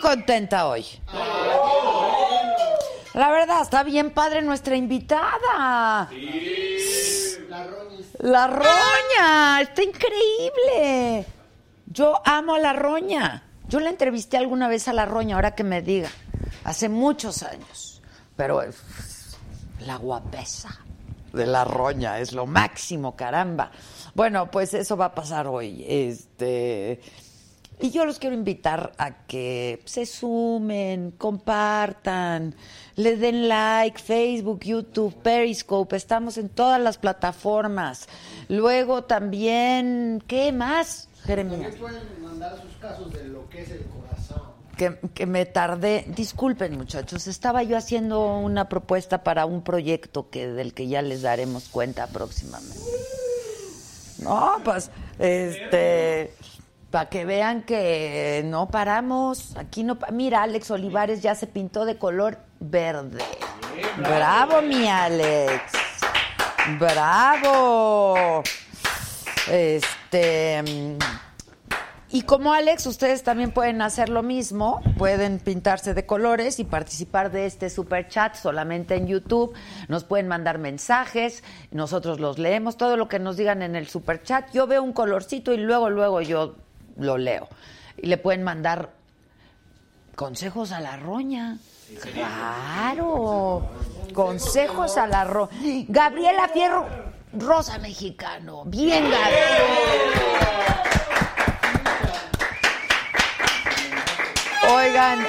Contenta hoy. La verdad, está bien padre nuestra invitada. La roña, está increíble. Yo amo a la roña. Yo la entrevisté alguna vez a la roña, ahora que me diga. Hace muchos años. Pero la guapesa de la roña es lo máximo, caramba. Bueno, pues eso va a pasar hoy. Este. Y yo los quiero invitar a que se sumen, compartan, le den like, Facebook, YouTube, Periscope, estamos en todas las plataformas. Luego también, ¿qué más, Jeremías? También pueden mandar sus casos de lo que es el corazón. Que, que me tardé, disculpen muchachos, estaba yo haciendo una propuesta para un proyecto que del que ya les daremos cuenta próximamente. No, pues, este, para que vean que no paramos, aquí no, pa- mira, Alex Olivares ya se pintó de color verde. Bravo, mi Alex. Bravo. Este, mm, y como Alex, ustedes también pueden hacer lo mismo, pueden pintarse de colores y participar de este super chat solamente en YouTube. Nos pueden mandar mensajes, nosotros los leemos, todo lo que nos digan en el super chat. Yo veo un colorcito y luego, luego yo lo leo. Y le pueden mandar consejos a la roña. Claro, consejos a la roña. Gabriela Fierro, Rosa Mexicano. Bien, Gabriela. Oigan,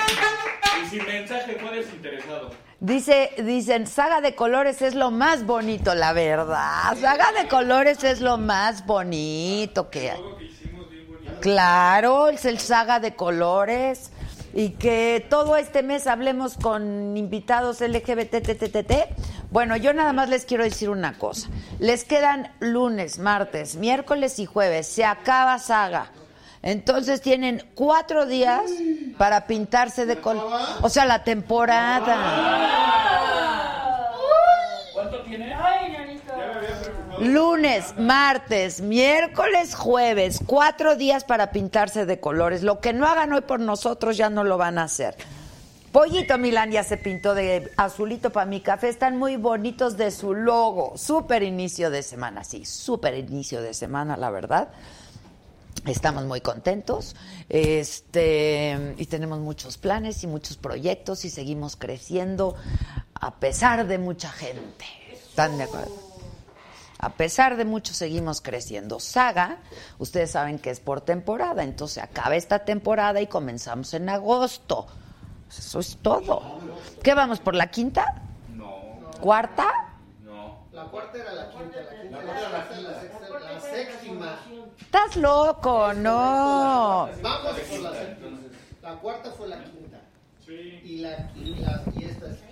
Y sin mensaje fue desinteresado. dice, dicen, saga de colores es lo más bonito, la verdad. Saga de colores es lo más bonito que hay. Claro, es el saga de colores. Y que todo este mes hablemos con invitados LGBTTTT. Bueno, yo nada más les quiero decir una cosa. Les quedan lunes, martes, miércoles y jueves. Se acaba saga. Entonces tienen cuatro días para pintarse de color. O sea, la temporada. ¿Cuánto tiene? Lunes, martes, miércoles, jueves, cuatro días para pintarse de colores. Lo que no hagan hoy por nosotros ya no lo van a hacer. Pollito Milán ya se pintó de azulito para mi café. Están muy bonitos de su logo. Súper inicio de semana, sí, súper inicio de semana, la verdad. Estamos muy contentos este, y tenemos muchos planes y muchos proyectos y seguimos creciendo a pesar de mucha gente. ¿Están de acuerdo? A pesar de mucho seguimos creciendo. Saga, ustedes saben que es por temporada, entonces acaba esta temporada y comenzamos en agosto. Eso es todo. ¿Qué vamos por la quinta? No, ¿Cuarta? no. La cuarta era la quinta, la quinta era la, sexta, la, sexta, la séptima. ¿Estás loco? No. Vamos por la séptima. La cuarta fue la quinta. Y, la, y, es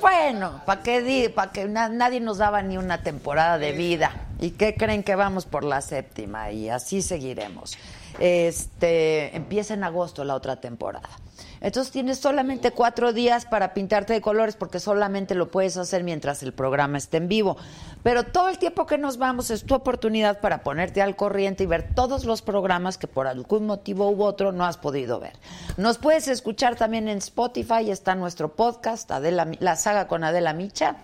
Bueno, para que, di- pa' que na- nadie nos daba ni una temporada de vida. ¿Y qué creen que vamos por la séptima? Y así seguiremos. Este, empieza en agosto la otra temporada. Entonces tienes solamente cuatro días para pintarte de colores porque solamente lo puedes hacer mientras el programa esté en vivo. Pero todo el tiempo que nos vamos es tu oportunidad para ponerte al corriente y ver todos los programas que por algún motivo u otro no has podido ver. Nos puedes escuchar también en Spotify, está nuestro podcast, Adela, La Saga con Adela Micha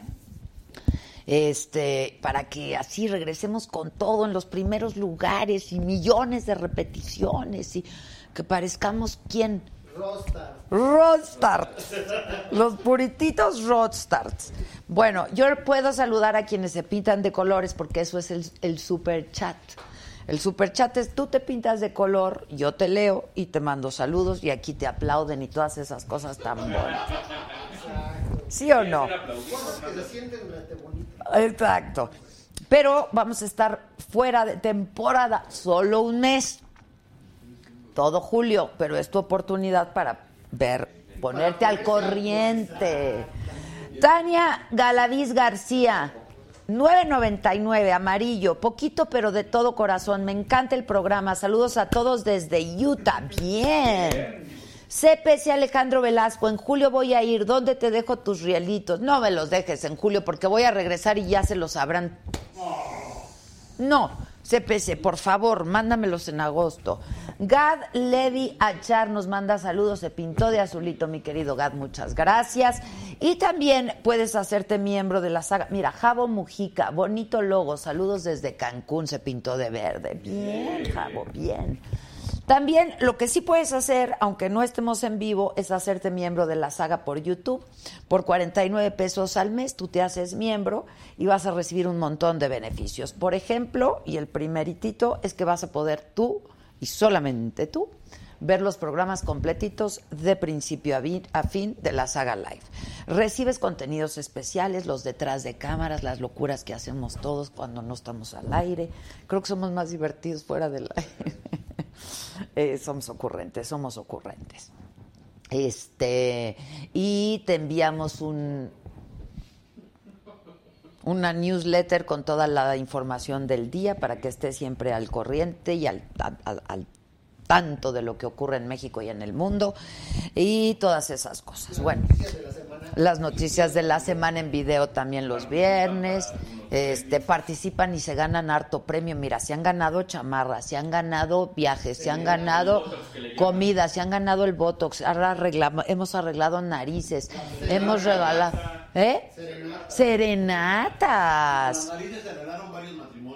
este, para que así regresemos con todo en los primeros lugares y millones de repeticiones y que parezcamos quién. Rodstarts. Los purititos Rodstarts. Bueno, yo puedo saludar a quienes se pintan de colores porque eso es el, el super chat. El super chat es tú te pintas de color, yo te leo y te mando saludos y aquí te aplauden y todas esas cosas tan buenas. ¿Sí o no? Cosas que se sienten rete bonitas. Exacto. Pero vamos a estar fuera de temporada solo un mes. Todo julio, pero es tu oportunidad para ver, ponerte al corriente. Tania Galaviz García, 9.99, amarillo, poquito pero de todo corazón. Me encanta el programa. Saludos a todos desde Utah. Bien. CPC Alejandro Velasco, en julio voy a ir. ¿Dónde te dejo tus rielitos? No me los dejes en julio porque voy a regresar y ya se los sabrán. No, CPC, por favor, mándamelos en agosto. Gad Levi Achar nos manda saludos, se pintó de azulito, mi querido Gad, muchas gracias. Y también puedes hacerte miembro de la saga. Mira, Javo Mujica, bonito logo, saludos desde Cancún, se pintó de verde. Bien, Javo, bien. También lo que sí puedes hacer, aunque no estemos en vivo, es hacerte miembro de la saga por YouTube. Por 49 pesos al mes tú te haces miembro y vas a recibir un montón de beneficios. Por ejemplo, y el primeritito es que vas a poder tú y solamente tú ver los programas completitos de principio a, fin de la saga live. Recibes contenidos especiales, los detrás de cámaras, las locuras que hacemos todos cuando no estamos al aire. Creo que somos más divertidos fuera del aire. Eh, somos ocurrentes, somos ocurrentes. Este, y te enviamos un una newsletter con toda la información del día para que estés siempre al corriente y al- al tanto de lo que ocurre en México y en el mundo y todas esas cosas. Bueno, las noticias de la semana en video también los viernes. Este, participan y se ganan harto premio. Mira, se han ganado chamarras, se han ganado viajes, se han ganado comida, se han ganado el botox, hemos arreglado narices, hemos regalado, ¿eh? Serenatas.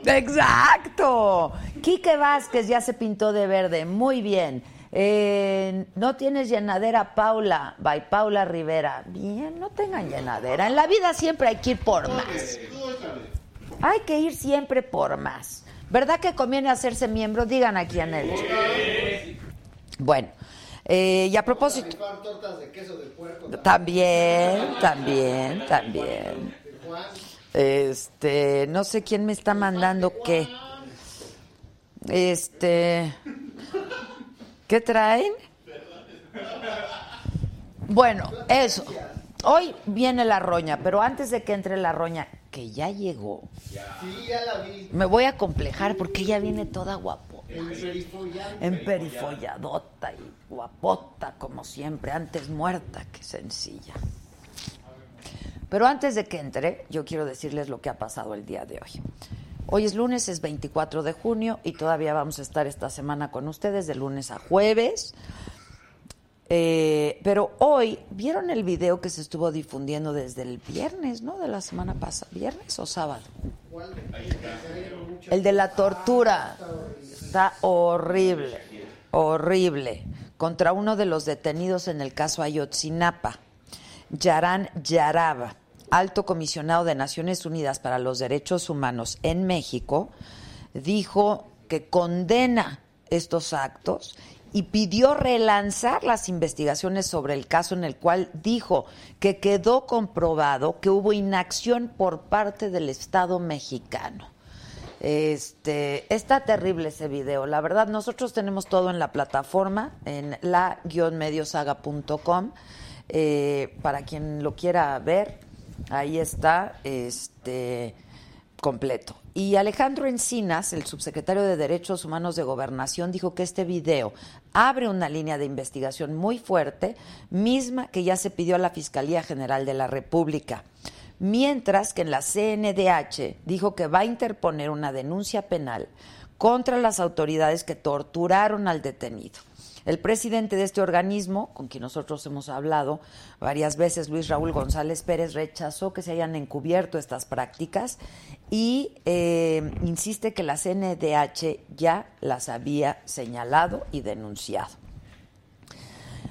Exacto. Quique Vázquez ya se pintó de verde. Muy bien. Eh, no tienes llenadera, Paula. By Paula Rivera. Bien, no tengan llenadera. En la vida siempre hay que ir por más. Hay que ir siempre por más. ¿Verdad que conviene hacerse miembro? Digan aquí en el. Bueno, eh, y a propósito. También, también, también. Este, no sé quién me está mandando qué. Este, ¿qué traen? Bueno, eso. Hoy viene la roña, pero antes de que entre la roña, que ya llegó, me voy a complejar porque ella viene toda guapo. Emperifolladota y guapota, como siempre, antes muerta que sencilla. Pero antes de que entre, yo quiero decirles lo que ha pasado el día de hoy. Hoy es lunes, es 24 de junio y todavía vamos a estar esta semana con ustedes de lunes a jueves. Eh, pero hoy, ¿vieron el video que se estuvo difundiendo desde el viernes, no? De la semana pasada, ¿viernes o sábado? El de la tortura. Está horrible, horrible. Contra uno de los detenidos en el caso Ayotzinapa, Yaran Yaraba, alto comisionado de Naciones Unidas para los Derechos Humanos en México, dijo que condena estos actos y pidió relanzar las investigaciones sobre el caso en el cual dijo que quedó comprobado que hubo inacción por parte del Estado mexicano. Este, está terrible ese video. La verdad, nosotros tenemos todo en la plataforma, en la-mediosaga.com. Eh, para quien lo quiera ver, ahí está, este completo. Y Alejandro Encinas, el subsecretario de Derechos Humanos de Gobernación, dijo que este video abre una línea de investigación muy fuerte, misma que ya se pidió a la Fiscalía General de la República. Mientras que en la CNDH dijo que va a interponer una denuncia penal contra las autoridades que torturaron al detenido. El presidente de este organismo, con quien nosotros hemos hablado varias veces, Luis Raúl González Pérez, rechazó que se hayan encubierto estas prácticas y eh, insiste que la CNDH ya las había señalado y denunciado.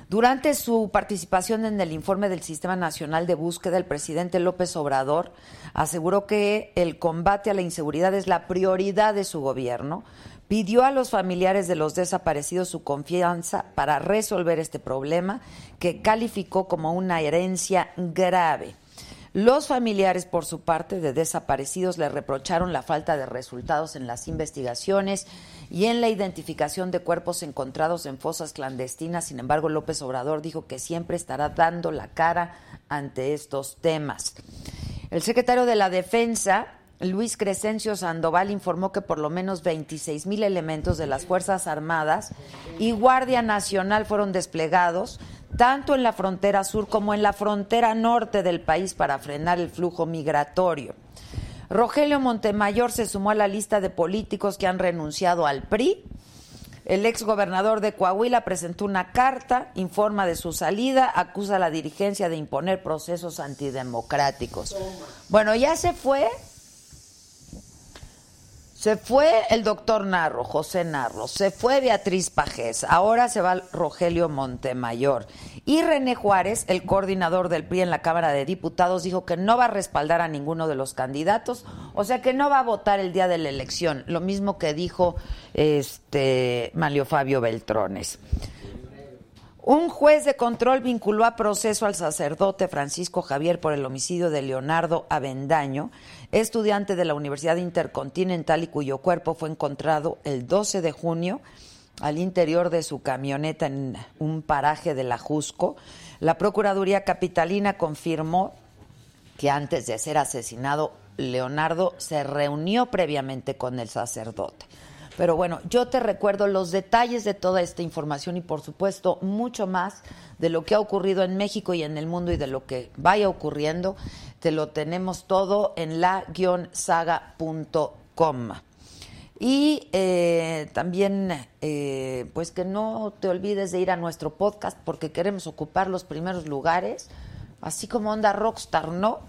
Durante su participación en el informe del Sistema Nacional de Búsqueda, el presidente López Obrador aseguró que el combate a la inseguridad es la prioridad de su gobierno, pidió a los familiares de los desaparecidos su confianza para resolver este problema que calificó como una herencia grave. Los familiares, por su parte, de desaparecidos le reprocharon la falta de resultados en las investigaciones y en la identificación de cuerpos encontrados en fosas clandestinas. Sin embargo, López Obrador dijo que siempre estará dando la cara ante estos temas. El secretario de la Defensa, Luis Crescencio Sandoval informó que por lo menos 26 mil elementos de las Fuerzas Armadas y Guardia Nacional fueron desplegados tanto en la frontera sur como en la frontera norte del país para frenar el flujo migratorio. Rogelio Montemayor se sumó a la lista de políticos que han renunciado al PRI. El ex gobernador de Coahuila presentó una carta, informa de su salida, acusa a la dirigencia de imponer procesos antidemocráticos. Bueno, ya se fue se fue el doctor Narro, José Narro, se fue Beatriz Pajés, ahora se va Rogelio Montemayor. Y René Juárez, el coordinador del PRI en la Cámara de Diputados, dijo que no va a respaldar a ninguno de los candidatos, o sea que no va a votar el día de la elección, lo mismo que dijo este Manlio Fabio Beltrones. Un juez de control vinculó a proceso al sacerdote Francisco Javier por el homicidio de Leonardo Avendaño estudiante de la Universidad Intercontinental y cuyo cuerpo fue encontrado el 12 de junio al interior de su camioneta en un paraje de la Jusco. La Procuraduría Capitalina confirmó que antes de ser asesinado, Leonardo se reunió previamente con el sacerdote. Pero bueno, yo te recuerdo los detalles de toda esta información y por supuesto mucho más de lo que ha ocurrido en México y en el mundo y de lo que vaya ocurriendo te lo tenemos todo en la-saga.com. Y eh, también, eh, pues que no te olvides de ir a nuestro podcast porque queremos ocupar los primeros lugares, así como Onda Rockstar, ¿no?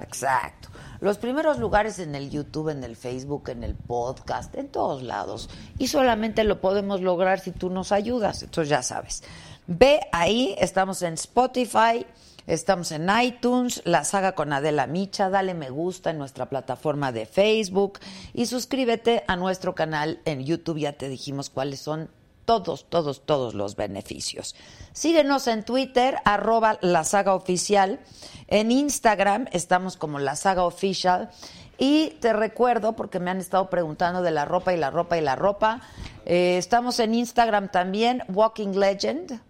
Exacto. Los primeros lugares en el YouTube, en el Facebook, en el podcast, en todos lados. Y solamente lo podemos lograr si tú nos ayudas. Entonces ya sabes. Ve ahí, estamos en Spotify, Estamos en iTunes, la saga con Adela Micha, dale me gusta en nuestra plataforma de Facebook y suscríbete a nuestro canal en YouTube, ya te dijimos cuáles son todos, todos, todos los beneficios. Síguenos en Twitter, arroba la saga oficial. En Instagram estamos como la saga oficial. Y te recuerdo, porque me han estado preguntando de la ropa y la ropa y la ropa, eh, estamos en Instagram también, Walking Legend,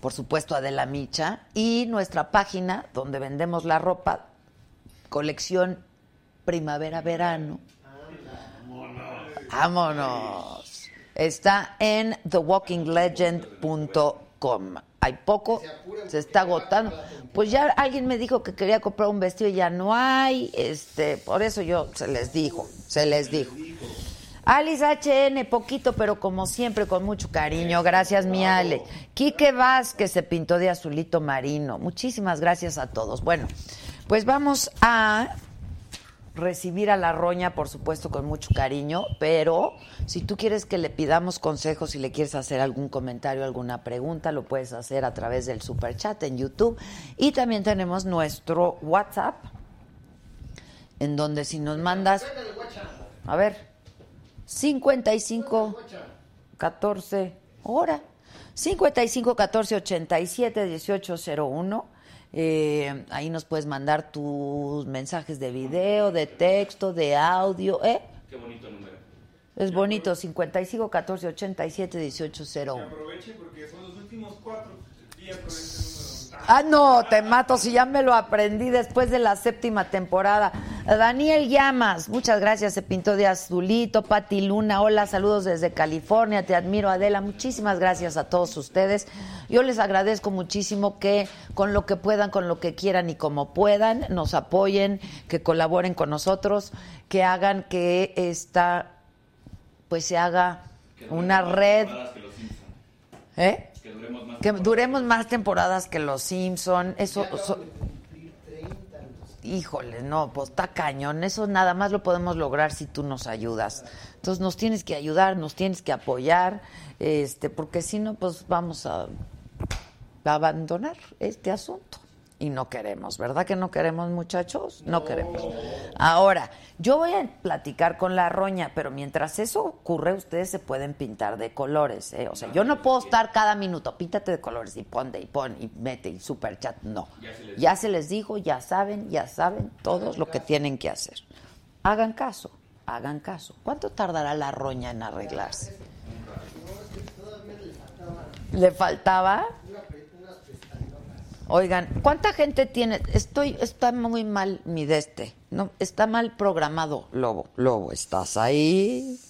por supuesto Adela Micha, y nuestra página donde vendemos la ropa, colección primavera-verano. Vámonos. Está en thewalkinglegend.com. Hay poco, se está agotando. Pues ya alguien me dijo que quería comprar un vestido y ya no hay. Este, por eso yo se les dijo, se les dijo. Alice HN, poquito, pero como siempre, con mucho cariño. Gracias, mi Ale. Quique Vázquez se pintó de azulito marino. Muchísimas gracias a todos. Bueno, pues vamos a recibir a la roña, por supuesto, con mucho cariño, pero si tú quieres que le pidamos consejos, si le quieres hacer algún comentario, alguna pregunta, lo puedes hacer a través del super chat en YouTube. Y también tenemos nuestro WhatsApp, en donde si nos mandas... A ver. 55 14 hora 55 14 87 18 01 eh, ahí nos puedes mandar tus mensajes de video, de texto, de audio, ¿eh? Qué bonito número. Es bonito, 55 14 87 18 01. aproveche porque son los últimos cuatro Ah, no, te mato si ya me lo aprendí después de la séptima temporada. Daniel Llamas, muchas gracias, se pintó de azulito. Pati Luna, hola, saludos desde California, te admiro Adela, muchísimas gracias a todos ustedes. Yo les agradezco muchísimo que con lo que puedan, con lo que quieran y como puedan, nos apoyen, que colaboren con nosotros, que hagan que esta, pues se haga una red. ¿Eh? Que duremos más. Que duremos más temporadas que los Simpson, eso, so- híjole, no, pues está cañón, eso nada más lo podemos lograr si tú nos ayudas. Entonces nos tienes que ayudar, nos tienes que apoyar, este, porque si no, pues vamos a, a abandonar este asunto. Y no queremos, ¿verdad que no queremos, muchachos? No queremos. Ahora, yo voy a platicar con la roña, pero mientras eso ocurre, ustedes se pueden pintar de colores. ¿eh? O sea, yo no puedo estar cada minuto, píntate de colores y ponte y pon y mete y super chat. No. Ya se les dijo, ya saben, ya saben todos lo que tienen que hacer. Hagan caso, hagan caso. ¿Cuánto tardará la roña en arreglarse? ¿Le faltaba? Oigan, ¿cuánta gente tiene? Estoy, está muy mal mi de este. No, está mal programado, Lobo. Lobo, ¿estás ahí?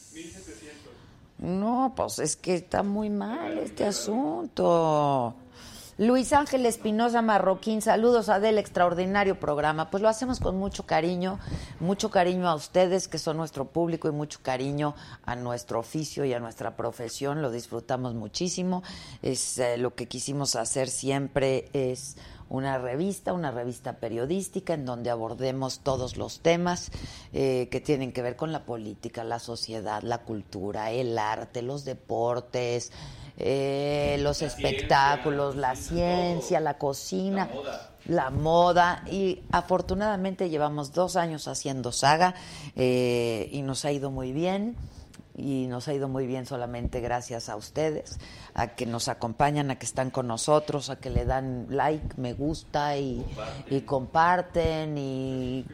No, pues es que está muy mal este asunto. Luis Ángel Espinosa Marroquín, saludos a del extraordinario programa. Pues lo hacemos con mucho cariño, mucho cariño a ustedes que son nuestro público y mucho cariño a nuestro oficio y a nuestra profesión. Lo disfrutamos muchísimo. Es eh, lo que quisimos hacer siempre es una revista, una revista periodística en donde abordemos todos los temas eh, que tienen que ver con la política, la sociedad, la cultura, el arte, los deportes, eh, los espectáculos, la ciencia, la cocina, la moda. Y afortunadamente llevamos dos años haciendo saga eh, y nos ha ido muy bien y nos ha ido muy bien solamente gracias a ustedes, a que nos acompañan, a que están con nosotros, a que le dan like, me gusta y, y comparten y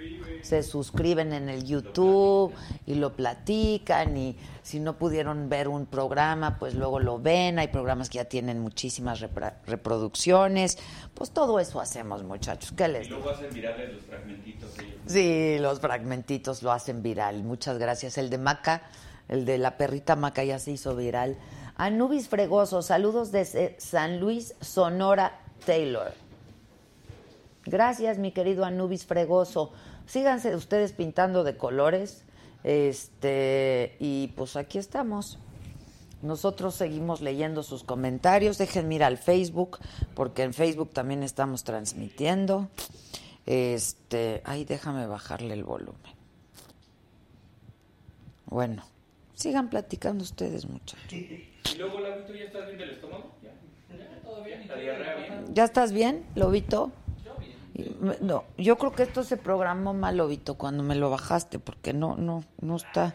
se suscriben en el YouTube y lo platican y si no pudieron ver un programa, pues luego lo ven, hay programas que ya tienen muchísimas reproducciones, pues todo eso hacemos muchachos, ¿qué les Y luego hacen virales los fragmentitos ellos. Sí, los fragmentitos lo hacen viral. Muchas gracias. El de Maca, el de la perrita Maca ya se hizo viral. Anubis Fregoso, saludos desde San Luis, Sonora, Taylor. Gracias, mi querido Anubis Fregoso. Síganse ustedes pintando de colores. Este, y pues aquí estamos. Nosotros seguimos leyendo sus comentarios. Déjenme ir al Facebook, porque en Facebook también estamos transmitiendo. Este, ay, déjame bajarle el volumen. Bueno, sigan platicando ustedes, muchachos. Y luego, Lavito, ¿ya estás bien del estómago? Ya. Ya, todo bien. La diarrea bien. ¿Ya estás bien, Lobito? Y me- No, yo creo que esto se programó mal, Lobito, cuando me lo bajaste, porque no, no, no está.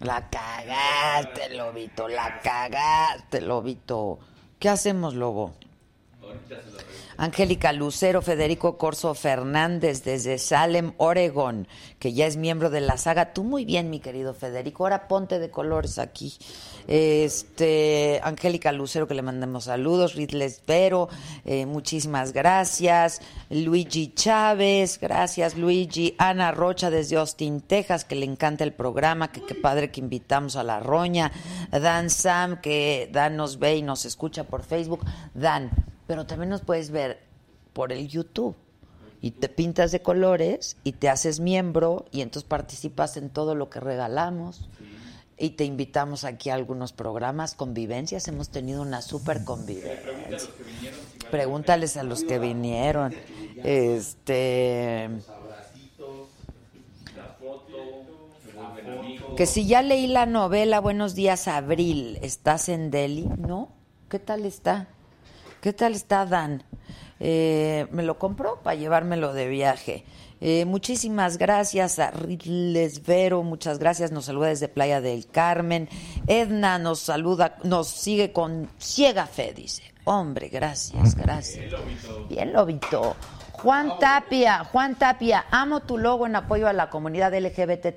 La cagaste, Lobito, la cagaste, Lobito. ¿Qué hacemos, Lobo? Ahorita se lo reviso. Angélica Lucero, Federico Corso Fernández desde Salem, Oregón, que ya es miembro de la saga. Tú muy bien, mi querido Federico. Ahora ponte de colores aquí. Este, Angélica Lucero, que le mandamos saludos. Ridles Vero, eh, muchísimas gracias. Luigi Chávez, gracias Luigi. Ana Rocha desde Austin, Texas, que le encanta el programa. Que qué padre que invitamos a la roña. Dan Sam, que Dan nos ve y nos escucha por Facebook. Dan, pero también nos puedes ver por el YouTube y te pintas de colores y te haces miembro y entonces participas en todo lo que regalamos y te invitamos aquí a algunos programas, convivencias, hemos tenido una super convivencia. Pregúntales a los que vinieron. Este, que si ya leí la novela Buenos días Abril, ¿estás en Delhi? ¿No? ¿Qué tal está? ¿Qué tal está Dan? Eh, me lo compró para llevármelo de viaje. Eh, muchísimas gracias a Ridles Vero, muchas gracias, nos saluda desde Playa del Carmen. Edna nos saluda, nos sigue con ciega fe, dice. Hombre, gracias, gracias. Bien, Lobito. Juan Tapia, Juan Tapia, amo tu logo en apoyo a la comunidad LGBTTTTTTI.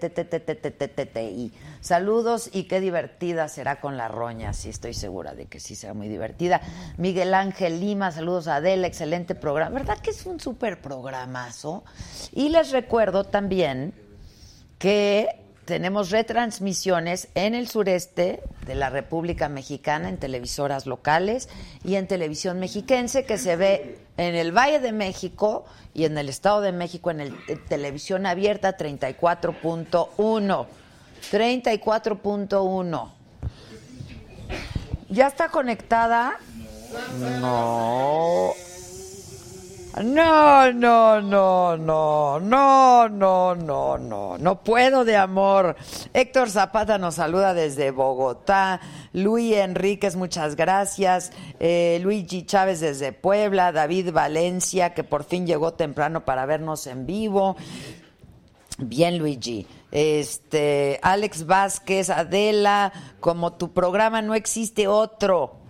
Saludos y qué divertida será con la roña, sí estoy segura de que sí será muy divertida. Miguel Ángel Lima, saludos a Adela, excelente programa. ¿Verdad que es un súper programazo? Y les recuerdo también que tenemos retransmisiones en el sureste de la República Mexicana en televisoras locales y en televisión mexiquense que se ve en el Valle de México y en el Estado de México en el televisión abierta 34.1. 34.1. ¿Ya está conectada? No. No, no, no, no, no, no, no, no, no puedo de amor. Héctor Zapata nos saluda desde Bogotá. Luis Enríquez, muchas gracias. Eh, Luigi Chávez desde Puebla. David Valencia, que por fin llegó temprano para vernos en vivo. Bien, Luigi. Este, Alex Vázquez, Adela, como tu programa no existe otro.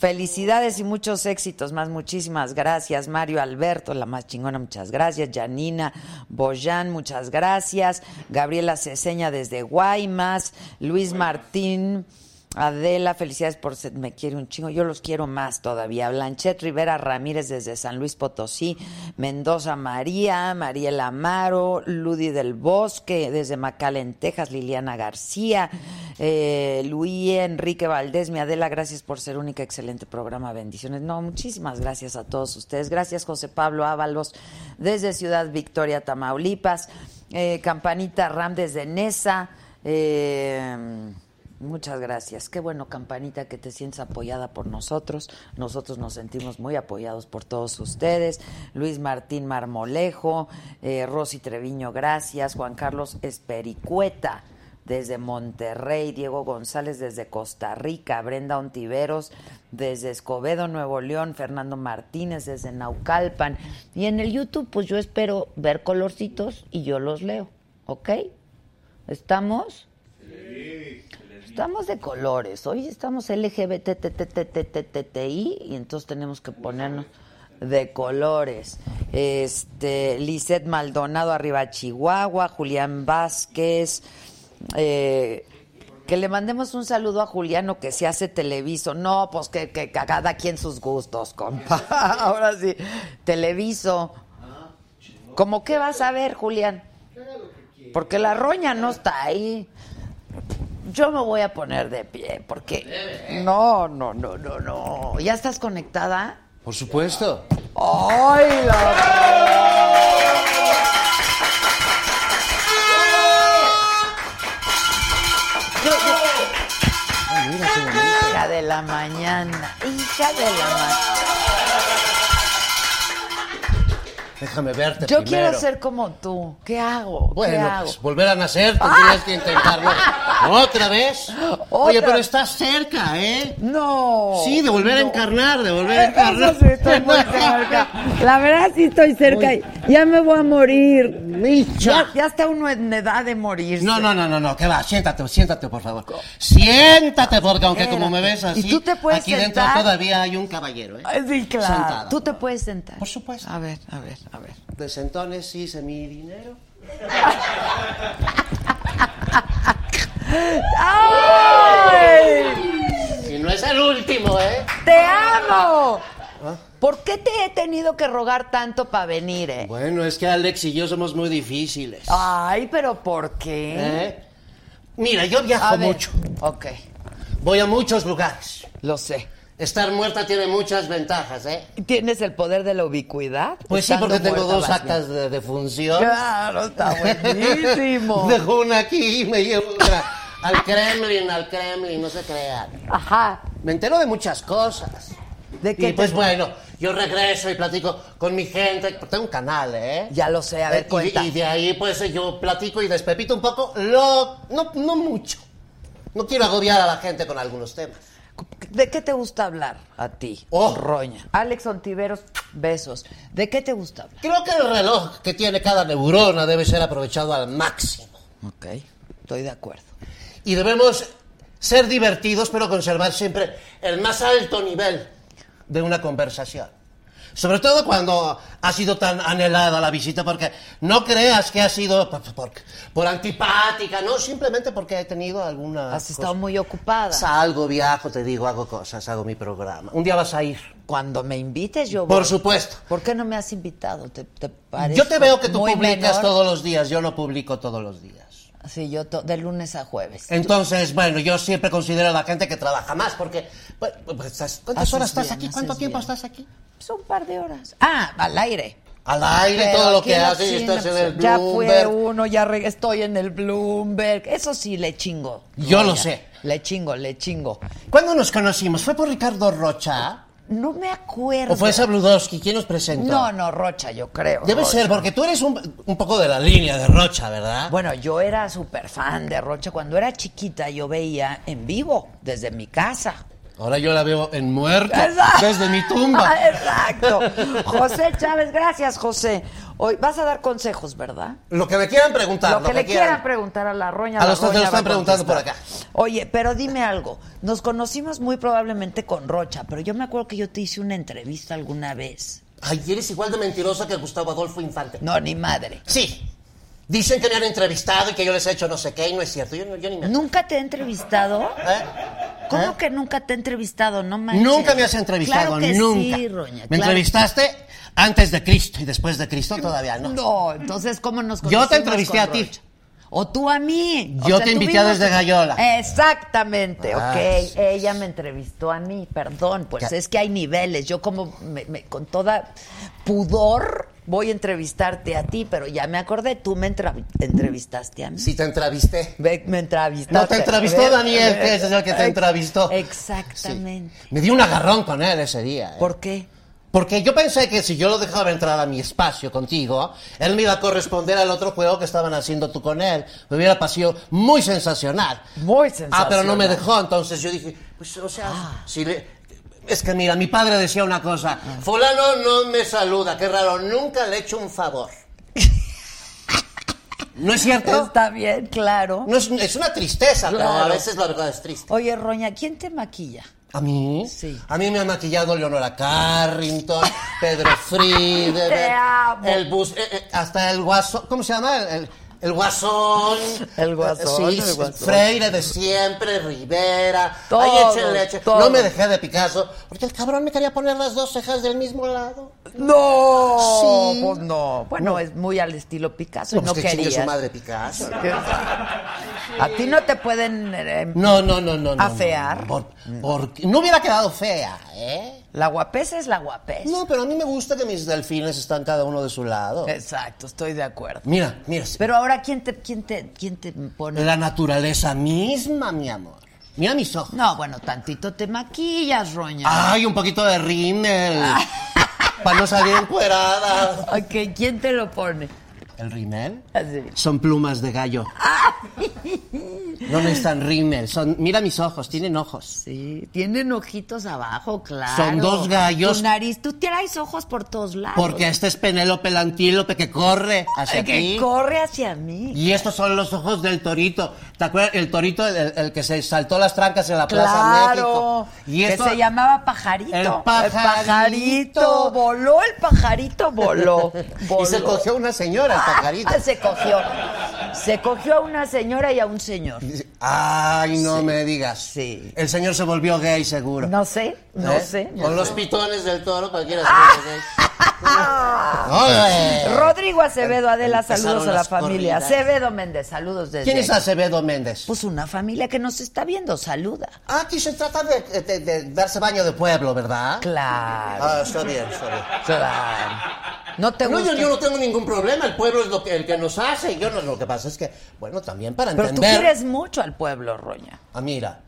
Felicidades y muchos éxitos más. Muchísimas gracias. Mario Alberto, la más chingona, muchas gracias. Janina Boyan, muchas gracias. Gabriela Ceseña desde Guaymas. Luis Martín. Adela, felicidades por ser, me quiere un chingo, yo los quiero más todavía. Blanchet Rivera Ramírez desde San Luis Potosí, Mendoza María, Mariela Amaro, Ludi del Bosque desde McAllen, Texas, Liliana García, eh, Luis Enrique Valdés, mi Adela, gracias por ser única, excelente programa, bendiciones. No, muchísimas gracias a todos ustedes. Gracias José Pablo Ábalos desde Ciudad Victoria, Tamaulipas, eh, Campanita Ram desde Nesa. Eh, Muchas gracias. Qué bueno, Campanita, que te sientes apoyada por nosotros. Nosotros nos sentimos muy apoyados por todos ustedes. Luis Martín Marmolejo, eh, Rosy Treviño, gracias. Juan Carlos Espericueta, desde Monterrey. Diego González, desde Costa Rica. Brenda Ontiveros, desde Escobedo, Nuevo León. Fernando Martínez, desde Naucalpan. Y en el YouTube, pues yo espero ver colorcitos y yo los leo. ¿Ok? ¿Estamos? Estamos de colores. Hoy estamos LGBTTTTTTI y entonces tenemos que ponernos de colores. Este, Lisette Maldonado arriba Chihuahua, Julián Vázquez, eh, que le mandemos un saludo a Juliano que se hace televiso. No, pues que, que cada quien sus gustos, compa. Ahora sí, televiso. ¿Cómo qué vas a ver, Julián? Porque la roña no está ahí. Yo me voy a poner de pie porque no, no, no, no, no. ¿Ya estás conectada? Por supuesto. ¡Ay, la... Hija de la mañana, hija de la mañana. Déjame verte Yo primero. quiero ser como tú. ¿Qué hago? ¿Qué Bueno, hago? pues volver a nacer, tendrías que intentarlo. ¿Otra vez? Oye, pero estás cerca, ¿eh? No. Sí, de volver a encarnar, de volver a encarnar. sí, estoy muy cerca. La verdad sí estoy cerca. Ya me voy a morir. Micha. Ya, ya está uno en edad de morirse. No, no, no, no, no, que va, siéntate, siéntate, por favor. Siéntate, porque aunque como me ves así, ¿Y tú te puedes aquí dentro todavía hay un caballero, ¿eh? Sí, claro. Sentada. Tú te puedes sentar. Por supuesto. A ver, a ver, a ver. De sentones hice mi dinero. ¡Ay! Y no es el último, ¿eh? ¡Te amo! ¿Por qué te he tenido que rogar tanto para venir, eh? Bueno, es que Alex y yo somos muy difíciles. Ay, pero ¿por qué? ¿Eh? Mira, yo viajo mucho. Ok, Voy a muchos lugares. lo sé. Estar muerta tiene muchas ventajas, ¿eh? ¿Tienes el poder de la ubicuidad? Pues sí, porque tengo dos actas de, de función. Claro, está buenísimo. Dejo una aquí y me llevo otra al Kremlin, al Kremlin, no se crean. Ajá. Me entero de muchas cosas. ¿De qué Y pues te- bueno, yo regreso y platico con mi gente. Tengo un canal, ¿eh? Ya lo sé, a ver, Eh, y- cuenta. Y, de ahí pues yo platico y despepito un poco, lo, no, no mucho. No quiero agobiar a la gente con algunos temas. ¿De qué te gusta hablar a ti, Oh. Roña? Alex Ontiveros, besos. ¿De qué te gusta hablar? Creo que el reloj que tiene cada neurona debe ser aprovechado al máximo. Ok, estoy de acuerdo. Y debemos ser divertidos, pero conservar siempre el más alto nivel de una conversación. Sobre todo cuando ha sido tan anhelada la visita, porque no creas que ha sido por, por- por antipática, no, simplemente porque he tenido alguna... Has estado muy ocupada. Salgo, viajo, te digo, hago cosas, hago mi programa. Un día vas a ir. Cuando me invites, yo Por voy. supuesto. ¿Por qué no me has invitado? ¿Te, te Yo te veo que tú publicas menor? todos los días, yo no publico todos los días. Sí, yo to- de lunes a jueves. Entonces, bueno, yo siempre considero a la gente que trabaja más, porque... pues, pues, estás- ¿Cuántas Haces horas estás bien, aquí? ¿Cuánto tiempo bien. estás aquí? Pues un par de horas. Ah, al aire. Al aire, Pero todo lo que haces, estás en el Ya fue Bloomberg. uno, ya re- estoy en el Bloomberg. Eso sí, le chingo. Yo lo sé. Le chingo, le chingo. ¿Cuándo nos conocimos? ¿Fue por Ricardo Rocha? No me acuerdo. ¿O fue Sabludowski? ¿Quién nos presentó? No, no, Rocha, yo creo. Debe Rocha. ser, porque tú eres un, un poco de la línea de Rocha, ¿verdad? Bueno, yo era súper fan de Rocha. Cuando era chiquita, yo veía en vivo, desde mi casa. Ahora yo la veo en muerto, Exacto. desde mi tumba. Exacto. José Chávez, gracias, José. Hoy vas a dar consejos, ¿verdad? Lo que me quieran preguntar, Lo que le quieran preguntar a la roña. A la los que lo roña están preguntando por acá. Oye, pero dime algo. Nos conocimos muy probablemente con Rocha, pero yo me acuerdo que yo te hice una entrevista alguna vez. Ay, eres igual de mentirosa que Gustavo Adolfo Infante. No, ni madre. Sí. Dicen que me han entrevistado y que yo les he hecho no sé qué y no es cierto. Yo, ni me... ¿Nunca te he entrevistado? ¿Eh? ¿Cómo ¿Eh? que nunca te he entrevistado? No manches. Nunca me has entrevistado, Claro que nunca. sí, Roña. me claro. entrevistaste antes de Cristo y después de Cristo todavía no. No, entonces, ¿cómo nos Yo te conocimos entrevisté con a ti. Rocha? O tú a mí. O Yo sea, te invité desde Gallola. Exactamente, Ah, ok. sí. Ella me entrevistó a mí, perdón. Pues es que hay niveles. Yo como me- me- con toda pudor voy a entrevistarte a ti, pero ya me acordé, tú me entrevistaste a mí. Si te entrevisté. Ve, me entrevistaste. No te entrevistó Daniel, que es el que te entrevistó. Exactamente. Sí. Me di un agarrón con él ese día. ¿eh? ¿Por qué? Porque yo pensé que si yo lo dejaba entrar a mi espacio contigo, él me iba a corresponder al otro juego que estaban haciendo tú con él. Me hubiera parecido muy sensacional. Muy Ah, pero no me sensacional. dejó, entonces yo dije, pues, o sea, si le... Es que mira, mi padre decía una cosa, fulano no me saluda, qué raro, nunca le he hecho un favor. ¿No es cierto? Está bien, claro. No es, es una tristeza, pero a Claro. veces la verdad es triste. Oye, Roña, ¿quién te maquilla? ¿A mí? Sí. A mí me ha maquillado Leonora Carrington, Pedro Friede, Te amo. el bus, eh, eh, hasta el guasón, ¿cómo se llama? El, el- el guasón. El guasón, Sí, el sí, guasón. Freire de siempre, Rivera. Ay, échenle leche. No me dejé de Picasso, porque el cabrón me quería poner las dos cejas del mismo lado. No, Sí. pues no. Bueno, es muy al estilo Picasso y no pues que su madre Picasso. A ti no te pueden eh, No, no, no, no. no, ¿Afear? No, por- porque no hubiera quedado fea, ¿eh? La guapesa es la guapesa. No, pero a mí me gusta que mis delfines están cada uno de su lado. Exacto, estoy de acuerdo. Mira, mira. Pero ahora quién te quién te quién te pone La naturaleza misma, mi amor. Mira mis ojos. No, bueno, tantito te maquillas, Roña. Ay, un poquito de rímel. para no salir encuerada. Ok, ¿quién te lo pone? ¿El rímel? Así. Son plumas de gallo. No necesitan rímel. Son, mira mis ojos, tienen ojos. Sí, tienen ojitos abajo, claro. Son dos gallos. Tu nariz, tú traes ojos por todos lados. Porque este es Penélope el antílope que corre hacia que aquí. corre hacia mí. Y estos son los ojos del torito. ¿Te acuerdas? El torito, el, el que se saltó las trancas en la Plaza México. Y esto, que se llamaba pajarito. El pajarito. pajarito. Voló, el pajarito voló. voló. Y se cogió una señora, el pajarito. Ah, se cogió. Se cogió a una señora y a un señor. Ay, no me digas. Sí. El señor se volvió gay, seguro. No sé, no ¿Eh? sé. no Con sé. los pitones del toro, cualquiera se vuelve gay. Ole. Rodrigo Acevedo, Adela, saludos a la familia. corridas. Acevedo Méndez, saludos desde ¿Quién es. Acevedo Méndez? Pues una familia que nos está viendo, saluda. Ah, aquí se trata de, de- de darse baño de pueblo, ¿verdad? Claro, Ah, está bien, está bien. claro. ¿No te No, yo, yo no tengo ningún problema, el pueblo es lo que, el que nos hace. Yo no, lo que pasa es que, bueno, también para Pero tú entender. quieres mucho al pueblo, Roña. Ah, mira,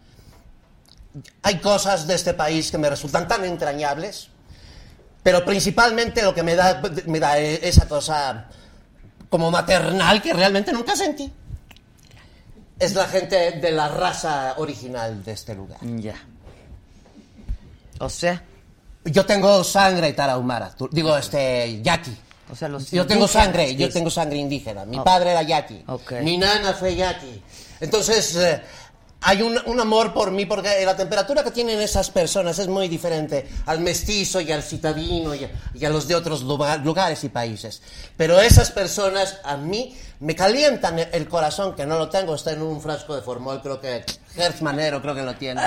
hay cosas de este país que me resultan tan entrañables, pero principalmente lo que me da, me da esa cosa como maternal que realmente nunca sentí. Es la gente de la raza original de este lugar. Ya. O sea, Yo tengo sangre tarahumara, digo, este, yaqui. o sea, los Yo tengo sangre, yo tengo sangre indígena. Mi padre era yaqui. Ok. Mi nana fue yaqui. Entonces, eh, hay un, un amor por mí, porque la temperatura que tienen esas personas es muy diferente al mestizo y al citadino y a, y a los de otros lugar- lugares y países. Pero esas personas a mí me calientan el- corazón, que no lo tengo, está en un frasco de formol, creo que Hertz Manero creo que lo tiene.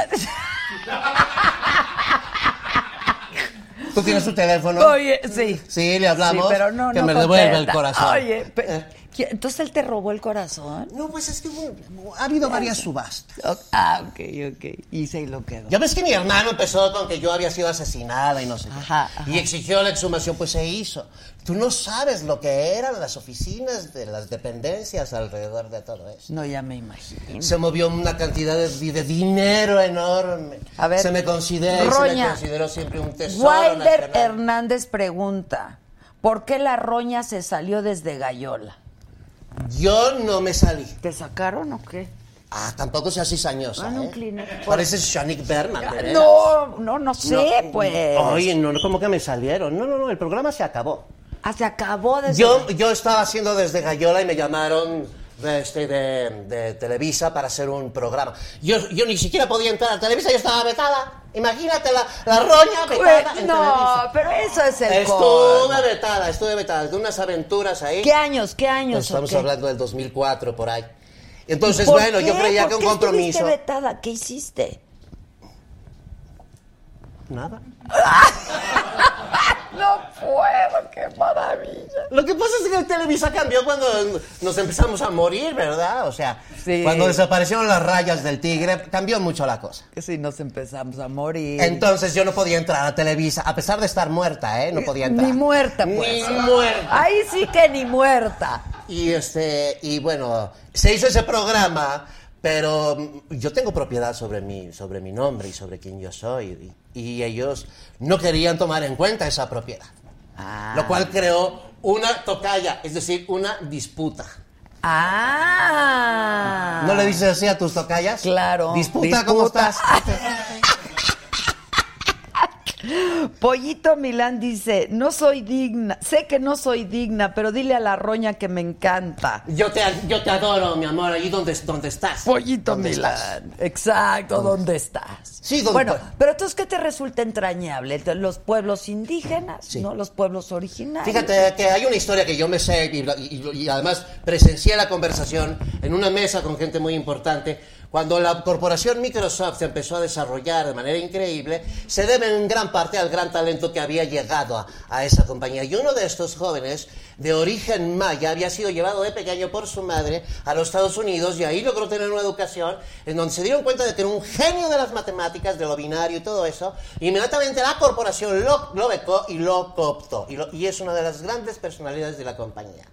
¿Tú tienes su teléfono? Oye, sí. Sí, le hablamos. Sí, pero no, que no me devuelva el corazón. Oye, pe- Eh. ¿quién- entonces él te robó el corazón. No, pues es que hubo- ha habido varias subastas. Ah, ok, ok. Y se lo quedó. Ya ves que mi hermano empezó con que yo había sido asesinada y no sé qué. Ajá, ajá. Y exigió la exhumación, pues se hizo. Tú no sabes lo que eran las oficinas de las dependencias alrededor de todo eso. No, ya me imagino. Se movió una cantidad de, de dinero enorme. A ver, se me considera y se me Roña. consideró siempre un tesoro Wilder nacional. Hernández pregunta, ¿por qué la roña se salió desde Gallola? Yo no me salí. ¿Te sacaron o qué? Ah, tampoco seas cizañosa, Ah, no, ¿eh? Kleenex. Pareces Shanik Berman, de veras. No, no, no sé, No, pues. Oye, no, no, ¿cómo que me salieron? No, no, no, el programa se acabó. Ah, se acabó desde... Yo, yo estaba haciendo desde Gallola y me llamaron de, este, de, de Televisa para hacer un programa. Yo, yo ni siquiera podía entrar a Televisa, yo estaba vetada. Imagínate la, la roña vetada en no, Televisa. pero eso es el Estuve vetada, estuve vetada, de unas aventuras ahí. ¿Qué años, qué años? Estamos o qué? hablando del 2004, por ahí. Entonces, ¿Por bueno, yo creía ¿Por que un qué compromiso... vetada? ¿Qué hiciste? Nada. No puedo, qué maravilla. Lo que pasa es que Televisa cambió cuando nos empezamos a morir, ¿verdad? O sea, Sí. cuando desaparecieron las rayas del tigre, cambió mucho la cosa. Que si nos empezamos a morir. Entonces yo no podía entrar a Televisa, a pesar de estar muerta, ¿eh? No podía entrar. Ni muerta, pues. Ni muerta. Ahí sí que ni muerta. Y este, y bueno, se hizo ese programa, pero mm, yo tengo propiedad sobre mi, sobre mi nombre y sobre quién yo soy. Y, y ellos no querían tomar en cuenta esa propiedad. Ah. Lo cual creó una tocaya, es decir, una disputa. Ah. ¿No le dices así a tus tocayas? Claro. Disputa, ¿cómo estás? Pollito Milán dice, no soy digna, sé que no soy digna, pero dile a la roña que me encanta. Yo te, yo te adoro, mi amor, ahí donde, donde estás. Pollito ¿Dónde Milán. estás? Exacto, ¿dónde estás? Sí, ¿dónde Bueno, estoy? pero entonces, ¿qué te resulta entrañable? Los pueblos indígenas, Sí. ¿no? Los pueblos originarios. Fíjate que hay una historia que yo me sé y, y- y además presencié la conversación en una mesa con gente muy importante. Cuando la corporación Microsoft se empezó a desarrollar de manera increíble, se debe en gran parte al gran talento que había llegado a, a esa compañía. Y uno de estos jóvenes, de origen maya, había sido llevado de pequeño por su madre a los Estados Unidos y ahí logró tener una educación en donde se dieron cuenta de que era un genio de las matemáticas, de lo binario y todo eso. Inmediatamente la corporación lo, lo becó y lo cooptó. Y, es una de las grandes personalidades de la compañía.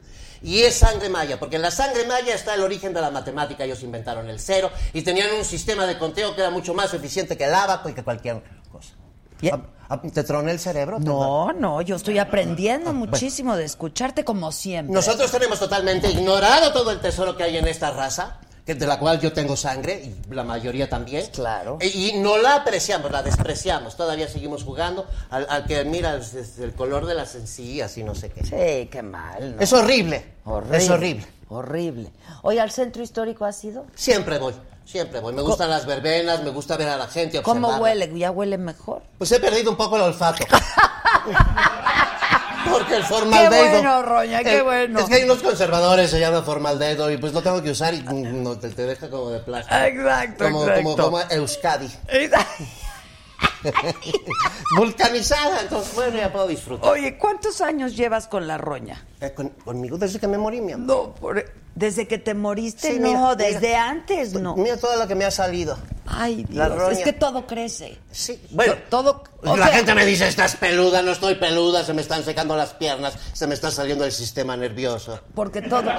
Y es sangre maya, porque en la sangre maya está el origen de la matemática. Ellos inventaron el cero y tenían un sistema de conteo que era mucho más eficiente que el abaco y que cualquier cosa. Y- ¿A- a- ¿Te troné el cerebro? No, no, yo estoy aprendiendo muchísimo de escucharte como siempre. Nosotros tenemos totalmente ignorado todo el tesoro que hay en esta raza, que de la cual yo tengo sangre, y la mayoría también. Claro. E- Y, no la apreciamos, la despreciamos. Todavía seguimos jugando al, al que mira el, el color de las encías y no sé qué. Sí, qué mal, ¿no? Es horrible. horrible. Es horrible. Horrible. Oye, ¿al centro histórico has ido? Siempre voy, siempre voy. Me gustan las verbenas, me gusta ver a la gente. ¿Cómo observarla. huele? ¿Ya huele mejor? Pues he perdido un poco el olfato. Porque el formaldehído. bueno, Roña, qué Eh, bueno. Es que hay unos conservadores, se llama formaldehído, y pues lo tengo que usar y mm, no, te, te deja como de plástico. Exacto, como, exacto. Como, como Euskadi. Vulcanizada, entonces bueno, ya puedo disfrutar. Oye, ¿cuántos años llevas con la roña? Eh, con- conmigo desde que me morí, mi amor. No, por- desde que te moriste, Sí, no, mira, desde mira. antes, no. Mira todo lo que me ha salido. Ay, Dios, es que todo crece. Sí, bueno. todo. la sea, gente me dice, estás peluda, no estoy peluda, se me están secando las piernas, se me está saliendo el sistema nervioso. Porque todo.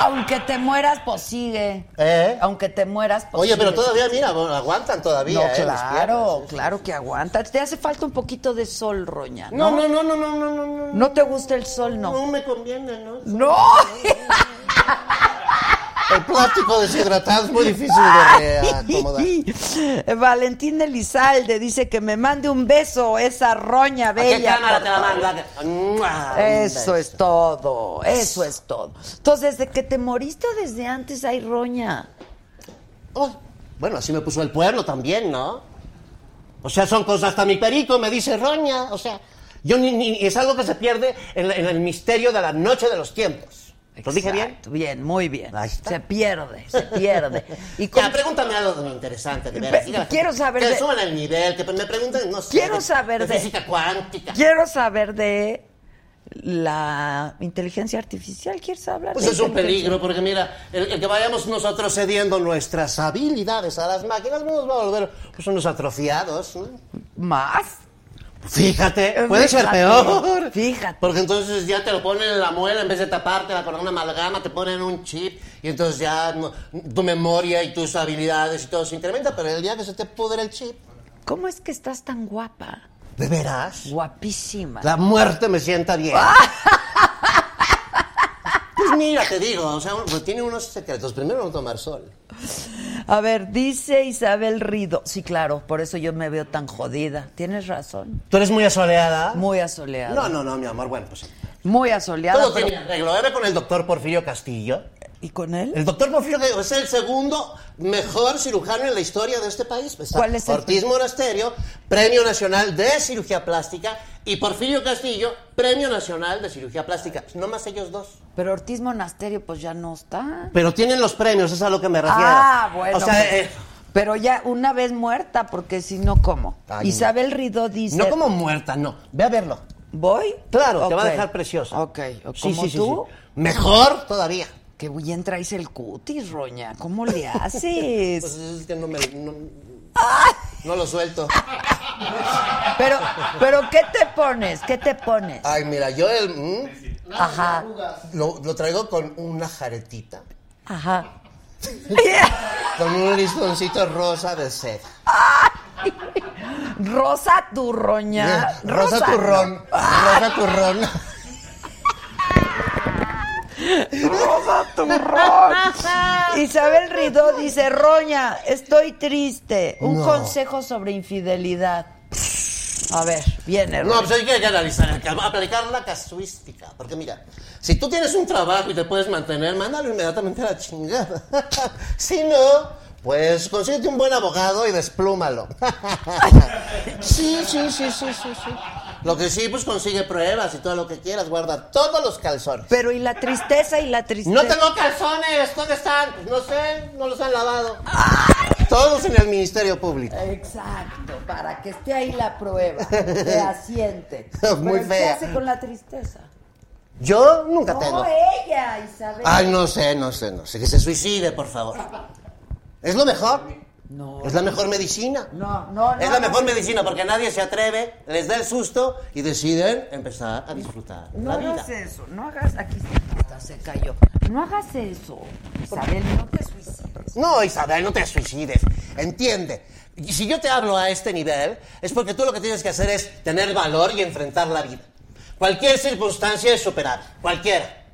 Aunque te mueras, pues sigue. ¿Eh? Aunque te mueras, pues Oye, pero todavía, mira, aguantan todavía, No, ¿eh? claro, claro que aguanta. Te hace falta un poquito de sol, Roña. No, No, no, no, no, no, no, no, no. ¿No te gusta el sol, no. No me conviene, ¿no? ¡No! El plástico deshidratado es muy difícil de acomodar. Valentín Elizalde dice que me mande un beso, esa roña ¿A qué bella. cámara te la. Un Eso es todo, eso es todo. Entonces, desde que te moriste o desde antes hay roña. Oh, Bueno, así me puso el pueblo también, ¿no? O sea, son cosas, hasta mi perico me dice roña, o sea, yo ni, ni- es algo que se pierde en, la- en el misterio de la noche de los tiempos. ¿Lo dije bien? Bien, muy bien. Ahí está. Se pierde, se pierde. Y Ya, con- pregúntame algo interesante, de veras. Pe- quiero saber Que de- suban el nivel, que me pregunten, no sé. Quiero de- saber de- física cuántica. quiero saber de la inteligencia artificial. ¿Quieres hablar Pues de es un peligro, porque mira, el, el que vayamos nosotros cediendo nuestras habilidades a las máquinas nos va a volver pues, unos atrofiados. ¿no? ¿Más? Fíjate, puede ser peor. fíjate. Porque entonces ya te lo ponen en la muela, en vez de tapártela con una amalgama, te ponen un chip y entonces ya no- tu memoria y tus habilidades y todo se incrementa, pero el día que se te pudre el chip, ¿Cómo es que estás tan guapa? ¿de veras? Guapísima. La muerte me sienta bien. Pues mira, te digo, o sea, pues tiene unos secretos. Primero no tomar sol. A ver, dice Isabel Rido. Sí, claro, por eso yo me veo tan jodida. Tienes razón. ¿Tú eres muy asoleada? Muy asoleada. No, no, no, mi amor, bueno, pues Muy asoleada. todo pero- tiene arreglo. Era con el doctor Porfirio Castillo. ¿Y con él? El doctor Porfirio que es el segundo mejor cirujano en la historia de este país. Está ¿Cuál es el Ortiz Monasterio, Premio Nacional de Cirugía Plástica, y Porfirio Castillo, Premio Nacional de Cirugía Plástica. No más ellos dos. Pero Ortiz Monasterio pues ya no está. Pero tienen los premios, es a lo que me refiero. Ah, bueno. O sea, eh, Pero ya una vez muerta, porque si no, ¿cómo? Ay, Isabel Rido dice... no como muerta, no. Ve a verlo. ¿Voy? Claro, te va a dejar preciosa. Ok, como sí, sí, tú. sí. Mejor todavía. Que bien traes el cutis, Roña. ¿Cómo le haces? Pues es que no me. No, no lo suelto. pero, pero, ¿qué te pones? ¿Qué te pones? Ay, mira, yo el. mm, Ajá, lo, lo traigo con una jaretita. ajá. Con un listoncito rosa de seda. Rosa tu Roña. Rosa turrón. Rosa turrón. Rosa turrón. Isabel Ridó dice, Roña, estoy triste. Un No. consejo sobre infidelidad. A ver, viene. No, pues hay que analizar, aplicar la casuística. Porque mira, si tú tienes un trabajo y te puedes mantener, mándalo inmediatamente a la chingada. si no, pues consíguete un buen abogado y desplúmalo. sí, sí, sí, sí, sí, sí. Lo que sí, pues consigue pruebas y todo lo que quieras, guarda todos los calzones. Pero y la tristeza y la tristeza. No tengo calzones, ¿dónde están? Pues no sé, no los han lavado. Todos en el Ministerio Público. Exacto, para que esté ahí la prueba fehaciente. Muy Pero, fea. ¿Qué hace con la tristeza? Yo nunca No, tengo. ella, Isabel. Ay, no sé, no sé, no sé. Que se suicide, por favor. ¿Es lo mejor? No. Es la mejor medicina. No, no, no. Es la mejor medicina porque nadie se atreve, les da el susto y deciden empezar a disfrutar No la vida. hagas eso, no hagas. Aquí está, se cayó. No hagas eso. Isabel, no te suicides. No, Isabel, no te suicides. Entiende. Y si yo te hablo a este nivel, es porque tú lo que tienes que hacer es tener valor y enfrentar la vida. Cualquier circunstancia es superable, cualquiera.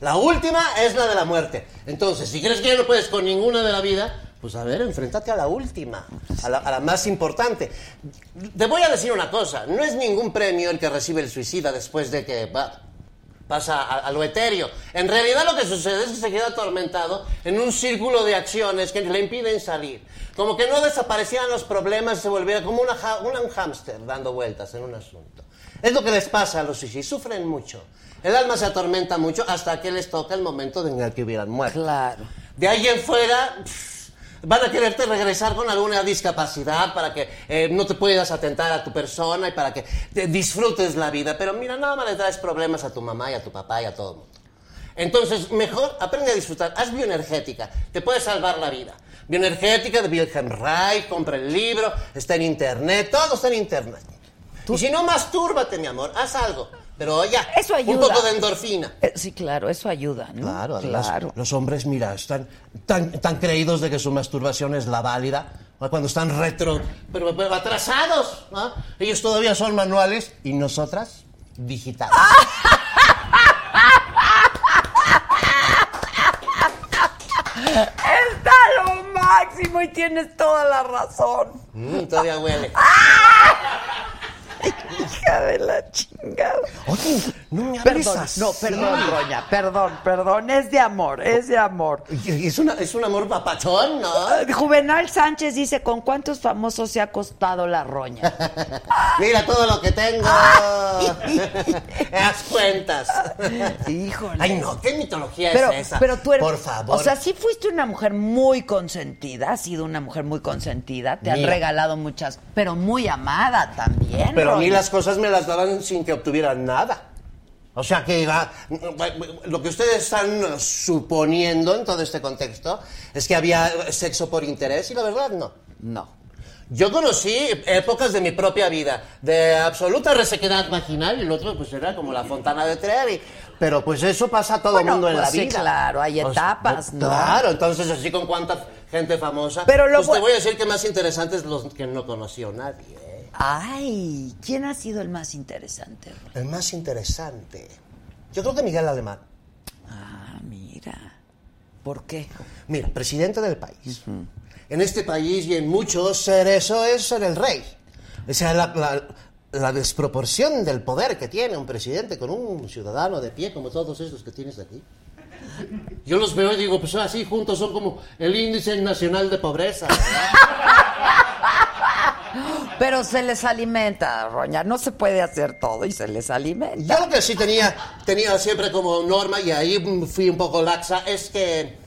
La última es la de la muerte. Entonces, si crees que ya no puedes con ninguna de la vida, pues a ver, enfréntate a la última, a la, a la más importante. Te voy a decir una cosa, no es ningún premio el que recibe el suicida después de que va, pasa a, a lo etéreo. En realidad lo que sucede es que se queda atormentado en un círculo de acciones que le impiden salir. Como que no desaparecieran los problemas y se volviera como una, un hámster dando vueltas en un asunto. Es lo que les pasa a los suicidas, sufren mucho. El alma se atormenta mucho hasta que les toca el momento en el que hubieran muerto. Claro. De ahí en fuera pff, van a quererte regresar con alguna discapacidad para que eh, no te puedas atentar a tu persona y para que te disfrutes la vida. Pero mira, nada más le traes problemas a tu mamá y a tu papá y a todo el mundo. Entonces, mejor aprende a disfrutar. Haz bioenergética. Te puede salvar la vida. Bioenergética de Wilhelm Reich, compra el libro, está en internet, todo está en internet. Y si no, mastúrbate, mi amor, haz algo. Pero ya, Eso ayuda. un poco de endorfina. Eh, sí, claro, eso ayuda, ¿no? Claro, además, Claro. los hombres, mira, están tan, tan creídos de que su masturbación es la válida, cuando están retro, pero, pero atrasados, ¿no? Ellos todavía son manuales y nosotras digitales. Está lo máximo y tienes toda la razón. Mm, todavía huele. Hija de la chingada. Oye, No me hables Perdón, así. no, perdón, Roña, perdón, perdón, es de amor, es de amor. Es, una, es un amor papachón, ¿no? Eh, Juvenal Sánchez dice, ¿con cuántos famosos se ha costado la roña? Mira todo lo que tengo. Haz cuentas. Híjole. Ay, no, ¿qué mitología Pero, es esa? pero tú eres, Por favor. o sea, sí fuiste una mujer muy consentida, has sido una mujer muy consentida, te han regalado muchas, pero muy amada también. Pero a mí Roña. las cosas me las daban sin que obtuvieran nada. O sea que ah, lo que ustedes están suponiendo en todo este contexto es que había sexo por interés y la verdad no. No. Yo conocí épocas de mi propia vida de absoluta resequedad vaginal y el otro pues era como la fontana de Trevi. Pero pues eso pasa a todo Bueno, mundo en pues la sí, vida. claro, hay etapas, ¿no? Claro, entonces así con cuánta gente famosa. Pero lo pues te voy a decir que más interesantes los que no conoció nadie. Ay, ¿quién ha sido el más interesante? El más interesante. Yo creo que Miguel Alemán. Ah, mira. ¿Por qué? Mira, presidente del país. En este país y en muchos, ser eso es ser el rey. O sea, la, la- la desproporción del poder que tiene un presidente con un ciudadano de pie como todos estos que tienes aquí. Yo los veo y digo, pues así juntos son como el índice nacional de pobreza. ¿verdad? Pero se les alimenta, Roña. No se puede hacer todo y se les alimenta. Yo lo que sí tenía, tenía siempre como norma, y ahí fui un poco laxa, es que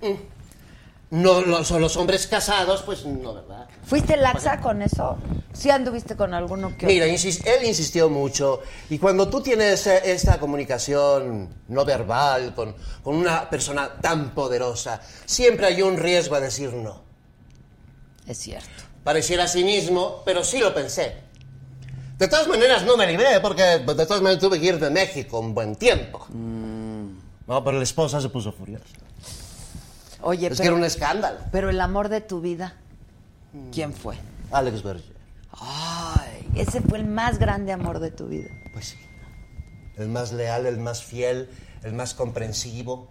mm, no los, los hombres casados, pues no, ¿verdad? ¿Fuiste laxa con eso? ¿Sí anduviste con alguno que Mira, él insistió mucho y cuando tú tienes eh, esta comunicación no verbal con, con una persona tan poderosa, siempre hay un riesgo a decir no. Es cierto. Pareciera cinismo, pero sí lo pensé. De todas maneras no me libré porque de todas maneras tuve que ir de México un buen tiempo. No, pero la esposa se puso furiosa. Oye, Es que era un escándalo. pero el amor de tu vida, ¿quién fue? Alex Berger. Ay, ese fue el más grande amor de tu vida. Pues sí. El más leal, el más fiel, el más comprensivo.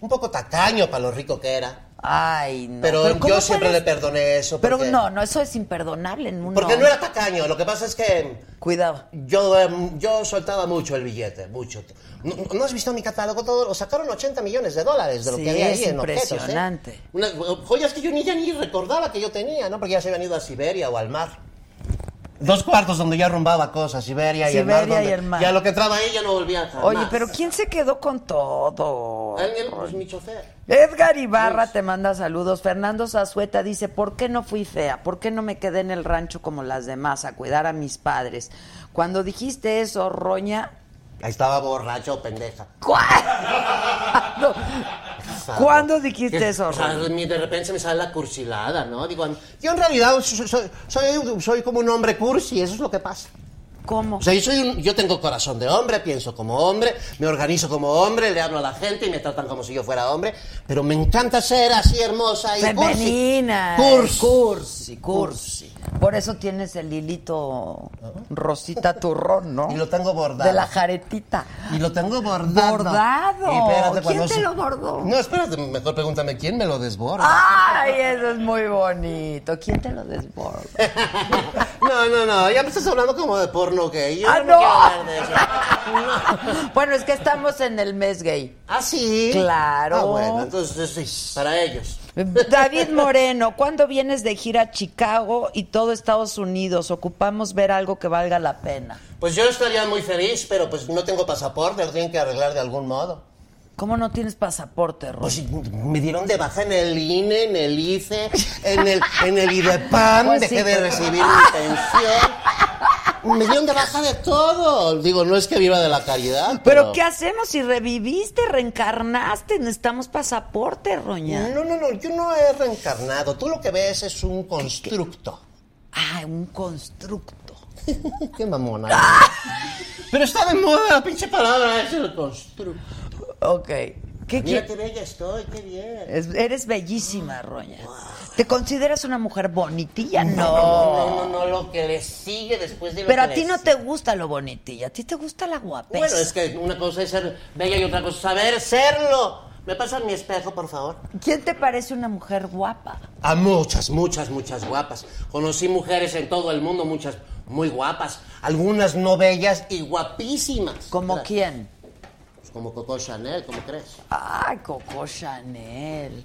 Un poco tacaño para lo rico que era. Ay, no. Pero, ¿cómo yo siempre puedes- le perdoné eso. Pero porque- no, no, eso es imperdonable en un Porque no era tacaño. Lo que pasa es que Cuidado. yo, em, yo soltaba mucho el billete, mucho. ¿No, no has visto mi catálogo? Todo, lo sacaron 80 millones de dólares de lo Sí, que había ahí es en objetos. ¿eh? impresionante. Joyas que yo ni, ya ni recordaba que yo tenía, ¿no? Porque ya se habían ido a Siberia o al mar. Dos cuartos donde ya rumbaba cosas, Siberia, y el mar. Siberia y donde el mar. Ya lo que entraba ahí ya no volvía jamás. Oye, pero ¿quién se quedó con todo? Alguien, pues mi chofer. Edgar Ibarra te manda saludos. Fernando Zazueta dice, ¿por qué no fui fea? ¿Por qué no me quedé en el rancho como las demás a cuidar a mis padres? Cuando dijiste eso, Roña, Ahí estaba borracho, pendeja. ¿cuándo? ¿Cuándo dijiste Que- eso, o sea, Roña? de repente me sale la cursilada, ¿no? Digo, yo en realidad soy, soy, soy- soy como un hombre cursi, eso es lo que pasa. ¿Cómo? O sea, yo, soy un- yo tengo corazón de hombre, pienso como hombre, me organizo como hombre, le hablo a la gente y me tratan como si yo fuera hombre, pero me encanta ser así hermosa y Femenina. cursi. Cursi, cursi. Por eso tienes el hilito rosita turrón, ¿no? Y lo tengo bordado. De la jaretita. Y lo tengo bordado. Bordado. Y espérate, ¿Quién te lo bordó? No, espérate, mejor pregúntame quién me lo desborda. Ay, eso es muy bonito. ¿Quién te lo desborda? No, no, no, ya me estás hablando como de porno gay. Yo ¡Ah, no, no! quiero hablar de eso. Bueno, es que estamos en el mes gay. ¿Ah, sí? Claro. Ah, bueno, entonces sí, para ellos. David Moreno, ¿cuándo vienes de gira a Chicago y todo Estados Unidos? Ocupamos ver algo que valga la pena. Pues yo estaría muy feliz, pero pues no tengo pasaporte, lo tienen que arreglar de algún modo. ¿Cómo no tienes pasaporte, Ron? Pues me dieron de baja en el INE, en el ICE, en el, en el IDEPAM, Pues dejé sí, de recibir mi pensión. Me dieron de baja de todo. Digo, no es que viva de la caridad. ¿Pero Pero, qué hacemos si reviviste, reencarnaste? Necesitamos pasaporte, Roña. No, no, no, yo no he reencarnado. Tú lo que ves es un constructo. Ay, un constructo. Qué mamona. Pero está de moda la pinche palabra, es el constructo. Ok. ¿Qué Mira qué bella estoy, qué bien. Es- eres bellísima, Roña. ¿Te consideras una mujer bonitilla? No. No, no, no, lo que le sigue después de lo Pero que a ti no sigue. te gusta lo bonitilla, a ti te gusta la guapesa. Bueno, es que una cosa es ser bella y otra cosa es saber serlo. ¿Me pasas mi espejo, por favor? ¿Quién te parece una mujer guapa? A muchas, muchas, muchas guapas. Conocí mujeres en todo el mundo, muchas muy guapas, algunas no bellas y guapísimas. ¿Como quién? Como Coco Chanel, ¿cómo crees? Ay, Coco Chanel.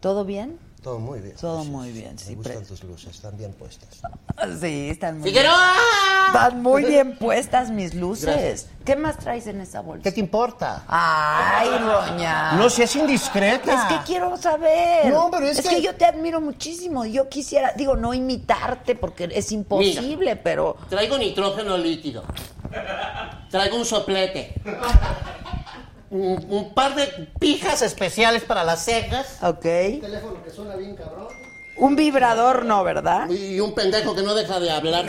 ¿Todo bien? Todo muy bien. Todo muy bien, Me sí, gustan pre- tus luces, están bien puestas. Sí, están muy ¡Figueroa! Están muy bien puestas mis luces. Gracias. ¿Qué más traes en esa bolsa? ¿Qué te importa? Ay, Roña. No seas indiscreta. Es que quiero saber. No, pero es que... que- yo te admiro muchísimo. Yo quisiera, digo, no imitarte porque es imposible, pero. Traigo nitrógeno líquido. Traigo un soplete. Un, un par de pijas especiales para las cejas. Ok. teléfono que suena bien cabrón. Un vibrador no, ¿verdad? Y un pendejo que no deja de hablar.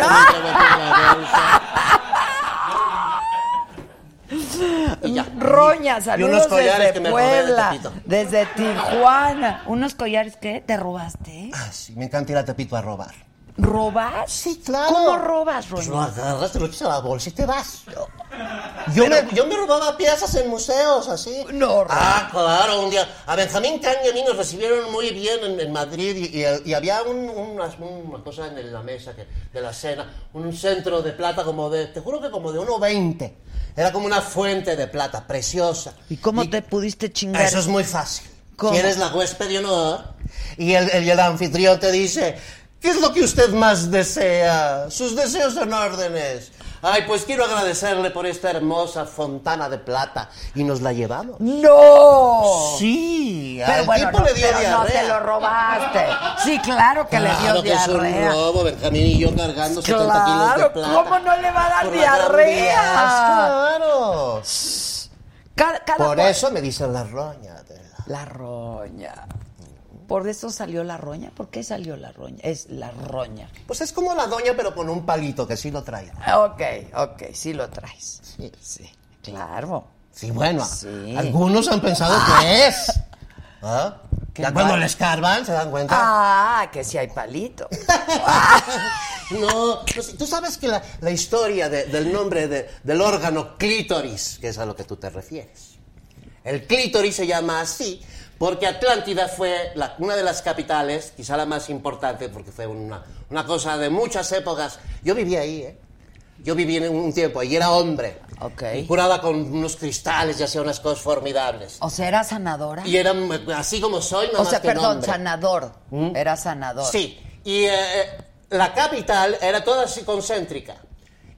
Y ya. Roña, Y saludos unos collares desde que me robé de Puebla, Tepito. desde Tijuana. ¿Unos collares qué? ¿Te robaste? Ah, sí, me encanta ir a Tepito a robar. ¿Robas? Sí, claro. ¿Cómo robas, Pues Roña? lo agarras, te lo echas a la bolsa y te vas. Yo, me, yo me robaba piezas en museos, así. No, Ah, claro, un día. A Benjamín Caña y a mí nos recibieron muy bien en, en Madrid y, y- y había un- una, una cosa en la mesa que, de la cena, un centro de plata como de, te juro que como de 1,20. Era como una fuente de plata, preciosa. ¿Y cómo te pudiste chingar? Eso es muy fácil. ¿Cómo? Tienes la huésped de honor y el, el- el anfitrión te dice, ¿qué es lo que usted más desea? Sus deseos son órdenes. Ay, pues quiero agradecerle por esta hermosa fontana de plata. Y nos la llevamos. ¡No! Sí, Pero al bueno, tipo no, le dio pero no diarrea. te lo robaste. Sí, claro que le dio Claro que es un diarrea. robo, Benjamín y yo cargando 70 kilos de Claro, plata. ¿cómo no le va a dar diarrea? Vías, Claro. Cada, cada Por cual- eso me dicen la roña. de la- La roña. Por eso salió la roña. ¿Por qué salió la roña? Es la roña. Pues es como la doña, pero con un palito, que sí lo trae. Ok, ok, sí lo traes. Sí, sí, claro. Sí, bueno, Sí. algunos han pensado que es. ¿Ah? Ya cuando les escarban, se dan cuenta. Ah, que sí hay palito. No, tú sabes que la, la historia de- del nombre de- del órgano clítoris, que es a lo que tú te refieres. El clítoris se llama así porque Atlántida fue la- una de las capitales, quizá la más importante, porque fue una, una cosa de muchas épocas. Yo viví ahí, ¿eh? Yo viví en un tiempo y era hombre. Ok. Y curaba con unos cristales y hacía unas cosas formidables. O sea, era sanadora. Y era mm, así como soy, nada O más sea, que perdón, sanador. Era sanador. Sí, y eh, la capital era toda así concéntrica.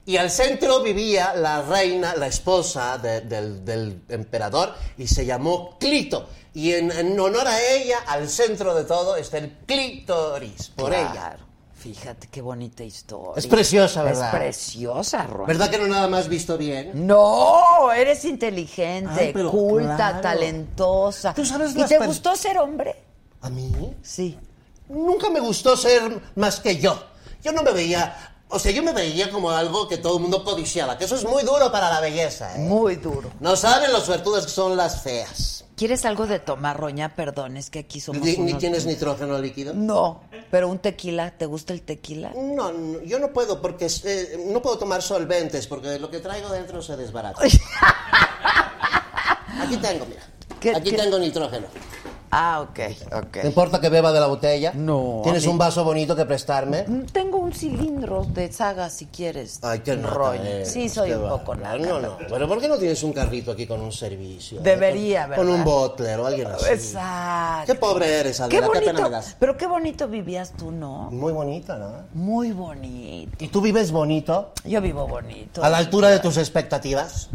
Y al centro vivía la reina, la esposa de- del, del emperador, y se llamó Clito. Y en, en honor a ella, al centro de todo, está el clítoris, por Claro. ella. Fíjate qué bonita historia. Es preciosa, ¿verdad? Es preciosa, Ron. ¿Verdad que no nada más visto bien? No, eres inteligente, Ay, culta, claro. talentosa. Tú sabes ¿Y te gustó ser hombre? ¿A mí? Sí. Nunca me gustó ser más que yo. Yo no me veía... O sea, yo me veía como algo que todo el mundo codiciaba, que eso es muy duro para la belleza, ¿eh? Muy duro. No saben los suertudos que son las feas. ¿Quieres algo de tomar, Roña? Perdón, es que aquí somos Ni, unos- tienes nitrógeno líquido? No, pero un tequila, ¿te gusta el tequila? No, no, yo no puedo porque eh, no puedo tomar solventes porque lo que traigo dentro se desbarata. Aquí tengo, mira. ¿Qué- Aquí qué? tengo nitrógeno. Ah, ok, ok. ¿Te importa que beba de la botella? No, ¿Tienes un vaso bonito que prestarme? Mm, Tengo un cilindro de saga si quieres. Ay, qué Roña. eres, Sí, soy qué un poco nada. No, no, pero ¿por qué no tienes un carrito aquí con un servicio? eh? Debería, Con- Con ¿verdad? un butler o alguien así. Exacto. Qué pobre eres, Qué Adela, qué, pena bonito, me das. pero qué bonito vivías tú, ¿no? Muy bonita, ¿no? Muy bonito. ¿Y tú vives bonito? Yo vivo bonito. ¿A la altura de tus expectativas?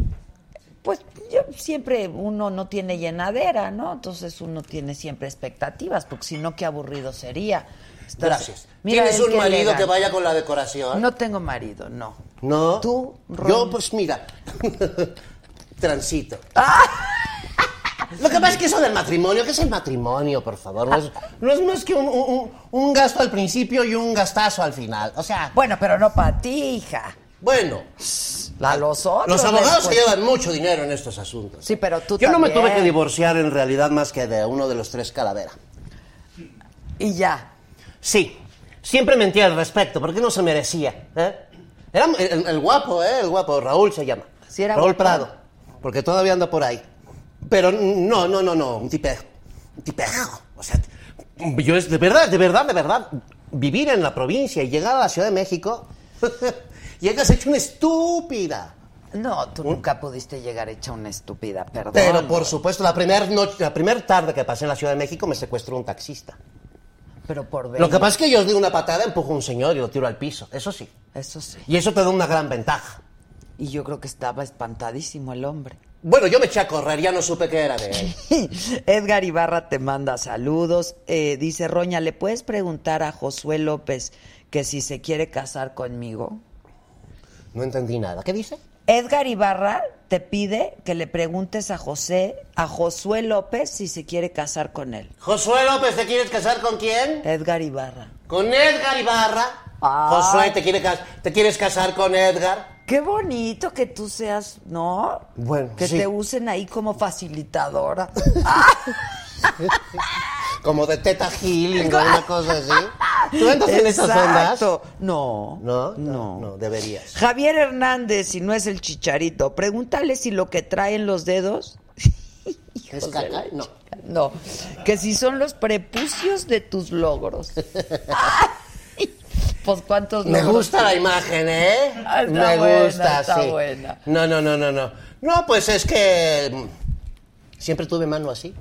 Pues yo siempre uno no tiene llenadera, ¿no? Entonces uno tiene siempre expectativas, porque si no, qué aburrido sería. Estar- Gracias. Mira ¿Tienes un marido que vaya con la decoración? No tengo marido, no. ¿No? ¿Tú, Ron? Yo, pues mira, transito. Ah. Lo que pasa es que eso del matrimonio, ¿qué es el matrimonio, por favor? No es, no es más que un, un- un gasto al principio y un gastazo al final. O sea, Bueno, pero no para ti, hija. bueno, A los otros. los abogados se llevan mucho dinero en estos asuntos. Sí, pero tú Yo no me tuve que divorciar en realidad más que de uno de los tres calavera. Y ya. Sí, siempre mentía al respecto, porque no se merecía. ¿eh? Era el, el guapo, ¿eh? El guapo, Raúl se llama. Sí, era Raúl guapo. Prado, porque todavía anda por ahí. Pero no, no, no, no, un tipejo. Un tipejo. O sea, yo es de verdad, de verdad, de verdad, vivir en la provincia y llegar a la Ciudad de México Llegas hecho una estúpida. No, tú nunca pudiste llegar hecha una estúpida, perdón. Pero por supuesto, la primera noche, la primera tarde que pasé en la Ciudad de México me secuestró un taxista. Pero por ver. Lo que pasa es que yo os di una patada, empujo a un señor y lo tiro al piso, eso sí. Eso sí. Y eso te da una gran ventaja. Y yo creo que estaba espantadísimo el hombre. Bueno, yo me eché a correr, ya no supe qué era de él. Edgar Ibarra te manda saludos. Eh, dice Roña, ¿le puedes preguntar a Josué López que si se quiere casar conmigo? No entendí nada. ¿Qué dice? Edgar Ibarra te pide que le preguntes a José, a Josué López si se quiere casar con él. Josué López, ¿te quieres casar con quién? Edgar Ibarra. Con Edgar Ibarra. Ah. Josué, ¿te, quiere ¿te quieres casar con Edgar? Qué bonito que tú seas, ¿no? Bueno, Que sí. te usen ahí como facilitadora. Como de teta healing o una cosa así. ¿Tú andas en esas ondas? No, No, no, no, deberías. Javier Hernández, si no es el chicharito, pregúntale si lo que trae en los dedos. ¿Es caca? No. No, que si son los prepucios de tus logros. Ay, pues cuántos Me logros gusta la imagen, ¿eh? Ah, está Me buena, gusta, está sí. buena. No, no, no, no, no. No, pues es que siempre tuve mano así.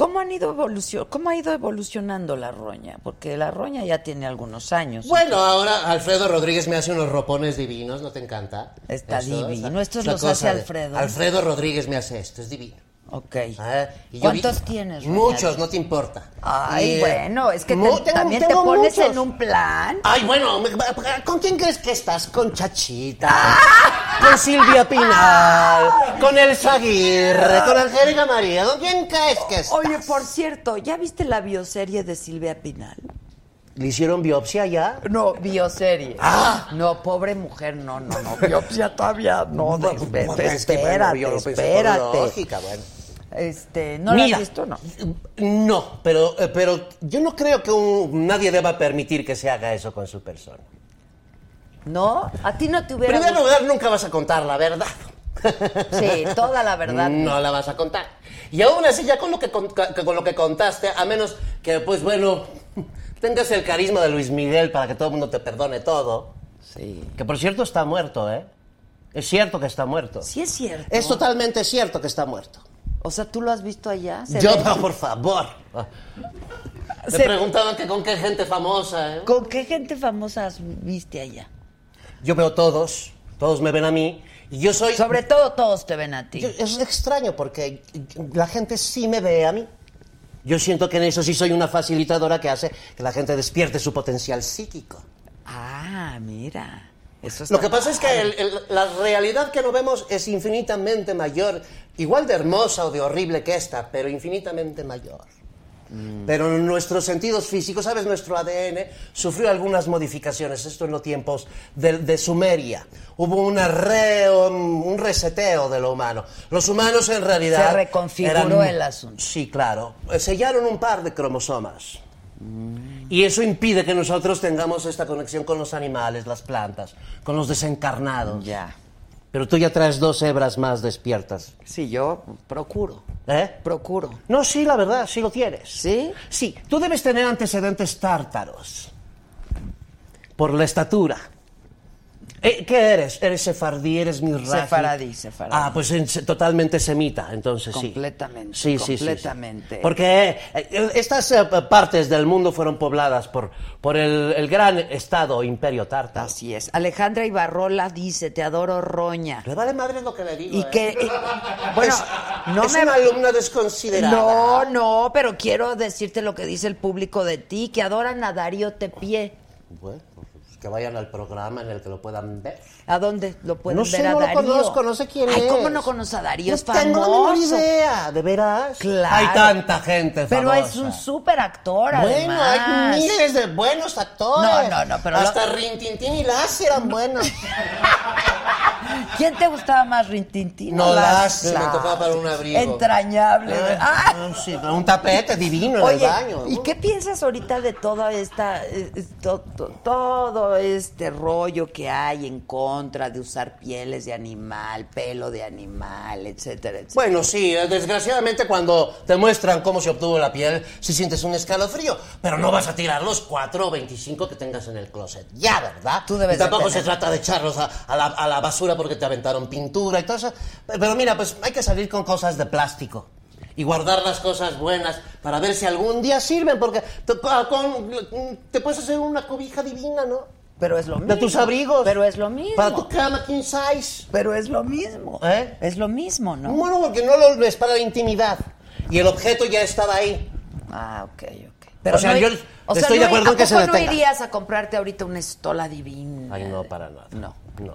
¿Cómo han ido evolucion cómo ha ido evolucionando la roña? Porque la roña ya tiene algunos años. Bueno, ahora Alfredo Rodríguez me hace unos ropones divinos, ¿no te encanta? Está divino. esa- Estos los hace de- Alfredo. Alfredo Rodríguez me hace esto, es divino. Ok. Ah, y ¿Cuántos vi- tienes? Roña? Muchos, no te importa. Ay, eh, bueno, es que te- tengo- también te pones muchos. en un plan. Ay, bueno, ¿con quién crees que estás? Con Chachita, Ah. con Silvia Pinal, con Elsa Aguirre, con Angélica María. ¿Con quién crees que estás? Oye, por cierto, ¿ya viste la bioserie de Silvia Pinal? ¿Le hicieron biopsia ya? No, bioserie. Ah. No, pobre mujer, no, no, no. Biopsia todavía no. que, bueno, espérate, espérate. lógica, bueno. Este, ¿no Mira, has visto no? No, pero, eh, pero yo no creo que un- nadie deba permitir que se haga eso con su persona. ¿No? ¿A ti no te En hubiera primer gustado? lugar, nunca vas a contar la verdad. Sí, toda la verdad. No la vas a contar. Y aún así, ya con lo que, con, con lo que contaste, a menos que, pues bueno, tengas el carisma de Luis Miguel para que todo el mundo te perdone todo. Sí. Que por cierto está muerto, ¿eh? Es cierto que está muerto. Sí es cierto. Es totalmente cierto que está muerto. O sea, ¿tú lo has visto allá? ¿Se Yo, ve? no, por favor. Se- preguntaban que con qué gente famosa, ¿eh? ¿Con qué gente famosa has viste allá? Yo veo todos, todos me ven a mí, y yo soy... Sobre todo todos te ven a ti. Yo- es extraño porque la gente sí me ve a mí. Yo siento que en eso sí soy una facilitadora que hace que la gente despierte su potencial psíquico. Ah, mira. Eso Lo que pasa es que padre. el- el- la realidad que no vemos es infinitamente mayor, igual de hermosa o de horrible que esta, pero infinitamente mayor. Pero nuestros sentidos físicos, ¿sabes? Nuestro ADN sufrió algunas modificaciones, esto en los tiempos de, de Sumeria. Hubo una re- un reseteo de lo humano. Los humanos en realidad... Se reconfiguró el asunto. Sí, claro. Eh, Sellaron un par de cromosomas. Y eso impide que nosotros tengamos esta conexión con los animales, las plantas, con los desencarnados. Ya. Pero tú ya traes dos hebras más despiertas. Sí, yo procuro. ¿Eh? Procuro. No, sí, la verdad, sí lo tienes. ¿Sí? Sí, tú debes tener antecedentes tártaros. Por la estatura. Eh, ¿Qué eres? ¿Eres sefardí? ¿Eres mirraji? Sefaradí, sefaradí. Ah, pues en- totalmente semita, entonces sí. Completamente, Sí, sí, sí, sí. completamente. Porque eh, estas eh, partes del mundo fueron pobladas por, por el, el gran estado imperio tártaro. Así es. Alejandra Ibarrola dice, te adoro, Roña. Le vale madre lo que le digo. Y que, y- bueno, es, no es me... una alumna desconsiderada. No, no, pero quiero decirte lo que dice el público de ti, que adoran a Darío Tepié. Bueno, que vayan al programa en el que lo puedan ver. ¿A dónde lo pueden No ver sé, a no lo Darío? conozco, no sé quién Ay, es. ¿cómo no conoce a Darío? No es tengo la famoso. idea, ¿de veras? Claro. Hay tanta gente Pero famosa. es un súper actor, Bueno, además. hay miles de buenos actores. No, no, no, pero Hasta lo- Rintintín y Lass eran buenos. ¿Quién te gustaba más, Rintintín? No, las, se me tocaba para un abrigo. Entrañable. Ah, Ah. sí, un tapete divino en el baño. ¿y qué piensas ahorita de toda esta, eh, eh, to- to- todo este rollo que hay en contra de usar pieles de animal, pelo de animal, etcétera, etcétera? Bueno, sí, desgraciadamente cuando te muestran cómo se obtuvo la piel, si sientes un escalofrío, pero no vas a tirar los 4 o 25 que tengas en el closet. Ya, ¿verdad? Tú debes y tampoco de se trata de echarlos a, a la, a la basura porque te aventaron pintura y todo eso. Pero mira, pues hay que salir con cosas de plástico. Y guardar las cosas buenas para ver si algún día sirven, porque te, con- te puedes hacer una cobija divina, ¿no? Pero es lo mismo. De tus abrigos. Pero es lo mismo. Para tu cama king size. Pero es lo mismo. ¿Eh? Es lo mismo, ¿no? Bueno, porque no lo ves para la intimidad. Y el objeto ya estaba ahí. Ah, ok, ok. O sea, yo o sea, estoy de no- acuerdo en que ¿a se poco no detenga. irías a comprarte ahorita una estola divina? Ay, no, para nada. No. No, no,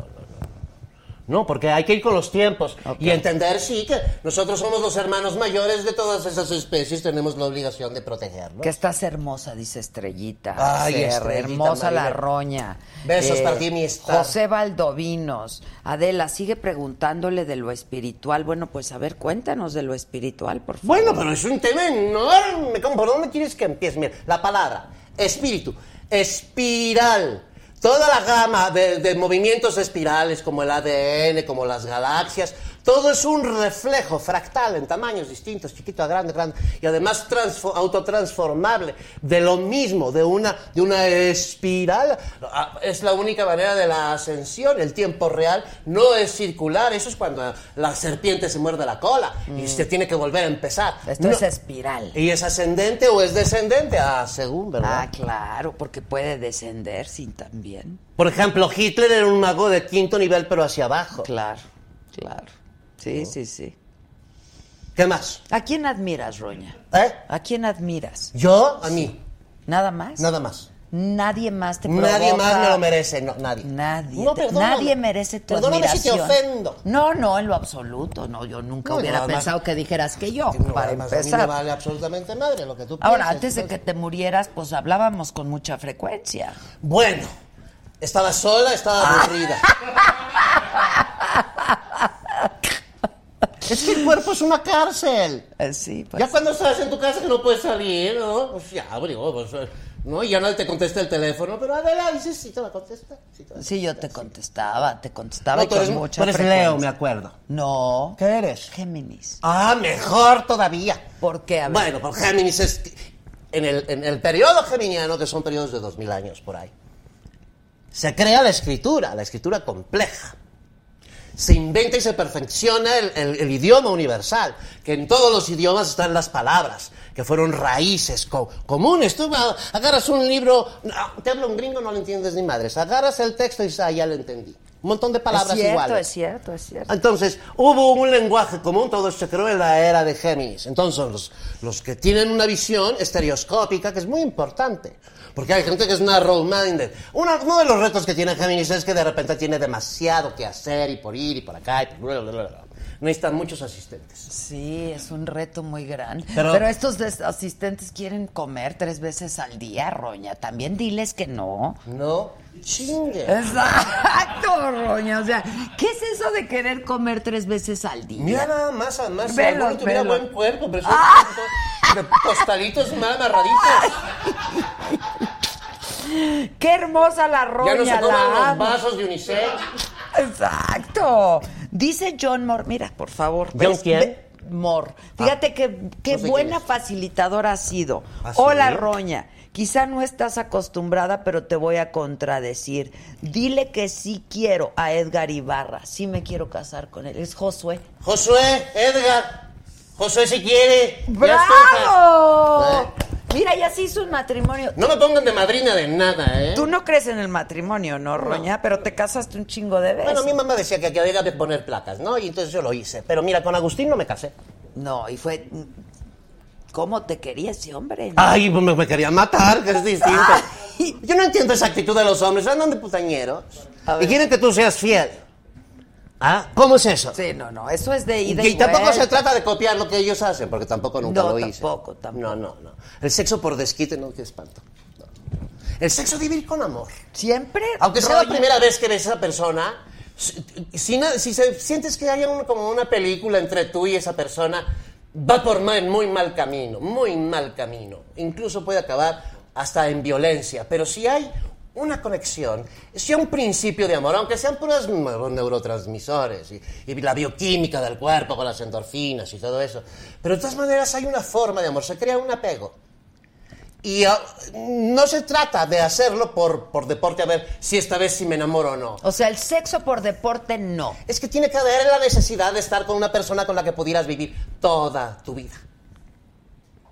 no. Porque hay que ir con los tiempos y entender, sí, que nosotros somos los hermanos mayores de todas esas especies, tenemos la obligación de protegerlos. Que estás hermosa, dice Estrellita. Ay, Ser, Estrellita, hermosa la roña. Besos para ti, mi star. José Valdovinos. Adela, sigue preguntándole de lo espiritual. Bueno, pues a ver, cuéntanos de lo espiritual, por favor. Bueno, pero es un tema enorme. ¿Cómo- ¿Por dónde quieres que empiece? Mira, la palabra, espíritu, espiral. Toda la gama de, de movimientos espirales, como el ADN, como las galaxias, todo es un reflejo fractal en tamaños distintos, chiquito a grande, grande, y además transfo- autotransformable, de lo mismo, de una, de una espiral. Ah, Es la única manera de la ascensión. El tiempo real no es circular, eso es cuando la serpiente se muerde la cola y se tiene que volver a empezar. Esto No- es espiral. ¿Y es ascendente o es descendente? Ah, según, ¿verdad? Ah, claro, porque puede descender sin también. Por ejemplo, Hitler era un mago de quinto nivel, pero hacia abajo. Claro, claro. Sí, sí, sí. ¿Qué más? ¿A quién admiras, Roña? ¿Eh? ¿A quién admiras? Yo, a mí, ¿Nada más? nada más. Nadie más te Nadie provoca- más me lo merece, no, nadie. Nadie. No, perdóname. nadie merece tu Perdóname si te admiración. ofendo. No, no, en lo absoluto. No, yo nunca No, hubiera más- pensado que dijeras que yo, No, para además, a mí empezar. me vale absolutamente madre lo que tú Ahora, pienses, antes de que te murieras, pues hablábamos con mucha frecuencia. Bueno, estaba sola, estaba aburrida. es que el cuerpo es una cárcel. Eh, sí, pues. Ya cuando estás en tu casa que no puedes salir, ¿no? Pues ya, digo, pues, eh, ¿no? Y ya no te contesta el teléfono, pero Adela dices, sí te va a contestar. Sí, te va a Sí, yo te contestaba, te contestaba No, y tú con eres, mucha tú eres. Leo, me acuerdo. No. ¿Qué eres? Géminis. Ah, mejor todavía. ¿Por qué? A ver. Bueno, por Géminis es... En el, en el periodo geminiano, que son periodos de 2000 años por ahí, se crea la escritura, la escritura compleja. Se inventa y se perfecciona el, el- el idioma universal, que en todos los idiomas están las palabras, que fueron raíces co- comunes. Tú ah, agarras un libro, no, te habla un gringo, no lo entiendes ni madres. Agarras el texto y dices, ah, ya lo entendí. Un montón de palabras es cierto, iguales. es cierto, es cierto. Entonces, hubo un lenguaje común, todo se creó en la era de Géminis. Entonces, los, los que tienen una visión estereoscópica, que es muy importante, porque hay gente que es narrow-minded. Una- Uno de los retos que tiene Géminis es que de repente tiene demasiado que hacer y por ir y por acá y por... bla, bla, bla, bla. Necesitan muchos asistentes. Sí, es un reto muy grande. Pero, Pero- estos asistentes quieren comer tres veces al día, Roña. También diles que no. No, chingue. Exacto, Roña. O sea, ¿qué es eso de querer comer tres veces al día? Mira nada más, si Velos, tuviera velos. buen cuerpo, pero Ah. De tostaditos mal amarraditos. ¡Qué hermosa la Roña! Ya no se la coman los amo. vasos de unicel. Exacto. Dice John Moore, mira, por favor. ¿John ¿ves? quién? Ve- Moore. Fíjate qué, qué no sé buena quién facilitadora has sido. ¿Ah? Hola, Roña. Quizá no estás acostumbrada, pero te voy a contradecir. Dile que sí quiero a Edgar Ibarra. Sí me quiero casar con él. Es Josué. Josué, Edgar. Josué si quiere. ¡Bravo! Eh, Mira, ya se hizo un matrimonio. No me pongan de madrina de nada, ¿eh? Tú no crees en el matrimonio, ¿no, Roña? Pero te casaste un chingo de veces. Bueno, mi mamá decía que había que poner placas, ¿no? Y entonces yo lo hice. Pero mira, con Agustín no me casé. No, y fue... ¿Cómo te quería ese hombre? no? Ay, pues me, querían matar, que es distinto. Ay. Yo no entiendo esa actitud de los hombres. Andan de putañeros. Y quieren que tú seas fiel. ¿Ah? ¿Cómo es eso? Sí, no, no, eso es de Y, ida y, tampoco se vuelta. trata de copiar lo que ellos hacen, porque tampoco nunca No, lo hice. tampoco, tampoco. No, no, no. El sexo por desquite, no, qué espanto. No. El sexo debe ir con amor. Siempre. Aunque sea la primera vez que ves a esa persona, Si, si si se- sientes que hay un- como una película entre tú y esa persona, va por mal- muy mal camino, muy mal camino. Incluso puede acabar hasta en violencia. Pero si hay una conexión, si hay un principio de amor, aunque sean puros neuro- neurotransmisores y, y la bioquímica del cuerpo con las endorfinas y todo eso, pero de todas maneras hay una forma de amor, se crea un apego. Y ah, no se trata de hacerlo por, por deporte, a ver si esta vez si me enamoro o no. O sea, el sexo por deporte no. Es que tiene que haber la necesidad de estar con una persona con la que pudieras vivir toda tu vida.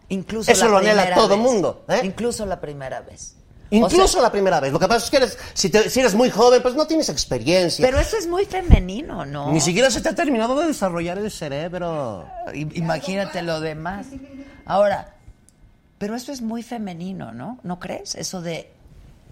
Incluso Eso la lo anhela todo vez. mundo, ¿eh? Incluso la primera vez. Incluso O sea, la primera vez. Lo que pasa es que eres, si, te- si eres muy joven, pues no tienes experiencia. pero eso es muy femenino, ¿no? Ni siquiera se te ha terminado de desarrollar el cerebro. Imagínate lo demás. Ahora, pero eso es muy femenino, ¿no? ¿No crees? Eso de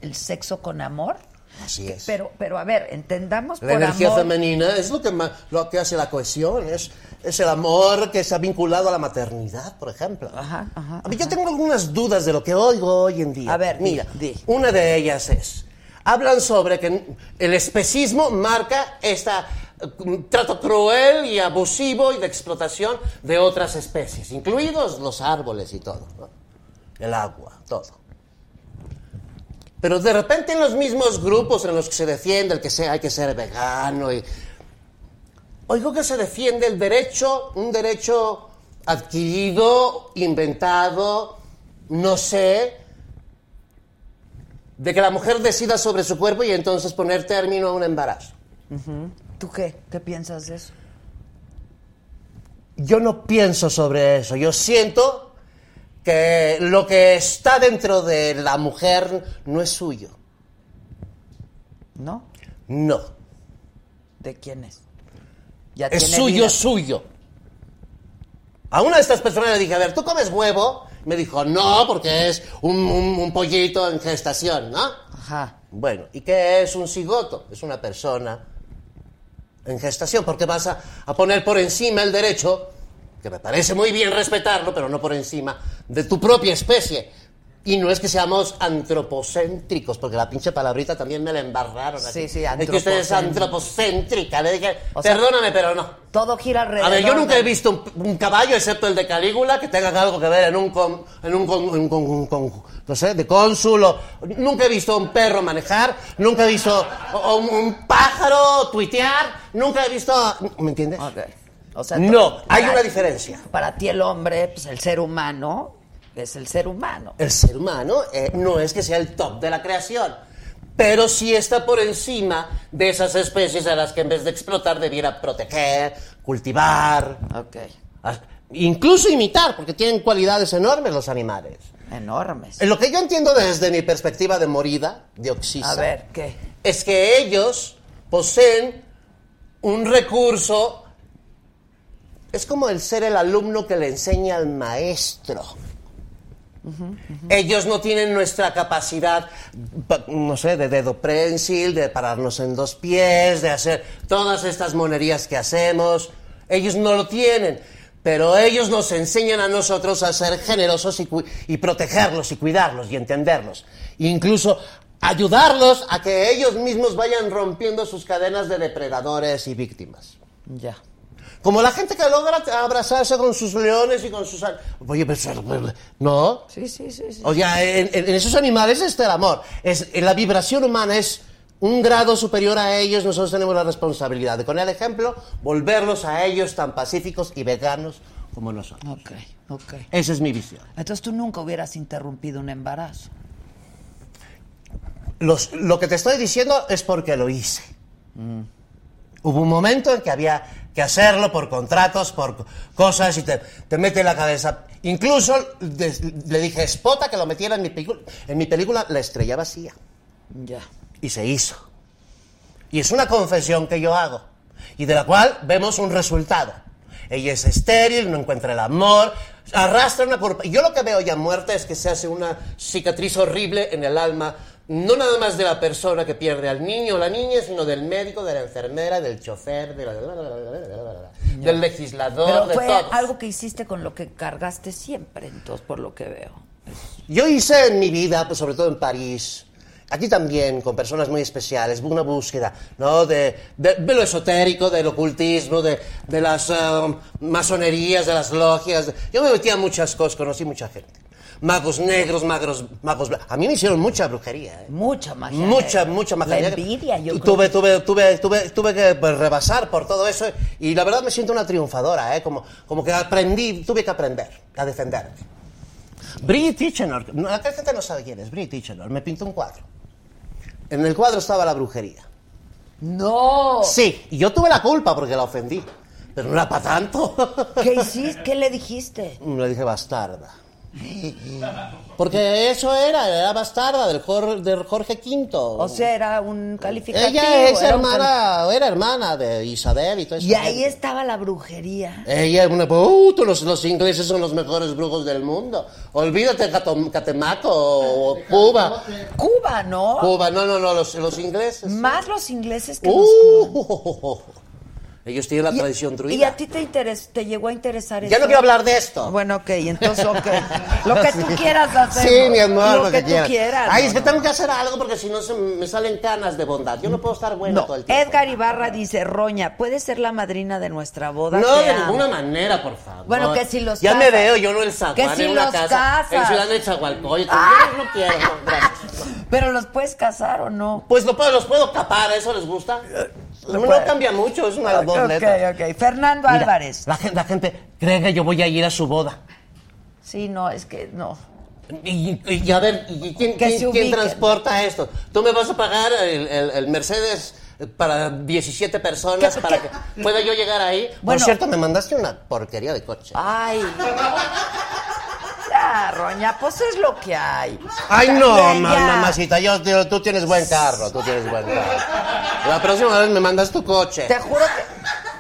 el sexo con amor. Así es. Pero, pero a ver, entendamos La por energía amor. femenina es lo que, lo que hace la cohesión, es, es el amor que está vinculado a la maternidad, por ejemplo. Ajá, ajá, A mí yo tengo algunas dudas de lo que oigo hoy en día. A ver, mira, di. una de ellas es, hablan sobre que el especismo marca este trato cruel y abusivo y de explotación de otras especies, incluidos los árboles y todo, ¿no? el agua, todo. Pero de repente en los mismos grupos en los que se defiende el que sea, hay que ser vegano y... Oigo que se defiende el derecho, un derecho adquirido, inventado, no sé, de que la mujer decida sobre su cuerpo y entonces poner término a un embarazo. ¿Tú qué? ¿Qué piensas de eso? Yo no pienso sobre eso, yo siento que lo que está dentro de la mujer no es suyo. ¿No? No. ¿De quién es? Ya Es tiene suyo, vida. suyo. A una de estas personas le dije, a ver, ¿tú comes huevo? Me dijo, no, porque es un, un- un pollito en gestación, ¿no? Ajá. Bueno, ¿y qué es un cigoto? Es una persona en gestación, porque vas a, a poner por encima el derecho, que me parece muy bien respetarlo, pero no por encima, de tu propia especie. Y no es que seamos antropocéntricos, porque la pinche palabrita también me la embarraron. Sí, aquí. sí, Es que usted es antropocéntrica. Le dije, O sea, perdóname, pero no. Todo gira alrededor. A ver, yo nunca he visto un, un caballo, excepto el de Calígula, que tenga algo que ver en un, con, en un, con- un con- con- no sé, de cónsul. o- nunca he visto un perro manejar, nunca he visto un, un pájaro tuitear, nunca he visto... ¿Me entiendes? Ok. O sea, No, hay una diferencia. Para ti el hombre, pues el ser humano, es el ser humano. El ser humano eh, no es que sea el top de la creación, pero sí está por encima de esas especies a las que en vez de explotar debiera proteger, cultivar, Ok. incluso imitar, porque tienen cualidades enormes los animales. Enormes. En lo que yo entiendo desde mi perspectiva de morida, de Oxisa, A ver, ¿qué? es que ellos poseen un recurso, es como el ser el alumno que le enseña al maestro. Ellos no tienen nuestra capacidad, pa- no sé, de dedo prensil, de pararnos en dos pies, de hacer todas estas monerías que hacemos. Ellos no lo tienen, pero ellos nos enseñan a nosotros a ser generosos y, y protegerlos y cuidarlos y entenderlos. Incluso ayudarlos a que ellos mismos vayan rompiendo sus cadenas de depredadores y víctimas. Ya. Como la gente que logra abrazarse con sus leones y con sus... Oye, pero... ¿No? Sí, sí, sí, sí. O sea, en, en- esos animales está el amor. Es, en la vibración humana es un grado superior a ellos. Nosotros tenemos la responsabilidad de, con el ejemplo, volverlos a ellos tan pacíficos y veganos como nosotros. Ok, ok. Esa es mi visión. Entonces tú nunca hubieras interrumpido un embarazo. Los- lo que te estoy diciendo es porque lo hice. Hubo un momento en que había que hacerlo por contratos, por co- cosas y te, te mete en la cabeza. Incluso le dije a Spota que lo metiera en mi, película- en mi película La estrella vacía. Ya. Y se hizo. Y es una confesión que yo hago. Y de la cual vemos un resultado. Ella es estéril, no encuentra el amor, arrastra una culpa. Yo lo que veo ya muerta es que se hace una cicatriz horrible en el alma, no nada más de la persona que pierde al niño o la niña, sino del médico, de la enfermera, del chofer, de la- del legislador, Pero de fue todos. algo que hiciste con lo que cargaste siempre, entonces, por lo que veo. Yo hice en mi vida, pues sobre todo en París, aquí también, con personas muy especiales, una búsqueda, ¿no? De, de- de lo esotérico, del ocultismo, de, de las um, masonerías, de las logias. Yo me metí a muchas cosas, conocí mucha gente. Magos negros, magos, magos bla- A mí me hicieron mucha brujería, ¿eh? Mucha magia. Mucha, mucha magia. La envidia, yo tuve, tuve, tuve, tuve, tuve que pues, rebasar por todo eso y la verdad me siento una triunfadora, ¿eh? Como, como que aprendí, tuve que aprender a defenderme. Brie Tichenor, no, la gente no sabe quién es, Brie Tichenor, me pintó un cuadro. En el cuadro estaba la brujería. No. Sí, y yo tuve la culpa porque la ofendí, pero no era para tanto. ¿Qué hiciste? ¿Qué le dijiste? Le dije bastarda. Porque eso era, era bastarda del, Jor- del Jorge V. O sea, era un calificativo. Ella es era un hermana, era hermana de Isabel y todo eso. Y ahí estaba la brujería. Ella una... Uh, los, los ingleses son los mejores brujos del mundo. Olvídate Catemaco o Cuba. Cuba, ¿no? Cuba, no, no, no, los, los ingleses. Más los ingleses que los Uh, ellos tienen la Y- tradición ¿Y druida. a ti te, interes, te llegó a interesar eso? Ya no quiero hablar de esto. Bueno, ok, entonces lo que, lo que tú quieras hacer. Sí, mi amor, lo, que, tú quieras. Ay, no, es que no. tengo que hacer algo porque si no se me salen canas de bondad. Yo no puedo estar bueno No, todo el tiempo. Edgar Ibarra dice, Roña, ¿puedes ser la madrina de nuestra boda? No, de amo". ninguna manera, por favor. Bueno, que si los Ya me veo yo no el zaguán Que si en una los casa. casas. En Ciudad de Chagualcoy. Ah. Yo no quiero, no, gracias. Pero los puedes casar o no. Pues lo puedo- los puedo capar, ¿eso les gusta? No, cambia mucho, es una de dos ok, letras. ok. Fernando Mira, Álvarez. La gente, la gente cree que yo voy a ir a su boda. Sí, no, es que no. Y, y- y a ver, ¿y quién, quién- transporta esto? ¿Tú me vas a pagar el, el- el Mercedes para 17 personas ¿Qué- para qué? que pueda yo llegar ahí? Bueno. Por cierto, me mandaste una porquería de coche. Ay. Roña, pues es lo que hay. Ay, no, ma- mamacita, yo, yo- tú tienes buen carro, tú tienes buen carro. La próxima vez me mandas tu coche. Te juro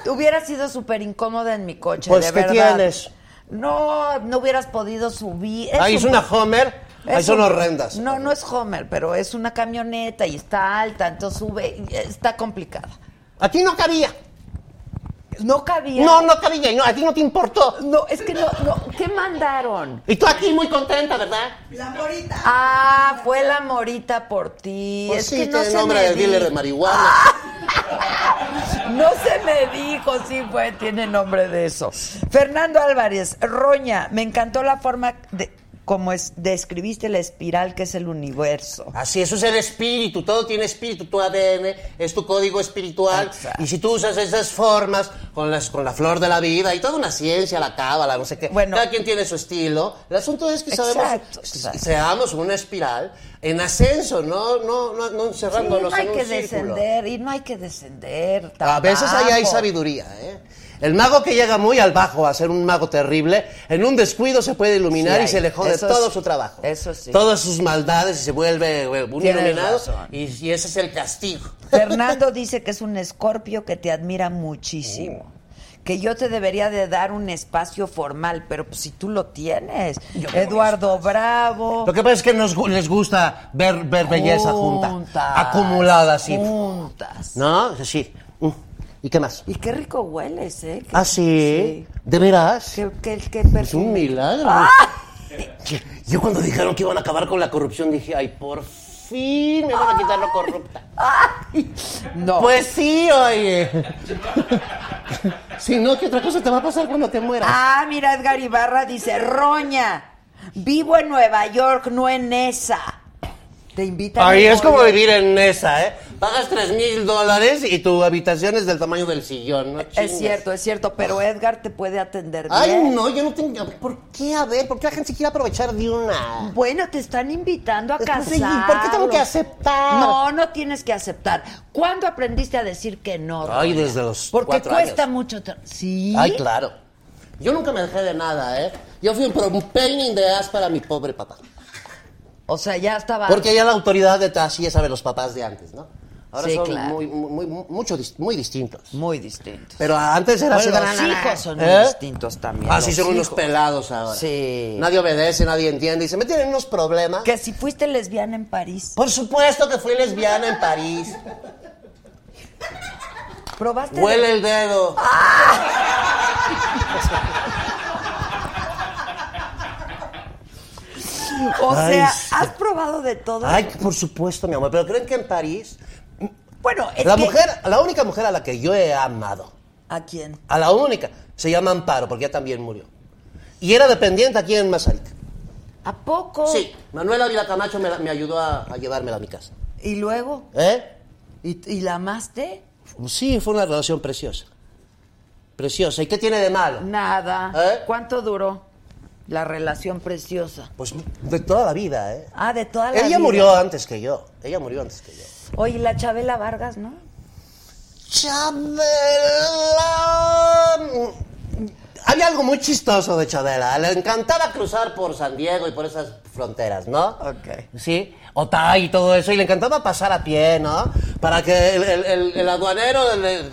que hubiera sido súper incómoda en mi coche, Pues, de ¿qué verdad. tienes? No, no hubieras podido subir. Ay, es un- una Homer. Es son un- horrendas. No, no es Homer, pero es una camioneta y está alta, entonces sube, y está complicada. A ti no cabía. No cabía. No, no cabía. y No, a ti no te importó. No, es que no, no. ¿Qué mandaron? Y tú aquí muy contenta, ¿verdad? Ah, fue la morita por ti. Pues es sí, que no se nombre me de dealer de marihuana. No se me dijo, sí fue, tiene nombre de eso. Fernando Álvarez, Roña, me encantó la forma de como es, describiste la espiral que es el universo. Así, eso es el espíritu, todo tiene espíritu, tu ADN es tu código espiritual. Exacto. Y si tú usas esas formas con, las, con la flor de la vida y toda una ciencia, la cábala, no sé qué, Bueno. cada quien tiene su estilo. El asunto es que sabemos, Exacto, exacto. seamos una espiral en ascenso, no, no, no, no Sí, encerrándonos no hay en un que círculo. descender y no hay que descender. A veces ahí hay sabiduría, ¿eh? El mago que llega muy al bajo a ser un mago terrible, en un descuido se puede iluminar Sí, y se le jode eso todo su trabajo. eso sí. Todas sus maldades y se vuelve eh, un Tienes iluminado. razón. Y, y ese es el castigo. Fernando dice que es un escorpio que te admira muchísimo. Que yo te debería de dar un espacio formal, pero pues, si tú lo tienes. Eduardo Bravo. Lo que pasa es que nos les gusta ver, ver belleza junta, Juntas, acumulada así. Juntas. ¿No? Sí. Mm. ¿Y qué más? Y qué rico hueles, ¿eh? ¿Ah, sí? ¿De veras? Qué, qué, qué Es un milagro. ¡Ah! Yo cuando dijeron que iban a acabar con la corrupción dije, ay, por fin me van a quitar lo corrupta. ¡Ay! No. Pues sí, oye. si no, ¿qué otra cosa te va a pasar cuando te mueras? Ah, mira, Edgar Ibarra dice, Roña, vivo en Nueva York, no en esa. Te invitan Ay, al es como vivir en esa, ¿eh? Pagas tres mil dólares y tu habitación es del tamaño del sillón, ¿no? Es cierto, es cierto, pero Edgar te puede atender bien. Ay, no, yo no tengo... ¿Por qué? A ver, ¿por qué la gente se quiere aprovechar de una? Bueno, te están invitando a Pues, casar. sí, ¿por qué tengo que aceptar? No, no tienes que aceptar. ¿Cuándo aprendiste a decir que no? Ay, desde los Porque cuatro cuesta años. mucho. ¿Sí? Ay, claro. Yo nunca me dejé de nada, ¿eh? Yo fui un, un pain in the ass para mi pobre papá. O sea, ya estaba. Porque ya la autoridad de así ya sabe los papás de antes, ¿no? Ahora Sí, son claro. muy, muy, muy, mucho muy distintos. Muy distinto. Pero antes era Bueno, los hijos son muy ¿Eh? distintos también, Así los son unos pelados ahora. Sí. Nadie obedece, nadie entiende. Y se meten en unos problemas. Que si fuiste lesbiana en París. Por supuesto que fui lesbiana en París. ¿Probaste? de- Huele el dedo. O Ay, sea, sí. ¿has probado de todo? Ay, por supuesto, mi amor. Pero creen que en París, bueno, es la que- mujer, la única mujer a la que yo he amado, ¿A quién? a la única, se llama Amparo, porque ella también murió. Y era dependiente aquí en Mazarik. ¿A poco? Sí, Manuela Vila Camacho me ayudó a, a llevármela a mi casa. ¿Y luego? ¿Eh? ¿Y, y la amaste? Sí, fue una relación preciosa. Preciosa. ¿Y qué tiene de malo? Nada. ¿Eh? ¿Cuánto duró la relación preciosa? Pues de toda la vida, ¿eh? Ah, de toda la Ella vida. murió antes que yo. Ella murió antes que yo. Oye, la Chabela Vargas, ¿no? Chabela. Había algo muy chistoso de Chabela. Le encantaba cruzar por San Diego y por esas fronteras, ¿no? Ok. Sí, Otay y todo eso. Y le encantaba pasar a pie, ¿no? Para que el, el- el- el aduanero le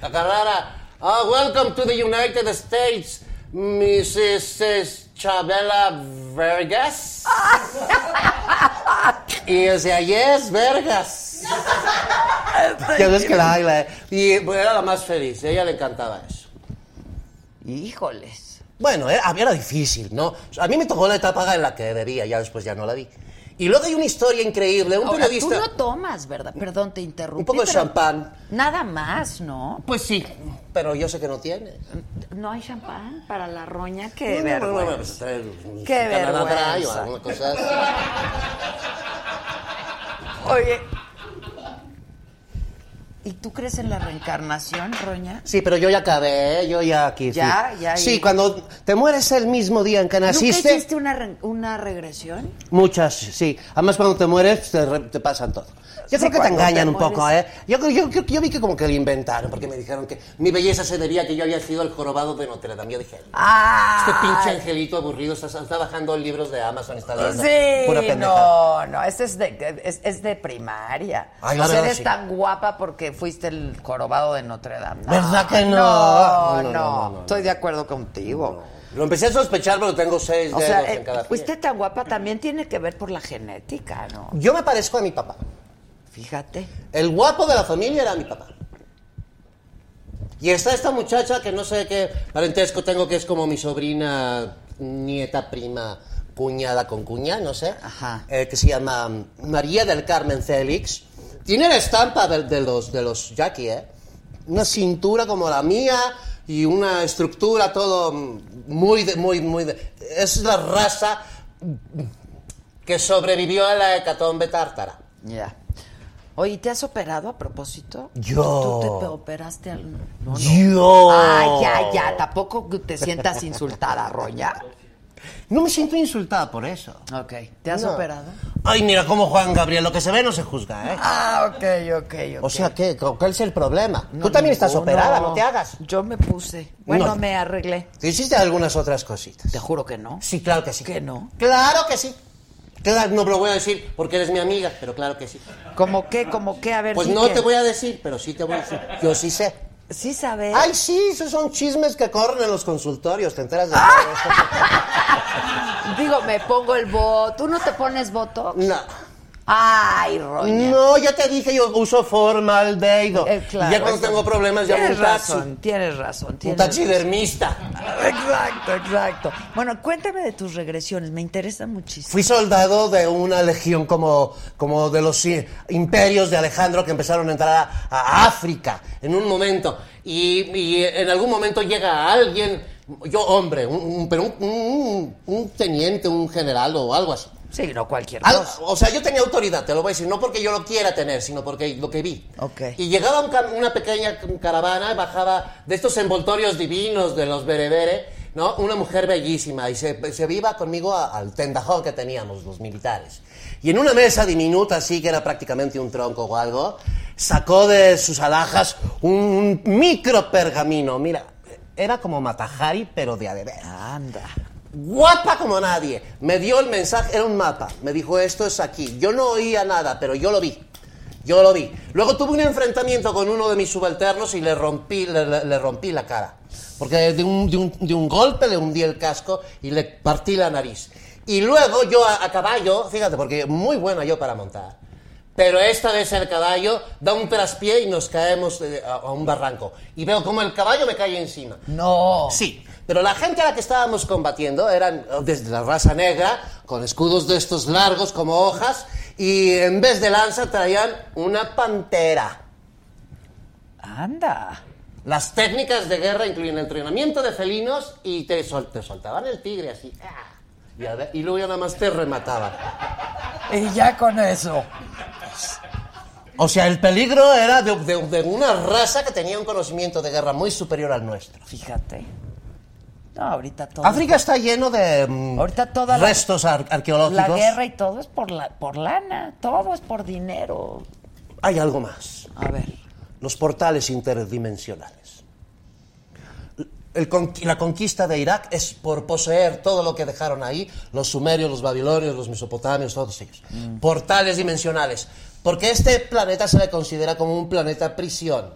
agarrara. Ah, welcome to the United States, Mrs. Chabela Vargas. y decía, yes, Vergas. Ya ves que la baila. Y era la más feliz. A ella le encantaba eso. Híjoles. Bueno, era, era difícil, ¿no? A mí me tocó la etapa en la que debía, ya después ya no la vi. Y luego hay una historia increíble. Un Ahora, periodista. tú no tomas, ¿verdad? Perdón, te interrumpí. Un poco de champán. Nada más, ¿no? Pues sí, pero yo sé que no tiene. ¿No hay champán para la roña? Qué No, no, no, no, vergüenza. pues, trae Qué o vergüenza. alguna cosa así. Oye. ¿Y tú crees en la reencarnación, roña? Sí, pero yo ya acabé, ¿eh? yo ya aquí. Ya, sí. ya, Sí, y- cuando te mueres el mismo día en que ¿Nunca naciste. hiciste una, re- una regresión? Muchas, sí. Además, cuando te mueres, te, te pasan todo. Yo creo que te engañan un poco. ¿eh? Yo, yo, yo, yo vi que como que lo inventaron, porque me dijeron que mi belleza se debía a que yo había sido el jorobado de Notre Dame. Yo dije, ¡Ah! este pinche angelito aburrido está, está bajando libros de Amazon, está leyendo. Sí, Pura no, no, ese es de, es, es de primaria. Ay, o sea, eres sí. tan guapa porque fuiste el jorobado de Notre Dame. No, ¿Verdad que no? No, no, No, estoy de acuerdo contigo. Lo empecé a sospechar, pero tengo seis O dedos sea, en eh, cada pie. fuiste tan guapa también tiene que ver por la genética, ¿no? Yo me parezco a mi papá. Fíjate. El guapo de la familia era mi papá. Y está esta muchacha que no sé qué parentesco tengo, que es como mi sobrina, nieta, prima, cuñada con cuña, no sé. Ajá. eh, que se llama María del Carmen Félix. Tiene la estampa de, de los, de los Jackie, ¿eh? Una cintura como la mía y una estructura todo muy, de- muy, muy... de- es la raza que sobrevivió a la hecatombe tártara. Ya. Oye, ¿te has operado a propósito? Yo. ¿Tú te operaste al.? No, no. Yo. Ah, ya, ya. Tampoco te sientas insultada, Roña. No me siento insultada por eso. Ok. ¿Te has No. operado? Ay, mira cómo Juan Gabriel, lo que se ve no se juzga, ¿eh? Ah, ok, ok, ok. O sea, ¿qué? ¿Cuál es el problema? No, Tú también estás operada, no te hagas. Yo me puse. Bueno, No. me arreglé. Te hiciste algunas otras cositas. Te juro que no. Sí, claro que sí. ¿Que no? Claro que sí. Claro, no lo voy a decir porque eres mi amiga, pero claro que sí. ¿Cómo qué? ¿Cómo qué? A ver, Pues no qué. te voy a decir, pero sí te voy a decir. Yo sí sé. Sí sabes. Ay, sí, esos son chismes que corren en los consultorios, te enteras de Ah. todo eso? Digo, me pongo el voto. ¿Tú no te pones voto? No. Ay, Roña. No, ya te dije, yo uso formaldehído. Eh, claro, ya cuando tengo problemas Tienes un taxi. razón, tienes razón. Un Tienes razón. taxidermista. Exacto, exacto. Bueno, cuéntame de tus regresiones, me interesa muchísimo. Fui soldado de una legión como, como de los imperios de Alejandro que empezaron a entrar a, a África en un momento. Y, y en algún momento llega alguien, yo hombre, un- un teniente, un general o algo así. Sí, no cualquier Al- o sea, yo tenía autoridad, te lo voy a decir, no porque yo lo quiera tener, sino porque lo que vi. Ok. Y llegaba un una pequeña caravana, bajaba de estos envoltorios divinos de los berebere, ¿no? Una mujer bellísima y se, se iba conmigo a- al tendajón que teníamos los militares. Y en una mesa diminuta, así que era prácticamente un tronco o algo, sacó de sus alhajas un micro pergamino. Mira, era como Matajari, pero de adeveras Anda. Guapa como nadie. Me dio el mensaje, era un mapa. Me dijo, esto es aquí. Yo no oía nada, pero yo lo vi. Yo lo vi. Luego tuve un enfrentamiento con uno de mis subalternos y le rompí, le, le- le rompí la cara. Porque de un, de, un, de un golpe le hundí el casco y le partí la nariz. Y luego yo a, a caballo, fíjate, porque muy buena yo para montar. Pero esta vez el caballo da un traspié y nos caemos eh, a, a un barranco. Y veo como el caballo me cae encima. No. Sí, pero la gente a la que estábamos combatiendo eran oh, desde la raza negra, con escudos de estos largos como hojas, y en vez de lanza traían una pantera. Anda. Las técnicas de guerra incluyen entrenamiento de felinos y te, sol- te soltaban el tigre así. ¡ah! Y, ver- y luego ya nada más te remataban. Y ya con eso. O sea, el peligro era de, de- de una raza que tenía un conocimiento de guerra muy superior al nuestro. Fíjate. No, ahorita todo. África está lleno de mm, Ahorita toda la- restos ar- arqueológicos. La guerra y todo es por la por lana, todo es por dinero. Hay algo más. A ver. los portales interdimensionales. El la conquista de Irak es por poseer todo lo que dejaron ahí los sumerios, los babilonios, los mesopotamios, todos ellos. Portales dimensionales. Porque este planeta se le considera como un planeta prisión.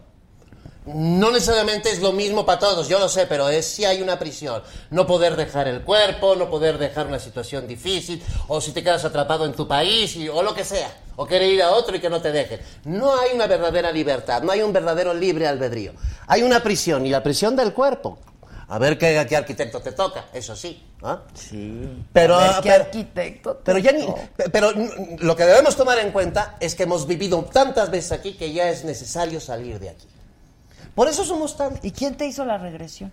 No necesariamente es lo mismo para todos, yo lo sé, pero es si hay una prisión. No poder dejar el cuerpo, no poder dejar una situación difícil, o si te quedas atrapado en tu país, y- o lo que sea, o querer ir a otro y que no te dejen. No hay una verdadera libertad, no hay un verdadero libre albedrío. Hay una prisión, y la prisión del cuerpo. A ver qué, qué arquitecto te toca, eso sí. ¿ah? Sí. Pero, ver, ¿qué pero- arquitecto? te pero ya ni- pero lo que debemos tomar en cuenta es que hemos vivido tantas veces aquí que ya es necesario salir de aquí. Por eso somos tan... ¿Y quién te hizo la regresión?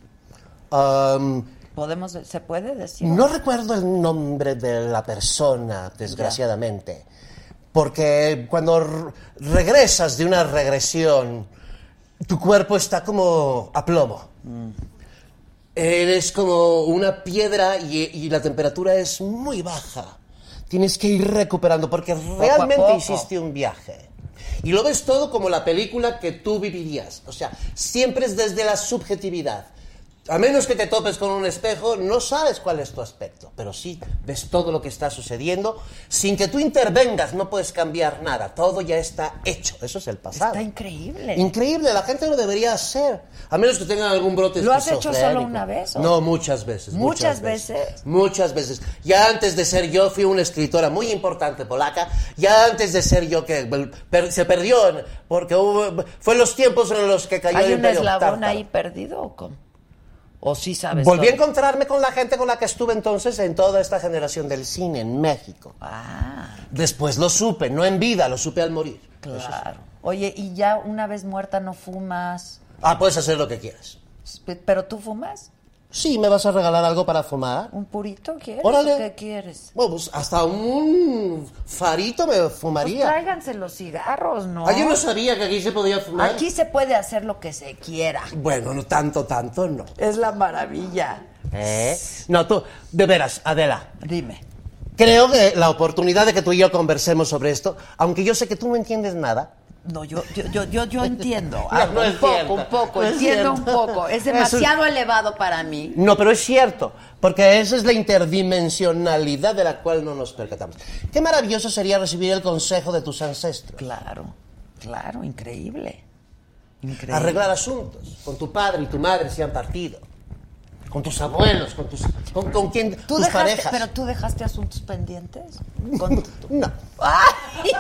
Podemos se puede decir. no recuerdo el nombre de la persona, desgraciadamente, porque cuando regresas de una regresión, tu cuerpo está como a plomo. Eres como una piedra y, y la temperatura es muy baja. Tienes que ir recuperando porque realmente poco. hiciste un viaje. Y lo ves todo como la película que tú vivirías. O sea, siempre es desde la subjetividad. A menos que te topes con un espejo, no sabes cuál es tu aspecto, pero sí ves todo lo que está sucediendo. Sin que tú intervengas, no puedes cambiar nada. Todo ya está hecho. Eso es el pasado. Está increíble. Increíble, la gente lo debería hacer. A menos que tengan algún brote ¿Lo has hecho solo una vez, o? No, muchas veces. ¿Muchas veces? Muchas veces. Ya antes de ser yo, fui una escritora muy importante polaca. Ya antes de ser yo, que per- se perdió, porque hubo- fue los tiempos en los que cayó el ¿Hay un eslabón ahí perdido o cómo? ¿O sí sabes? Volví a encontrarme con la gente con la que estuve entonces en toda esta generación del cine en México. Ah, Después lo supe, no en vida, lo supe al morir. claro. Oye, ¿y ya una vez muerta no fumas? Ah, puedes hacer lo que quieras. ¿Pero tú fumas? Sí, ¿me vas a regalar algo para fumar? ¿Un purito quieres? Órale. ¿O ¿Qué quieres? Bueno, pues hasta un farito me Pues fumaría. tráiganse los cigarros, ¿no? Ah, yo no sabía que aquí se podía fumar. Aquí se puede hacer lo que se quiera. Bueno, no tanto, tanto, no. Es la maravilla. ¿Eh? No, tú, de veras, Adela, Dime. creo que la oportunidad de que tú y yo conversemos sobre esto, aunque yo sé que tú no entiendes nada, No, yo, yo, yo, yo, yo entiendo. No, algo, no es un poco, cierto. un poco, No entiendo un poco. Es demasiado elevado para mí. No, pero es cierto, porque esa es la interdimensionalidad de la cual no nos percatamos. Qué maravilloso sería recibir el consejo de tus ancestros. Claro, claro, increíble. Increíble. Arreglar asuntos con tu padre y tu madre si han partido. Con tus abuelos, con tus con, con quien ¿Tú tus dejaste, parejas. pero tú dejaste asuntos pendientes? Con No. ¡Ay!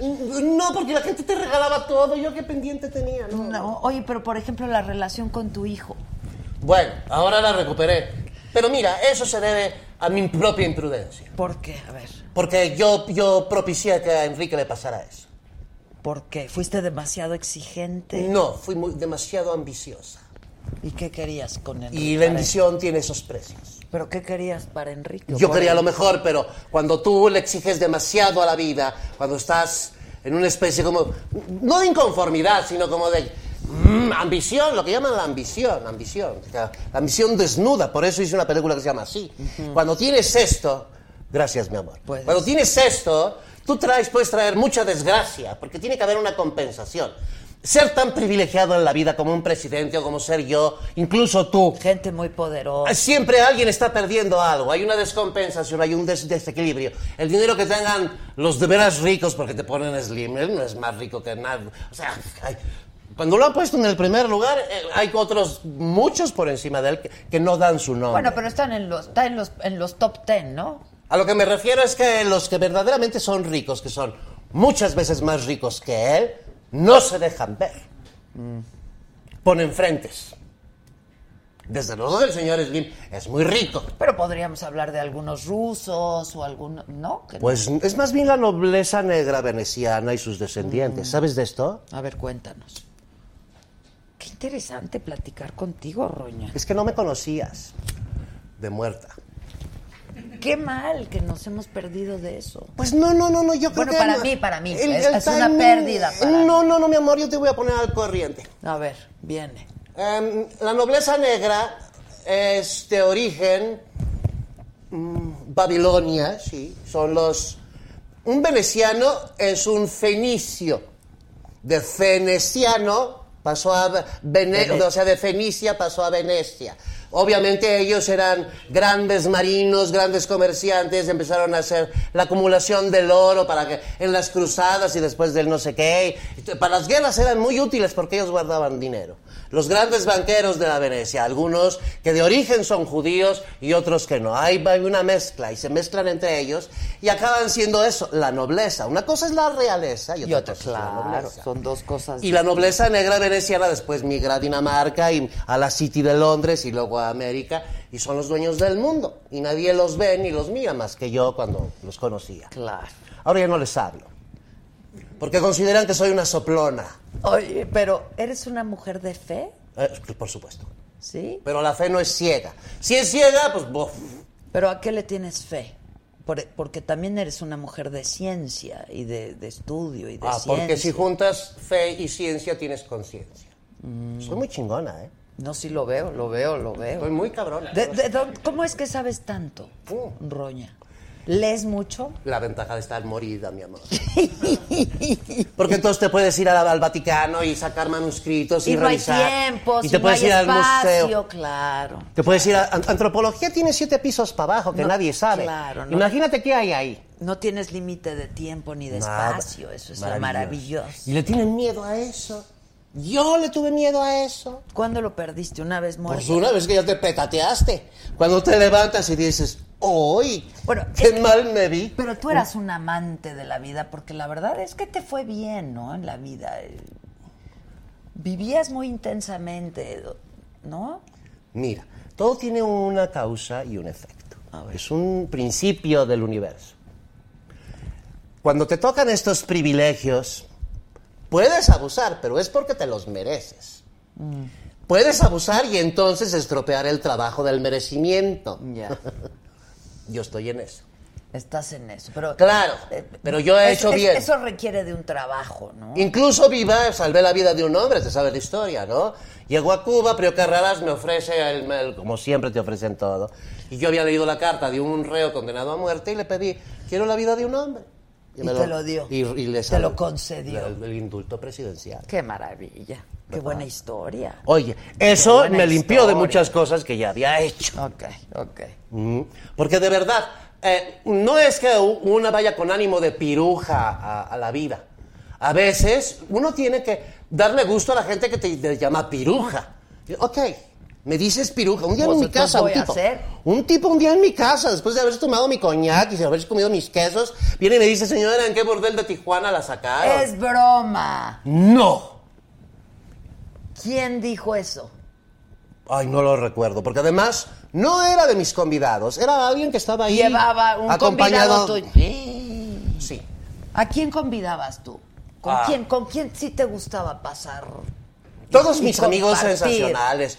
No, porque la gente te regalaba todo, yo qué pendiente tenía, ¿no? No, oye, pero por ejemplo la relación con tu hijo. Bueno, ahora la recuperé. Pero mira, eso se debe a mi propia imprudencia. ¿Por qué? A ver, Porque yo, yo propicié que a Enrique le pasara eso. ¿por qué? ¿Fuiste demasiado exigente? No, fui muy, demasiado ambiciosa. ¿Y qué querías con Enrique? Y la ambición tiene esos precios. ¿Pero qué querías para Enrique? Yo quería lo mejor, pero cuando tú le exiges demasiado a la vida, cuando estás en una especie como, no de inconformidad, sino como de mm, ambición, lo que llaman la ambición, ambición, la ambición desnuda, por eso hice una película que se llama así. Cuando tienes esto, gracias mi amor, Puedes. cuando tienes esto, tú traes, puedes traer mucha desgracia, porque tiene que haber una compensación. Ser tan privilegiado en la vida como un presidente o como ser yo, incluso tú, Gente muy poderosa. Siempre alguien está perdiendo algo, hay una descompensación, hay un des- desequilibrio. El dinero que tengan los de veras ricos, porque te ponen slim, él no es más rico que nadie. O sea, hay- cuando lo han puesto en el primer lugar, eh, hay otros, muchos por encima de él, que, que no dan su nombre. Bueno, pero están en los, está en los, en los top ten, ¿no? A lo que me refiero es que los que verdaderamente son ricos, que son muchas veces más ricos que él, no se dejan ver. Ponen frentes. Desde luego el señor Slim es muy rico. Pero podríamos hablar de algunos rusos o algún... ¿No? Pues es más bien la nobleza negra veneciana y sus descendientes. ¿Sabes de esto? A ver, cuéntanos. Qué interesante platicar contigo, Roña. Es que no me conocías. De muerta. Qué mal que nos hemos perdido de eso. Pues no, no, no, no, yo creo Bueno, que... para no. mí, para mí, es- es una pérdida para No, no, no, mi amor, yo te voy a poner al corriente. A ver, viene. Em, la nobleza negra es de origen mm, Babilonia, sí, son los... Un veneciano es un fenicio. De veneciano pasó a Vene- o sea, de Fenicia pasó a Venecia. Obviamente ellos eran grandes marinos, grandes comerciantes, empezaron a hacer la acumulación del oro para que en las cruzadas y después del no sé qué. Para las guerras eran muy útiles porque ellos guardaban dinero. Los grandes banqueros de la Venecia, algunos que de origen son judíos y otros que no. Hay, hay una mezcla y se mezclan entre ellos y acaban siendo eso, la nobleza. Una cosa es la realeza y otra, Y otro, cosa es la nobleza. son dos cosas. Y la nobleza negra veneciana después migra a Dinamarca y a la City de Londres y luego a América y son los dueños del mundo. Y nadie los ve ni los mira más que yo cuando los conocía. Claro. Ahora ya no les hablo. Porque consideran que soy una soplona. Oye, pero ¿eres una mujer de fe? Eh, por supuesto. ¿Sí? Pero la fe no es ciega. Si es ciega, pues... bof. ¿Pero a qué le tienes fe? Por- porque también eres una mujer de ciencia y de, de estudio y de Ah, ciencia. porque si juntas fe y ciencia tienes conciencia. Soy muy chingona, ¿eh? No, sí lo veo, lo veo, lo Soy veo. muy cabrona. De- de ¿Cómo es que sabes tanto, Mm. Roña? ¿Lees mucho? La ventaja de estar morida, mi amor. Porque entonces te puedes ir al, al Vaticano y sacar manuscritos y, Y no hay tiempo, y si te no puedes hay ir al museo. espacio, claro. Te puedes ir a an- antropología tiene siete pisos para abajo que No, nadie sabe. claro, no. Imagínate qué hay ahí. No tienes límite de tiempo ni de Nada. espacio, eso es maravilloso. Y le tienen miedo a eso. Yo le tuve miedo a eso. ¿Cuándo lo perdiste? ¿Una vez muerto? Pues una vez que ya te petateaste. Cuando te levantas y dices, ¡Uy! Bueno, ¡Qué es mal me vi! Pero tú eras un amante de la vida, porque la verdad es que te fue bien, ¿no? En la vida. Vivías muy intensamente, ¿no? Mira, todo tiene una causa y un efecto. Es un principio del universo. Cuando te tocan estos privilegios, puedes abusar, pero es porque te los mereces. Puedes abusar y entonces estropear el trabajo del merecimiento. Ya. Yo estoy en eso. Estás en eso. Pero, Claro, pero yo he hecho bien. Eso requiere de un trabajo, ¿no? Incluso viva, salvé la vida de un hombre, te sabes la historia, ¿no? Llegó a Cuba, Prio Carreras me ofrece, el, el- como siempre te ofrecen todo. Y yo había leído la carta de un reo condenado a muerte y le pedí, quiero la vida de un hombre. Y me te lo dio. Y, y le Te lo concedió. El, el indulto presidencial. Qué maravilla. Qué buena historia. Oye, eso me limpió de muchas cosas que ya había hecho. Ok, ok. Mm, Porque de verdad, eh, no es que una vaya con ánimo de piruja a, a la vida. A veces uno tiene que darle gusto a la gente que te, te llama piruja. Ok, me dices piruja. Un día en mi casa, un tipo, un tipo un día en mi casa, después de haber tomado mi coñac y de haber comido mis quesos, viene y me dice, señora, ¿en qué bordel de Tijuana la sacaron? Es broma. No. ¿Quién dijo eso? Ay, no lo recuerdo, porque además no era de mis convidados, era alguien que estaba ahí. Llevaba un acompañado. convidado tuyo. Sí. ¿A quién convidabas tú? ¿Con Ah. quién? ¿Con quién sí te gustaba pasar? Todos y mis amigos sensacionales.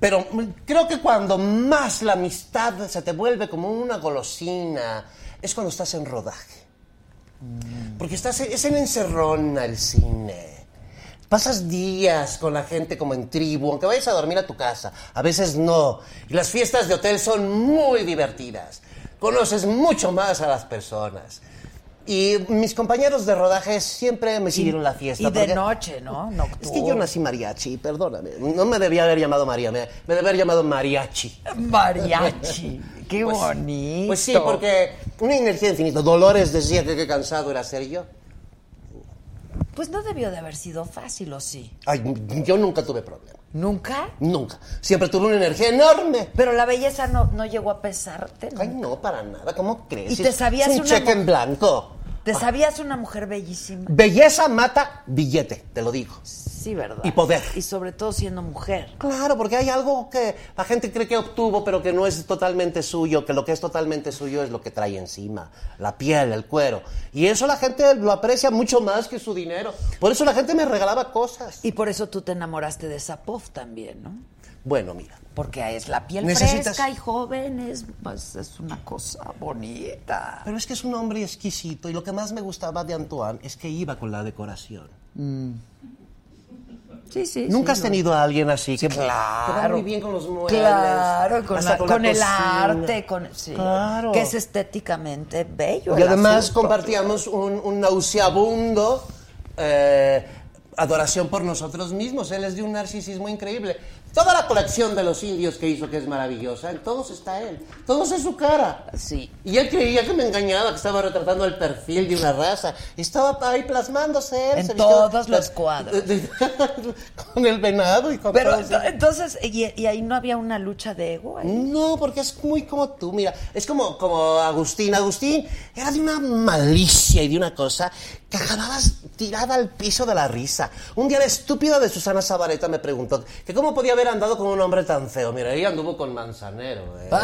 Pero mm, creo que cuando más la amistad se te vuelve como una golosina es cuando estás en rodaje. Porque estás, es en encerrona el cine. Pasas días con la gente como en tribu, aunque vayas a dormir a tu casa. A veces no. Y las fiestas de hotel son muy divertidas. Conoces mucho más a las personas. Y mis compañeros de rodaje siempre me siguieron la fiesta. Y de noche, ¿no? es que yo nací mariachi, perdóname. No me debía haber llamado María, me, me debía haber llamado mariachi. Mariachi. Qué Pues- bonito. Pues sí, porque una energía infinita. Dolores decía que qué cansado era ser yo. Pues no debió de haber sido fácil, ¿o sí? Ay, yo nunca tuve problema. ¿Nunca? Nunca. Siempre tuve una energía enorme. Pero la belleza no, no llegó a pesarte. ¿no? Ay, no, para nada. ¿Cómo crees? ¿Y te sabías es un una cheque en blanco. ¿Te sabías una mujer bellísima? Belleza mata billete, te lo digo. Sí, ¿verdad? Y poder. Y sobre todo siendo mujer. Claro, porque hay algo que la gente cree que obtuvo, pero que no es totalmente suyo, que lo que es totalmente suyo es lo que trae encima, la piel, el cuero. Y eso la gente lo aprecia mucho más que su dinero. Por eso la gente me regalaba cosas. Y por eso tú te enamoraste de Sapov también, ¿no? Bueno, mira, Porque es la piel Necesitas- fresca y joven, es, pues, es una cosa bonita. pero es que es un hombre exquisito y lo que más me gustaba de Antoine es que iba con la decoración. Sí, sí. Nunca sí, has tenido a alguien así que, Claro. muy bien con los muebles. Claro, con, la- la con el arte, con, sí, Claro. que es estéticamente bello. Y además asunto. compartíamos un, un nauseabundo eh, adoración por nosotros mismos. Él es de un narcisismo increíble. Toda la colección de los indios que hizo, que es maravillosa, en todos está él. Todos es su cara. Sí. Y él creía que me engañaba, que estaba retratando el perfil de una raza. Estaba ahí plasmándose él. En se vistió- todos los cuadros. con el venado y con Pero todo entonces, y, y ahí no había una lucha de ego? ahí? No, porque es muy como tú, mira, es como, como Agustín. Agustín era de una malicia y de una cosa que acababas tirada al piso de la risa. Un día la estúpida de Susana Sabareta me preguntó que cómo podía haber andado con un hombre tan feo. Mira, ella anduvo con Manzanero. ¿eh?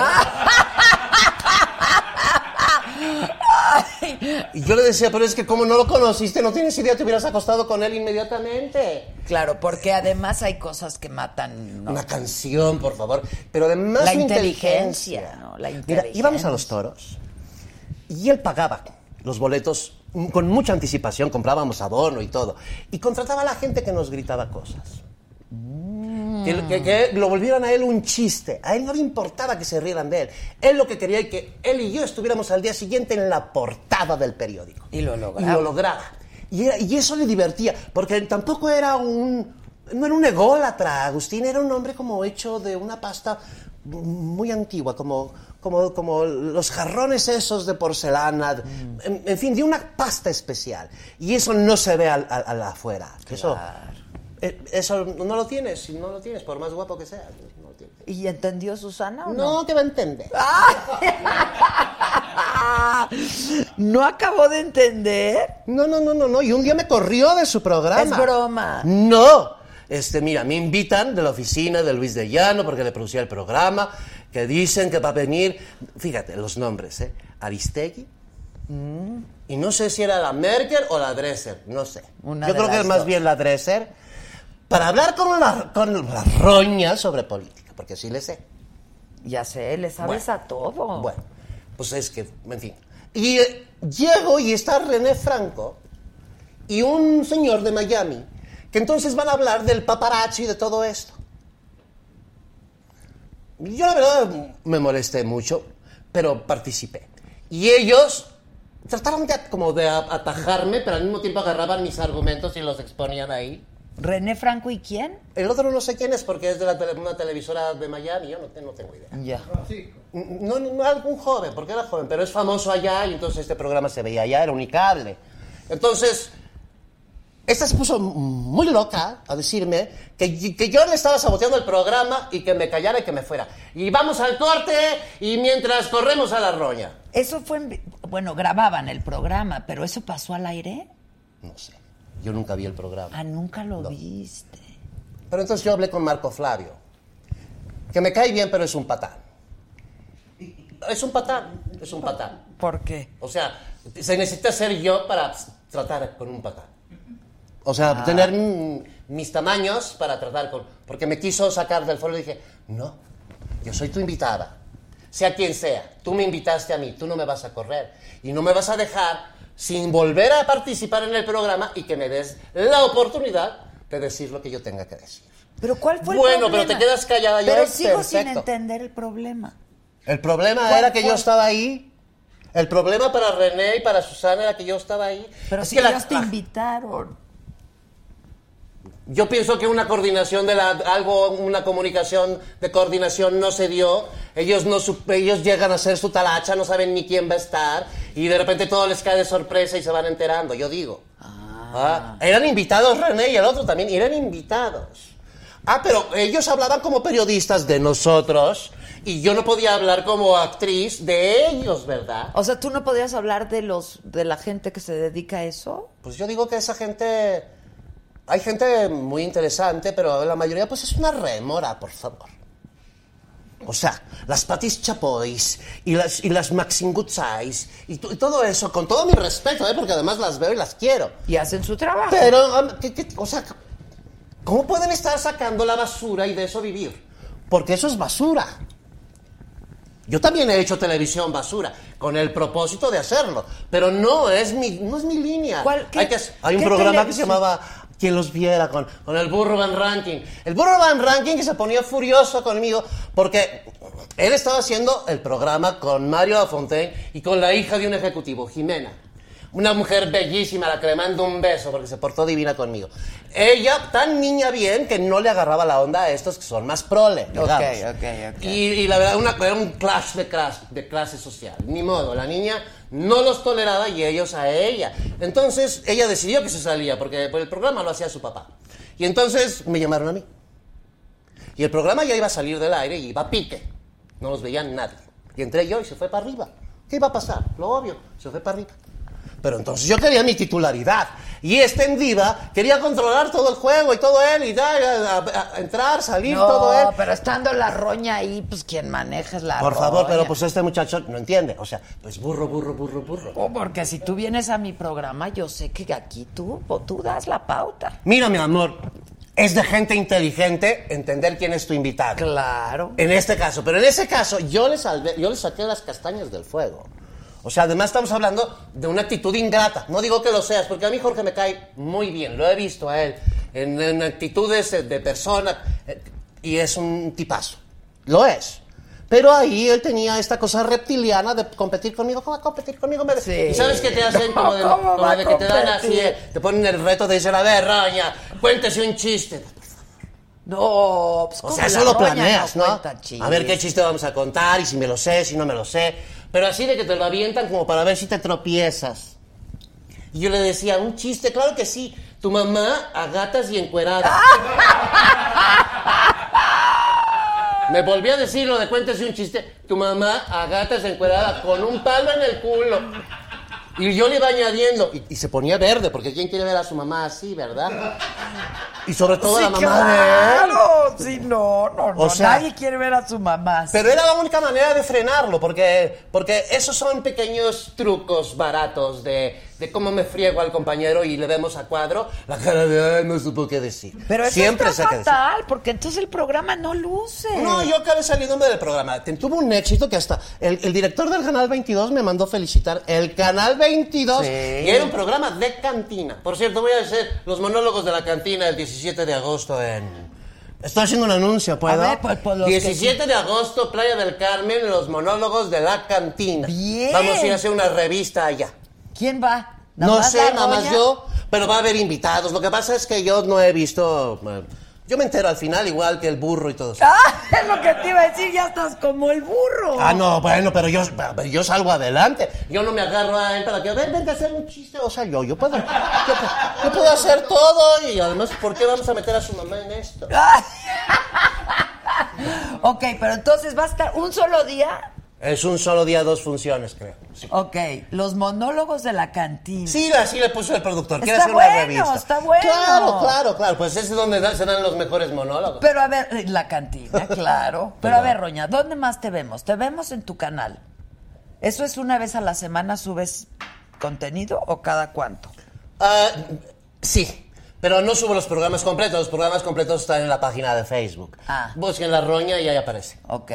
Y yo le decía, pero es que como no lo conociste, no tienes idea, te hubieras acostado con él inmediatamente. Claro, porque además hay cosas que matan, ¿no? Una canción, por favor. Pero además La su inteligencia, ¿no? La Mira, inteligencia. íbamos a los toros y él pagaba los boletos con mucha anticipación, comprábamos abono y todo. Y contrataba a la gente que nos gritaba cosas. Que, que- que lo volvieran a él un chiste. A él no le importaba que se rieran de él. Él lo que quería es que él y yo estuviéramos al día siguiente en la portada del periódico. Y lo Y lograba. lo lograba. Y, era- y eso le divertía, porque tampoco era un... No era un ególatra, Agustín era un hombre como hecho de una pasta muy antigua, como, como, como los jarrones esos de porcelana, en, en fin, de una pasta especial. Y eso no se ve al, al- al afuera. Eso, eh, eso no lo tienes, no lo tienes, por más guapo que seas. No, lo tienes. ¿Y entendió Susana o no? no te va a entender. ¿No acabó de entender? No, no, no, no, no. Y un día me corrió de su programa. Es broma. No. Este, mira, me invitan de la oficina de Luis de Llano porque le producía el programa, que dicen que va a venir, fíjate los nombres, ¿eh? Aristegui. Y no sé si era la Merkel o la Dresser, no sé. Una Yo creo que es más bien la Dresser, para hablar con la, con la roña sobre política, porque sí le sé. Ya sé, le sabes Bueno. a todo. Bueno, pues es que, en fin. Y eh, llego y está René Franco y un señor de Miami, que entonces van a hablar del paparazzi y de todo esto. Yo la verdad me molesté mucho, pero participé. Y ellos trataron de, como de atajarme, pero al mismo tiempo agarraban mis argumentos y los exponían ahí. ¿René Franco y quién? El otro no sé quién es porque es de la tele- una televisora de Miami, yo no, te- no tengo idea. Ya. No, no, no, algún joven, porque era joven, pero es famoso allá y entonces este programa se veía allá, era unicable. Entonces, esta se puso muy loca a decirme que, que yo le estaba saboteando el programa y que me callara y que me fuera. Y vamos al corte y mientras corremos a la roña. Eso fue, en bueno, grababan el programa, pero eso pasó al aire. No sé, yo nunca vi el programa. Ah, nunca lo viste. Pero entonces yo hablé con Marco Flavio, que me cae bien, pero es un patán. Es un patán, es un patán. ¿Por qué? O sea, se necesita ser yo para tratar con un patán. O sea, tener mm, mis tamaños para tratar con... Porque me quiso sacar del foro y dije, no, yo soy tu invitada. Sea quien sea, tú me invitaste a mí, tú no me vas a correr. Y no me vas a dejar sin volver a participar en el programa y que me des la oportunidad de decir lo que yo tenga que decir. ¿Pero cuál fue el Bueno, problema? pero te quedas callada, yo Pero es sigo sin perfecto. entender el problema. El problema ¿Cuál era que fue? yo estaba ahí. El problema para René y para Susana era que yo estaba ahí. Pero Es si que la- ellos te la- invitaron. Yo pienso que una coordinación de la, algo, una comunicación de coordinación no se dio. Ellos no ellos llegan a hacer su talacha, no saben ni quién va a estar y de repente todo les cae de sorpresa y se van enterando. Yo digo. Ah, eran invitados René y el otro también, eran invitados. Ah, pero ellos hablaban como periodistas de nosotros y yo no podía hablar como actriz de ellos, ¿verdad? O sea, ¿tú no podías hablar de los de la gente que se dedica a eso? Pues yo digo que esa gente... Hay gente muy interesante, pero la mayoría pues es una remora, por favor. O sea, las Patis Chapois y las, y las Maxine y, to- y todo eso, con todo mi respeto, ¿eh? porque además las veo y las quiero. Y hacen su trabajo. Pero, um, ¿qué- qué- o sea, ¿cómo pueden estar sacando la basura y de eso vivir? Porque eso es basura. Yo también he hecho televisión basura, con el propósito de hacerlo, pero no es mi, no es mi línea. ¿Cuál- qué- hay, que- hay un programa que se llamaba Quien los viera con, con el burro Van Ranking. El burro Van Ranking que se ponía furioso conmigo porque él estaba haciendo el programa con Mario Lafontaine y con la hija de un ejecutivo, Jimena. Una mujer bellísima, a la que le mando un beso porque se portó divina conmigo. Ella, tan niña bien, que no le agarraba la onda a estos que son más prole, digamos. ok, ok. Y, y la verdad, una, era un clash de, clase de clase social. Ni modo, la niña no los toleraba y ellos a ella. Entonces, ella decidió que se salía, porque el programa lo hacía su papá. Y entonces me llamaron a mí. Y el programa ya iba a salir del aire y iba a pique. No los veía nadie. Y entré yo y se fue para arriba. ¿Qué iba a pasar? Lo obvio, se fue para arriba. Pero entonces yo quería mi titularidad. Y este en Diva quería controlar todo el juego y todo él y da, a- a- a entrar, salir, no, todo él. pero estando la roña ahí, pues quien maneja es la Por favor, pero pues este muchacho no entiende. O sea, pues burro, burro, burro, burro. Oh, porque si tú vienes a mi programa, yo sé que aquí tú, tú das la pauta. Mira, mi amor, es de gente inteligente entender quién es tu invitado. Claro. En este caso, pero en ese caso yo le salvé, yo le saqué las castañas del fuego. O sea, además estamos hablando de una actitud ingrata. No digo que lo seas, porque a mí Jorge me cae muy bien. Lo he visto a él en, en actitudes eh, de persona eh, y es un tipazo. Lo es. Pero ahí él tenía esta cosa reptiliana de competir conmigo. ¿Cómo va a competir conmigo? Sí. ¿Y sabes qué te hacen? Como de, ¿Cómo como de que te dan así, eh, te ponen el reto de decir, a ver, Raña, cuéntese un chiste. No, pues O sea, eso lo roña planeas, ¿no? A ver qué chiste vamos a contar y si me lo sé, si no me lo sé. Pero así de que te lo avientan como para ver si te tropiezas. Y yo le decía, un chiste, claro que sí. Tu mamá a y encuerada. Me volví a decir lo de cuéntese un chiste. Tu mamá a gatas encuerada con un palo en el culo. Y yo le iba añadiendo. Y, y se ponía verde, porque ¿quién quiere ver a su mamá así, verdad? Y sobre todo Sí, la mamá de él. claro. Sí, no, no, no. O sea- Nadie quiere ver a su mamá. así. Pero era la única manera de frenarlo, porque, porque esos son pequeños trucos baratos de, de cómo me friego al compañero y le vemos a cuadro la cara de, ay, no supo qué decir. Pero eso Siempre está decir. fatal, porque entonces el programa no luce. No, yo acabé saliéndome del programa. Tuvo un éxito que hasta el, el director del Canal 22 me mandó felicitar. El Canal 22. Sí. Y era un programa de cantina. Por cierto, voy a hacer los monólogos de la cantina el 17 de agosto en... Estoy haciendo un anuncio, ¿puedo? A ver, pues, pues, los que 17 de agosto, Playa del Carmen, los monólogos de la cantina. Bien. Vamos a ir a hacer una revista allá. ¿Quién va? ¿Nada No sé, nada más yo, pero va a haber invitados. Lo que pasa es que yo no he visto... Yo me entero al final, igual que el burro y todo eso. Ah, es lo que te iba a decir, ya estás como el burro. Ah, no, bueno, pero yo, yo salgo adelante. Yo no me agarro a él para que, a ver, venga a hacer un chiste. O sea, yo, yo puedo, yo, puedo- yo puedo hacer todo. Y además, ¿por qué vamos a meter a su mamá en esto? ok, pero entonces va a estar un solo día. Es un solo día, dos funciones, creo. Sí, Ok, los monólogos de la cantina. sí así le puso el productor. Quiere Está hacer una revista. está bueno. Claro, claro, claro. Pues ese es donde se dan los mejores monólogos. Pero a ver, eh, la cantina, claro. Pero a ver, Roña, ¿dónde más te vemos? Te vemos en tu canal. ¿Eso es una vez a la semana subes contenido o cada cuánto? Ah, sí, pero no subo los programas completos. Los programas completos están en la página de Facebook. Ah. Busquen La Roña y ahí aparece. Ok.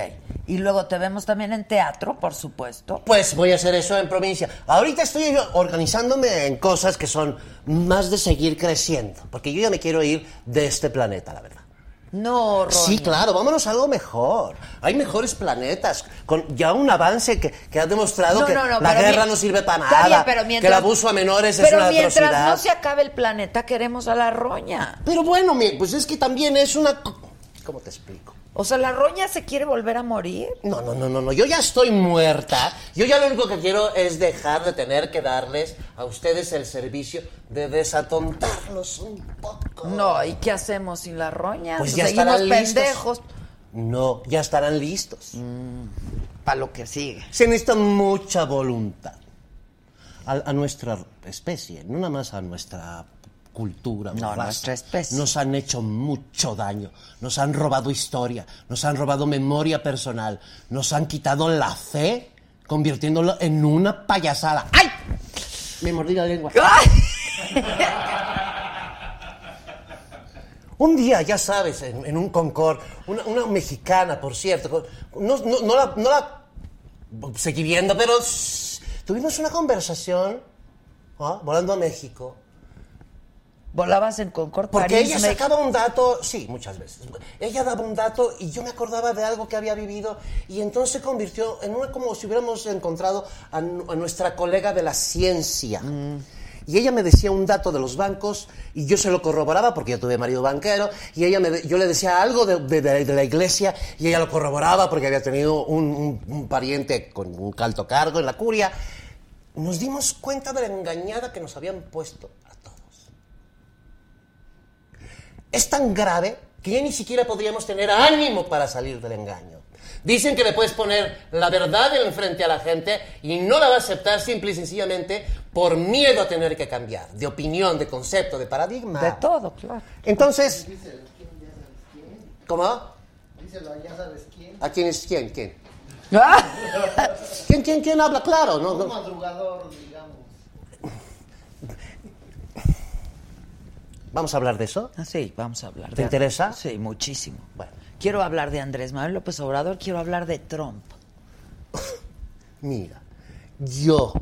Y luego te vemos también en teatro, por supuesto. Pues voy a hacer eso en provincia. Ahorita estoy organizándome en cosas que son más de seguir creciendo, porque yo ya me quiero ir de este planeta, la verdad. No. Sí, claro, vámonos a algo mejor. Hay mejores planetas, con ya un avance que, que ha demostrado No, que no, no, la guerra mi- no sirve para nada, bien, pero que mientras- el abuso a menores es Pero una mientras atrocidad. no se acabe el planeta, queremos a la Roña. Pero bueno, pues es que también es una... ¿Cómo te explico? O sea, la roña se quiere volver a morir. No, no, no, no, no. Yo ya estoy muerta. Yo ya lo único que quiero es dejar de tener que darles a ustedes el servicio de desatontarlos un poco. No, ¿y qué hacemos sin la roña? Pues ya Seguimos estarán listos. pendejos No, ya estarán listos. para lo que sigue. Se necesita mucha voluntad a, a nuestra especie, no nada más a nuestra cultura. No, nuestra especie. Nos han hecho mucho daño, nos han robado historia, nos han robado memoria personal, nos han quitado la fe, convirtiéndolo en una payasada. ¡Ay! Me mordí la lengua. Un día, ya sabes, en, en un Concord, una, una mexicana, por cierto, no, no- no la, no la seguí viendo, pero tuvimos una conversación, ¿ah? volando a México, Volabas en Concord, porque París, ella México. sacaba un dato, sí, muchas veces. Ella daba un dato y yo me acordaba de algo que había vivido y entonces se convirtió en una como si hubiéramos encontrado a, a nuestra colega de la ciencia. Y ella me decía un dato de los bancos y yo se lo corroboraba porque yo tuve marido banquero y ella me, yo le decía algo de, de- de- de la iglesia y ella lo corroboraba porque había tenido un, un- un pariente con un alto cargo en la curia. Nos dimos cuenta de la engañada que nos habían puesto a todos es tan grave que ya ni siquiera podríamos tener ánimo para salir del engaño. Dicen que le puedes poner la verdad en frente a la gente y no la va a aceptar simple y sencillamente por miedo a tener que cambiar de opinión, de concepto, de paradigma. De todo, claro. Entonces, ¿cómo? Díselo, ya sabes quién. ¿A quién es quién? ¿Quién? Ah, ¿Quién, quién, quién habla claro? No, Un madrugador, ¿Vamos a hablar de eso? Ah, Sí, vamos a hablar. ¿Te de- interesa? Sí, muchísimo. Bueno. Quiero hablar de Andrés Manuel López Obrador, quiero hablar de Trump. Mira, yo,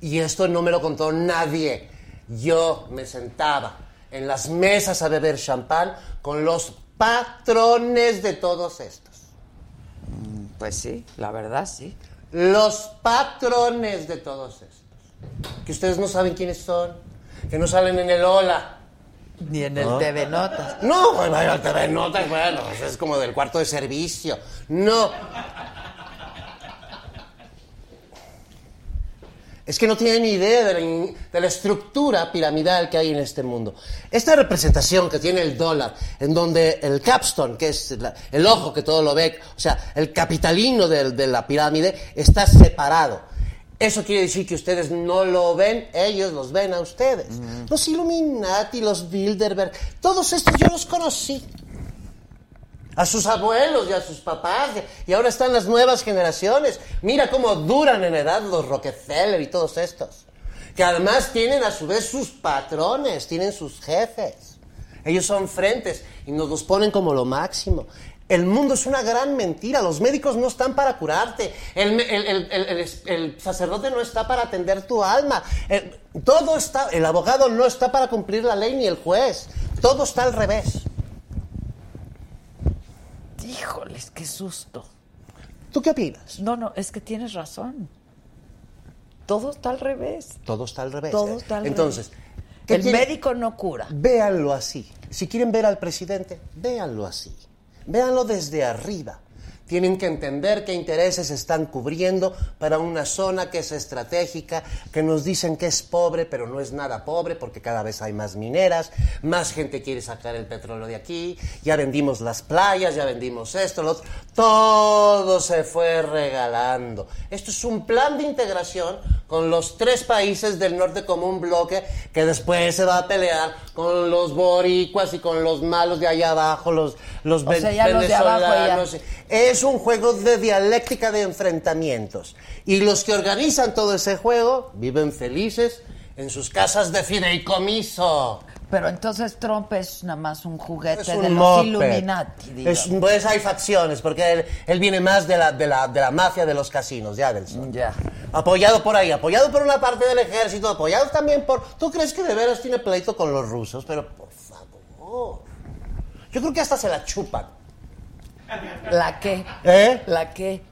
y esto no me lo contó nadie, yo me sentaba en las mesas a beber champán con los patrones de todos estos. Pues sí, la verdad sí. Los patrones de todos estos. Que ustedes no saben quiénes son, que no salen en el hola. Ni en el TV Notas. No, bueno, el TV Notas, bueno, eso es como del cuarto de servicio. No. Es que no tienen ni idea de la, in- de la estructura piramidal que hay en este mundo. Esta representación que tiene el dólar, en donde el capstone, que es la- el ojo que todo lo ve, o sea, el capitalino de, la pirámide, está separado. Eso quiere decir que ustedes no lo ven, ellos los ven a ustedes. Los Illuminati, los Bilderberg, todos estos yo los conocí a sus abuelos y a sus papás, y ahora están las nuevas generaciones. Mira cómo duran en edad los Rockefeller y todos estos, que además tienen a su vez sus patrones, tienen sus jefes. Ellos son frentes y nos los ponen como lo máximo. El mundo es una gran mentira. Los médicos no están para curarte. El, sacerdote no está para atender tu alma. El- todo está. El abogado no está para cumplir la ley ni el juez. Todo está al revés. Híjoles, qué susto. ¿Tú qué opinas? No, no, es que tienes razón. Todo está al revés. Todo está al revés. Todo ¿eh? está al Entonces, revés. ¿qué El médico no cura. Véanlo así. Si quieren ver al presidente, véanlo así. Véanlo desde arriba. Tienen que entender qué intereses están cubriendo para una zona que es estratégica, que nos dicen que es pobre, pero no es nada pobre porque cada vez hay más mineras, más gente quiere sacar el petróleo de aquí, ya vendimos las playas, ya vendimos esto, lo otro. Todo se fue regalando. Esto es un plan de integración con los tres países del norte como un bloque que después se va a pelear con los boricuas y con los malos de allá abajo, los, los O sea, ya los de abajo ya- venezolanos. Es un juego de dialéctica de enfrentamientos. Y los que organizan todo ese juego viven felices en sus casas de fideicomiso. Pero entonces Trump es nada más un juguete Es de un los moped. Illuminati. Es- pues hay facciones, porque él, él viene más de la, de, la, de la mafia de los casinos, ya del sol. Ya. Apoyado por ahí, apoyado por una parte del ejército, apoyado también por... ¿Tú crees que de veras tiene pleito con los rusos? Pero por favor. Yo creo que hasta se la chupan. ¿La qué? ¿Eh? ¿La qué?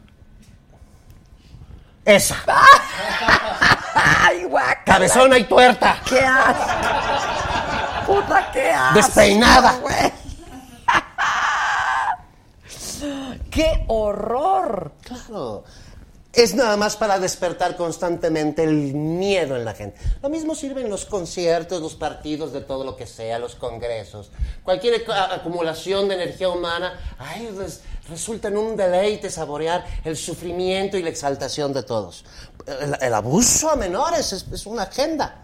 Esa. ¡Ay, guaca! Cabezona y tuerta. ¡Qué asco! ¡Puta, qué asco! Despeinada. güey! ¡Qué horror! Claro. Es nada más para despertar constantemente el miedo en la gente. Lo mismo sirven los conciertos, los partidos, de todo lo que sea, los congresos. Cualquier ac- acumulación de energía humana, ay, res- resulta en un deleite saborear el sufrimiento y la exaltación de todos. El, abuso a menores es, es una agenda.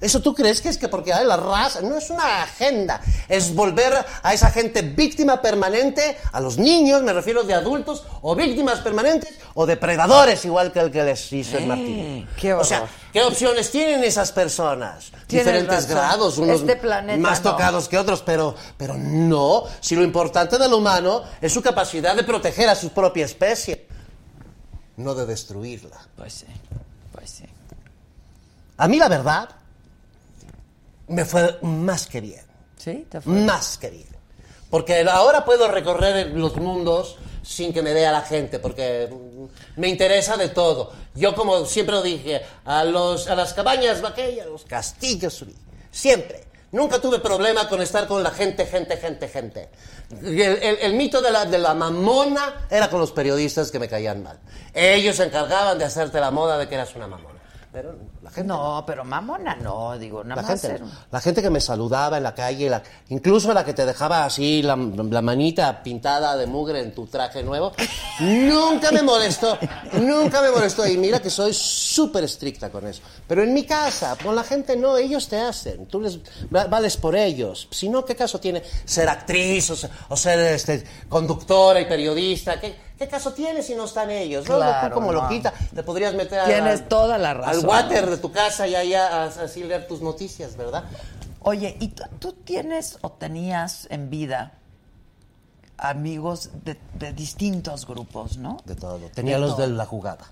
¿Eso tú crees que es que porque hay la raza? No es una agenda. Es volver a esa gente víctima permanente, a los niños, me refiero de adultos, o víctimas permanentes, o depredadores, igual que el que les hizo el martillo. qué o sea. ¿qué opciones tienen esas personas? Diferentes razón. grados, unos Este planeta más no. tocados que otros, pero, pero no. Si lo importante del humano es su capacidad de proteger a su propia especie, no de destruirla. Pues sí, pues sí. A mí la verdad me fue más que bien. ¿Sí? ¿Te fue? Más que bien. Porque ahora puedo recorrer los mundos sin que me vea la gente, porque me interesa de todo. Yo, como siempre lo dije, a, los, a las cabañas vaqueras, a los castillos subí. Siempre. Nunca tuve problema con estar con la gente, gente, gente, gente. El, el- el mito de la, de la mamona era con los periodistas que me caían mal. Ellos se encargaban de hacerte la moda de que eras una mamona. Pero la gente No, pero mamona no, digo, nada la más gente, la gente que me saludaba en la calle, la- incluso la que te dejaba así la, la manita pintada de mugre en tu traje nuevo, nunca me molestó, nunca me molestó. Y mira que soy súper estricta con eso. Pero en mi casa, con la gente no, ellos te hacen, tú les va- vales por ellos. Si no, ¿qué caso tiene ser actriz o ser, o ser, este, conductora y periodista? ¿Qué, qué caso tiene si no están ellos? No, Claro, tú como no. loquita te podrías meter a- toda la al razón. water de tu casa y allá a- así leer tus noticias, ¿verdad? Oye, ¿y tú, tú tienes o tenías en vida amigos de, de distintos grupos, no? De todo. Tenía De los todo. de la jugada.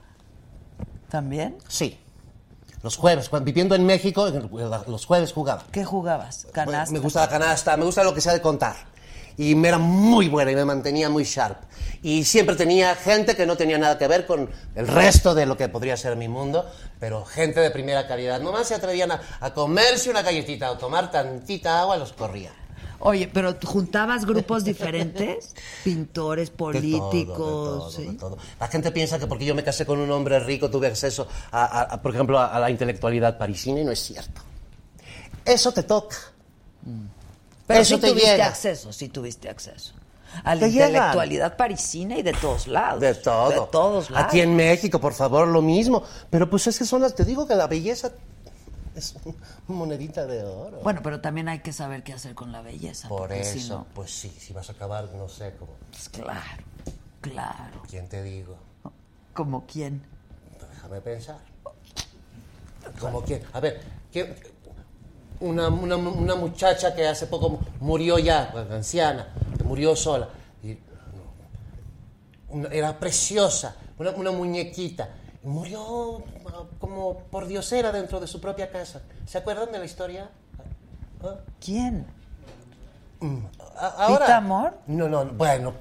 ¿También? Sí. Los jueves, cuando viviendo en México, los jueves jugaba. ¿Qué jugabas? ¿Canasta? Me gusta la canasta, me gusta lo que sea de contar. Y me era muy buena y me mantenía muy sharp. Y siempre tenía gente que no tenía nada que ver con el resto de lo que podría ser mi mundo, pero gente de primera calidad. Nomás se atrevían a, a comerse una galletita o tomar tantita agua, los corría. Oye, pero ¿tú juntabas grupos diferentes? Pintores, De políticos, todo, de todo, ¿sí? de todo. La gente piensa que porque yo me casé con un hombre rico tuve acceso, a, a- a, por ejemplo, a, a la intelectualidad parisina y no es cierto. Eso te toca. Pero Eso sí te tuviste llega. acceso, sí tuviste acceso. A la llegan. intelectualidad parisina y de todos lados. De todo. De todos lados. Aquí en México, por favor, lo mismo. Pero pues es que son las, te digo que la belleza es monedita de oro. Bueno, pero también hay que saber qué hacer con la belleza. por eso, si no, pues sí, si vas a acabar, no sé, como, pues claro, claro. ¿quién te digo? ¿Como quién? Déjame pensar. Como quién, a ver, ¿quién- una, una, una muchacha que hace poco murió ya, bueno, anciana, murió sola. Y, una- era preciosa, una, muñequita. Murió ah, como por diosera dentro de su propia casa. ¿Se acuerdan de la historia? ¿Ah? ¿Quién? A- Ahora, ¿Pita Amor? No, no, bueno.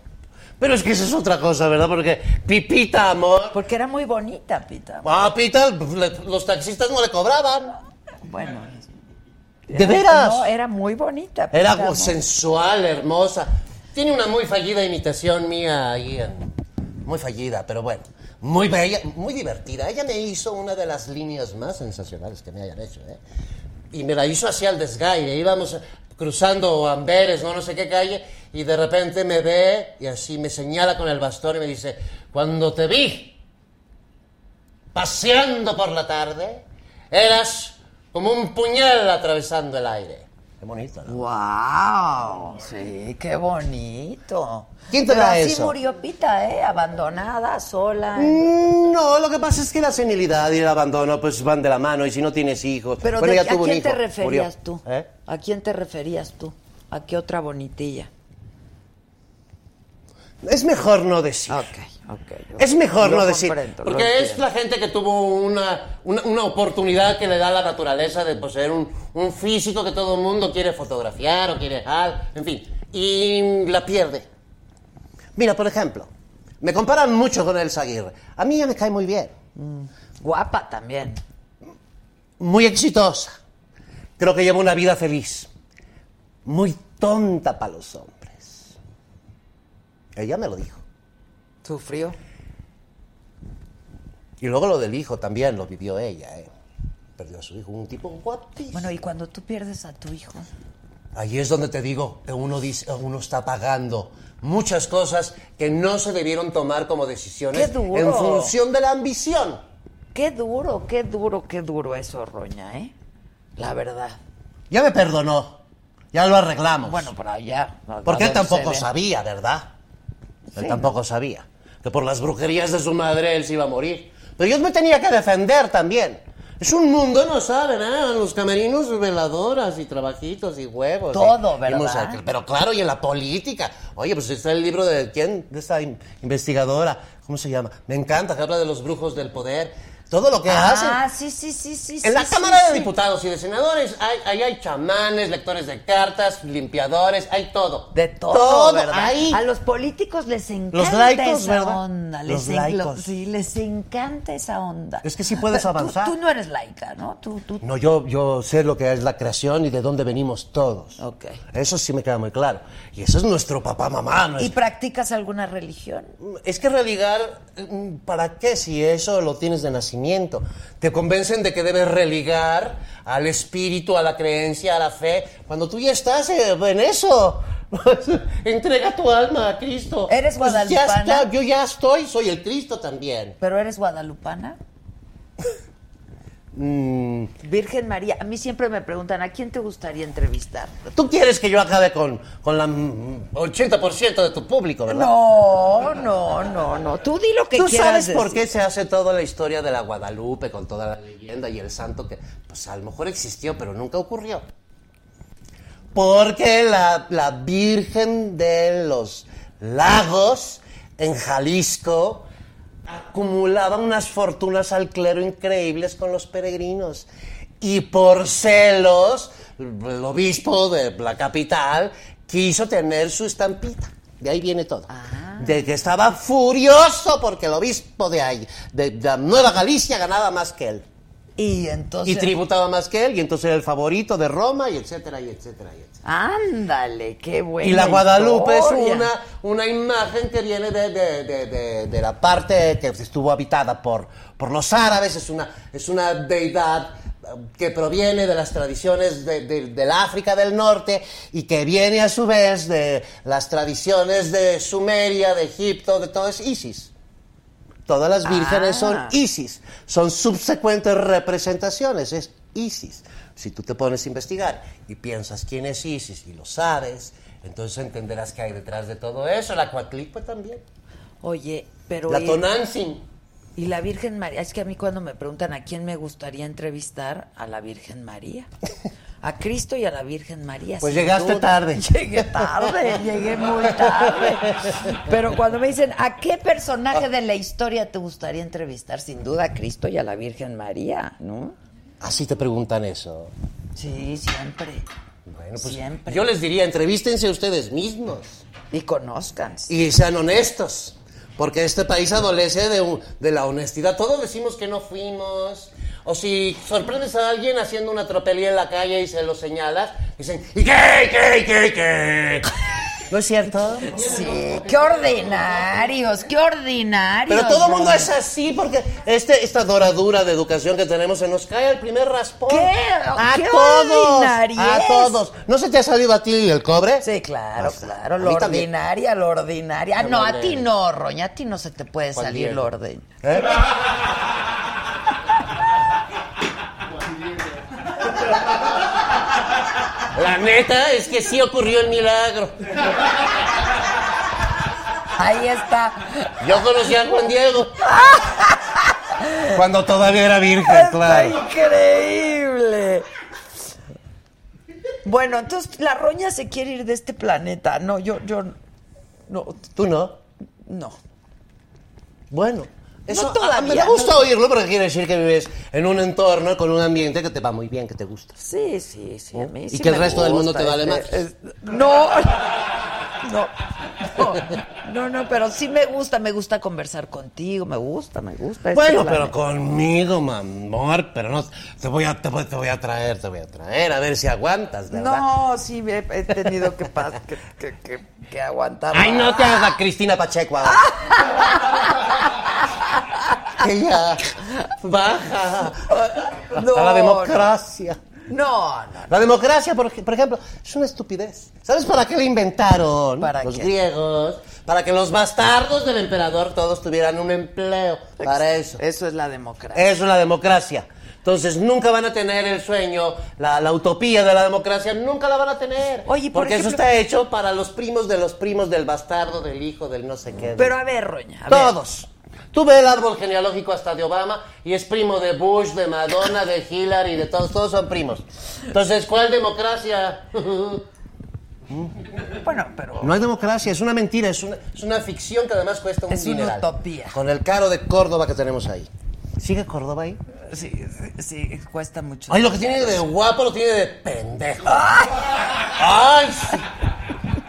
Pero es que eso es otra cosa, ¿verdad? Porque Pipita Amor. Porque era muy bonita, Pita. Ah, Pita, le- los taxistas no le cobraban. Bueno. ¿De era- veras? No, era muy bonita. Pita Era sensual, hermosa. Tiene una muy fallida imitación mía ahí. Muy fallida, pero bueno. Muy bella, muy divertida. Ella me hizo una de las líneas más sensacionales que me hayan hecho, ¿eh? Y me la hizo hacia el desgaire. Íbamos cruzando Amberes, no, no sé qué calle, y de repente me ve y así me señala con el bastón y me dice, cuando te vi paseando por la tarde, eras como un puñal atravesando el aire. Qué bonito, ¿no? ¡Wow! Sí, qué bonito. ¿Quién te Pero da así eso? murió Pita, ¿eh? Abandonada, sola. Mm, No, lo que pasa es que la senilidad y el abandono pues van de la mano y si no tienes hijos... Pero bueno, de- ya ¿a tuvo un quién te hijo, referías murió. tú? ¿Eh? ¿A quién te referías tú? ¿A qué otra bonitilla? Es mejor no decir. Ok, Es mejor no decir. Porque es entiendo. la gente que tuvo una, una, una oportunidad que le da la naturaleza de poseer un, un físico que todo el mundo quiere fotografiar o quiere dejar, en fin. Y la pierde. Mira, por ejemplo, me comparan mucho con Elsa Aguirre. A mí ella me cae muy bien. Guapa también. Muy exitosa. Creo que lleva una vida feliz. Muy tonta para los hombres. Ella me lo dijo. Sufrió. Y luego lo del hijo también lo vivió ella, ¿eh? Perdió a su hijo, un tipo guapísimo. Bueno, y cuando tú pierdes a tu hijo. Ahí es donde te digo que uno, dice, uno está pagando muchas cosas que no se debieron tomar como decisiones ¡Qué duro! en función de la ambición. Qué duro, qué duro, qué duro eso, Roña, ¿eh? La verdad. Ya me perdonó, ya lo arreglamos. Bueno, por allá. Porque él tampoco sabía, ¿verdad? Él Sí, tampoco sabía que por las brujerías de su madre él se iba a morir. Pero yo me tenía que defender también. Es un mundo, no saben, ¿eh? Los camerinos, veladoras y trabajitos y huevos. Todo, y- y ¿verdad? música. pero claro, y en la política. Oye, pues está el libro de quién, de esta in- investigadora, ¿cómo se llama? Me encanta, que habla de los brujos del poder. Todo lo que hacen. Ah, sí, sí, sí, sí. En la sí, Cámara sí, de. Diputados y de Senadores hay, ahí hay chamanes, lectores de cartas, limpiadores, hay todo. De todo, ¿verdad? ahí. A los políticos les encanta Los laicos, esa ¿verdad? onda. Los Les en- laicos. Sí, les encanta esa onda. Es que sí puedes Pero tú- avanzar. Tú, no eres laica, ¿no? Tú, tú... No, yo, yo sé lo que es la creación y de dónde venimos todos. Ok. Eso sí me queda muy claro. Y eso es nuestro papá, mamá. ¿Y nuestro- practicas alguna religión? Es que religar, ¿para qué si eso lo tienes de nacimiento? Te convencen de que debes religar al espíritu, a la creencia, a la fe, cuando tú ya estás eh, en eso. Entrega tu alma a Cristo. ¿Eres Pues ya guadalupana? está, yo ya estoy, soy el Cristo también. ¿Pero eres guadalupana? Mm, Virgen María, a mí siempre me preguntan, ¿a quién te gustaría entrevistar? Tú quieres que yo acabe con, con la mm, 80% de tu público, ¿verdad? No, no, no, no. Tú di lo que ¿Tú quieras sabes por qué se hace toda la historia de la Guadalupe con toda la leyenda y el santo que, pues a lo mejor existió, pero nunca ocurrió? Porque la, la Virgen de los Lagos en Jalisco acumulaba unas fortunas al clero increíbles con los peregrinos. Y por celos, el obispo de la capital quiso tener su estampita. De ahí viene todo. De que estaba furioso porque el obispo de ahí, de, de la Nueva Galicia, ganaba más que él. Y entonces... Y tributaba más que él, y entonces era el favorito de Roma, y etcétera, y etcétera, y etcétera. Ándale, qué bueno. Y la Guadalupe es una, una imagen que viene de, de- de- de- de la parte que estuvo habitada por, por los árabes, es una, es una deidad eh, que proviene de las tradiciones de, de- del África del Norte y que viene a su vez de las tradiciones de Sumeria, de Egipto, de todo es Isis. Todas las vírgenes Ah. son Isis, son subsecuentes representaciones, es Isis. Si tú te pones a investigar y piensas quién es Isis y lo sabes, entonces entenderás que hay detrás de todo eso. La Coatlicue también, Oye, pero... la Tonantzin. Y la Virgen María, es que a mí cuando me preguntan a quién me gustaría entrevistar, a la Virgen María. A Cristo y a la Virgen María. Pues llegaste duda. tarde. Llegué tarde, llegué muy tarde. Pero cuando me dicen, ¿a qué personaje de la historia te gustaría entrevistar? Sin duda a Cristo y a la Virgen María, ¿no? Así te preguntan eso. Sí, siempre. Bueno, pues Siempre. yo les diría, entrevístense ustedes mismos Y conozcan. y sean honestos. Porque este país adolece de, de la honestidad. Todos decimos que no fuimos. O si sorprendes a alguien haciendo una tropelía en la calle y se lo señalas, dicen, ¿y qué, qué, qué, qué? ¿No es cierto? Sí, qué ordinarios, qué ordinarios. Pero todo el mundo es así porque este, esta doradura de educación que tenemos se nos cae al primer raspón. ¿Qué? A ¿Qué todos. A todos. ¿No se te ha salido a ti el cobre? Sí, claro, claro, lo ordinaria, lo ordinaria. Ah, no, a ti no, Roña, a ti no se te puede salir lo orden. ¿Eh? La neta es que sí ocurrió el milagro. Ahí está. Yo conocí a Juan Diego. Cuando todavía era virgen, Está increíble. Bueno, entonces la Roña se quiere ir de este planeta. No, yo, yo, no, ¿Tú no? no. Bueno. Eso, todavía, a- me da no. oírlo porque quiere decir que vives en un entorno con un ambiente que te va muy bien, que te gusta. Sí, sí, sí. A mí Y sí que el resto del mundo gusta te vale este- más. es- no, no, no. No, no, pero sí me gusta, me gusta conversar contigo, me gusta, me gusta. Bueno, pero conmigo, mi amor, pero no, te voy a, te voy, te voy a traer, te voy a traer, a ver si aguantas, ¿verdad? No, sí, he, he tenido que, pas- que, que, que, que aguantar. Ay, no te hagas la Cristina Pacheco ahora. ya, baja. No, a la democracia. No, no. La democracia, por, ej- por ejemplo, es una estupidez. ¿Sabes para qué la inventaron? ¿Para los qué? griegos. Para que los bastardos del emperador todos tuvieran un empleo. Para eso. Eso es la democracia. Eso es la democracia. Entonces nunca van a tener el sueño, la, la utopía de la democracia, nunca la van a tener. Oye, por porque eso ejemplo- está hecho para los primos de los primos del bastardo, del hijo, del no sé qué. Pero a ver, Roña, a ver. Tú ve el árbol genealógico hasta de Obama y es primo de Bush, de Madonna, de Hillary, de todos, todos son primos. Entonces, ¿cuál democracia? Bueno, pero... No hay democracia, es una mentira, es una, es una ficción que además cuesta un Es una dineral. utopía. Con el caro de Córdoba que tenemos ahí. ¿Sigue Córdoba ahí? Sí, sí, sí, cuesta mucho. Ay, lo que tiene de guapo lo tiene de pendejo. Ay, sí.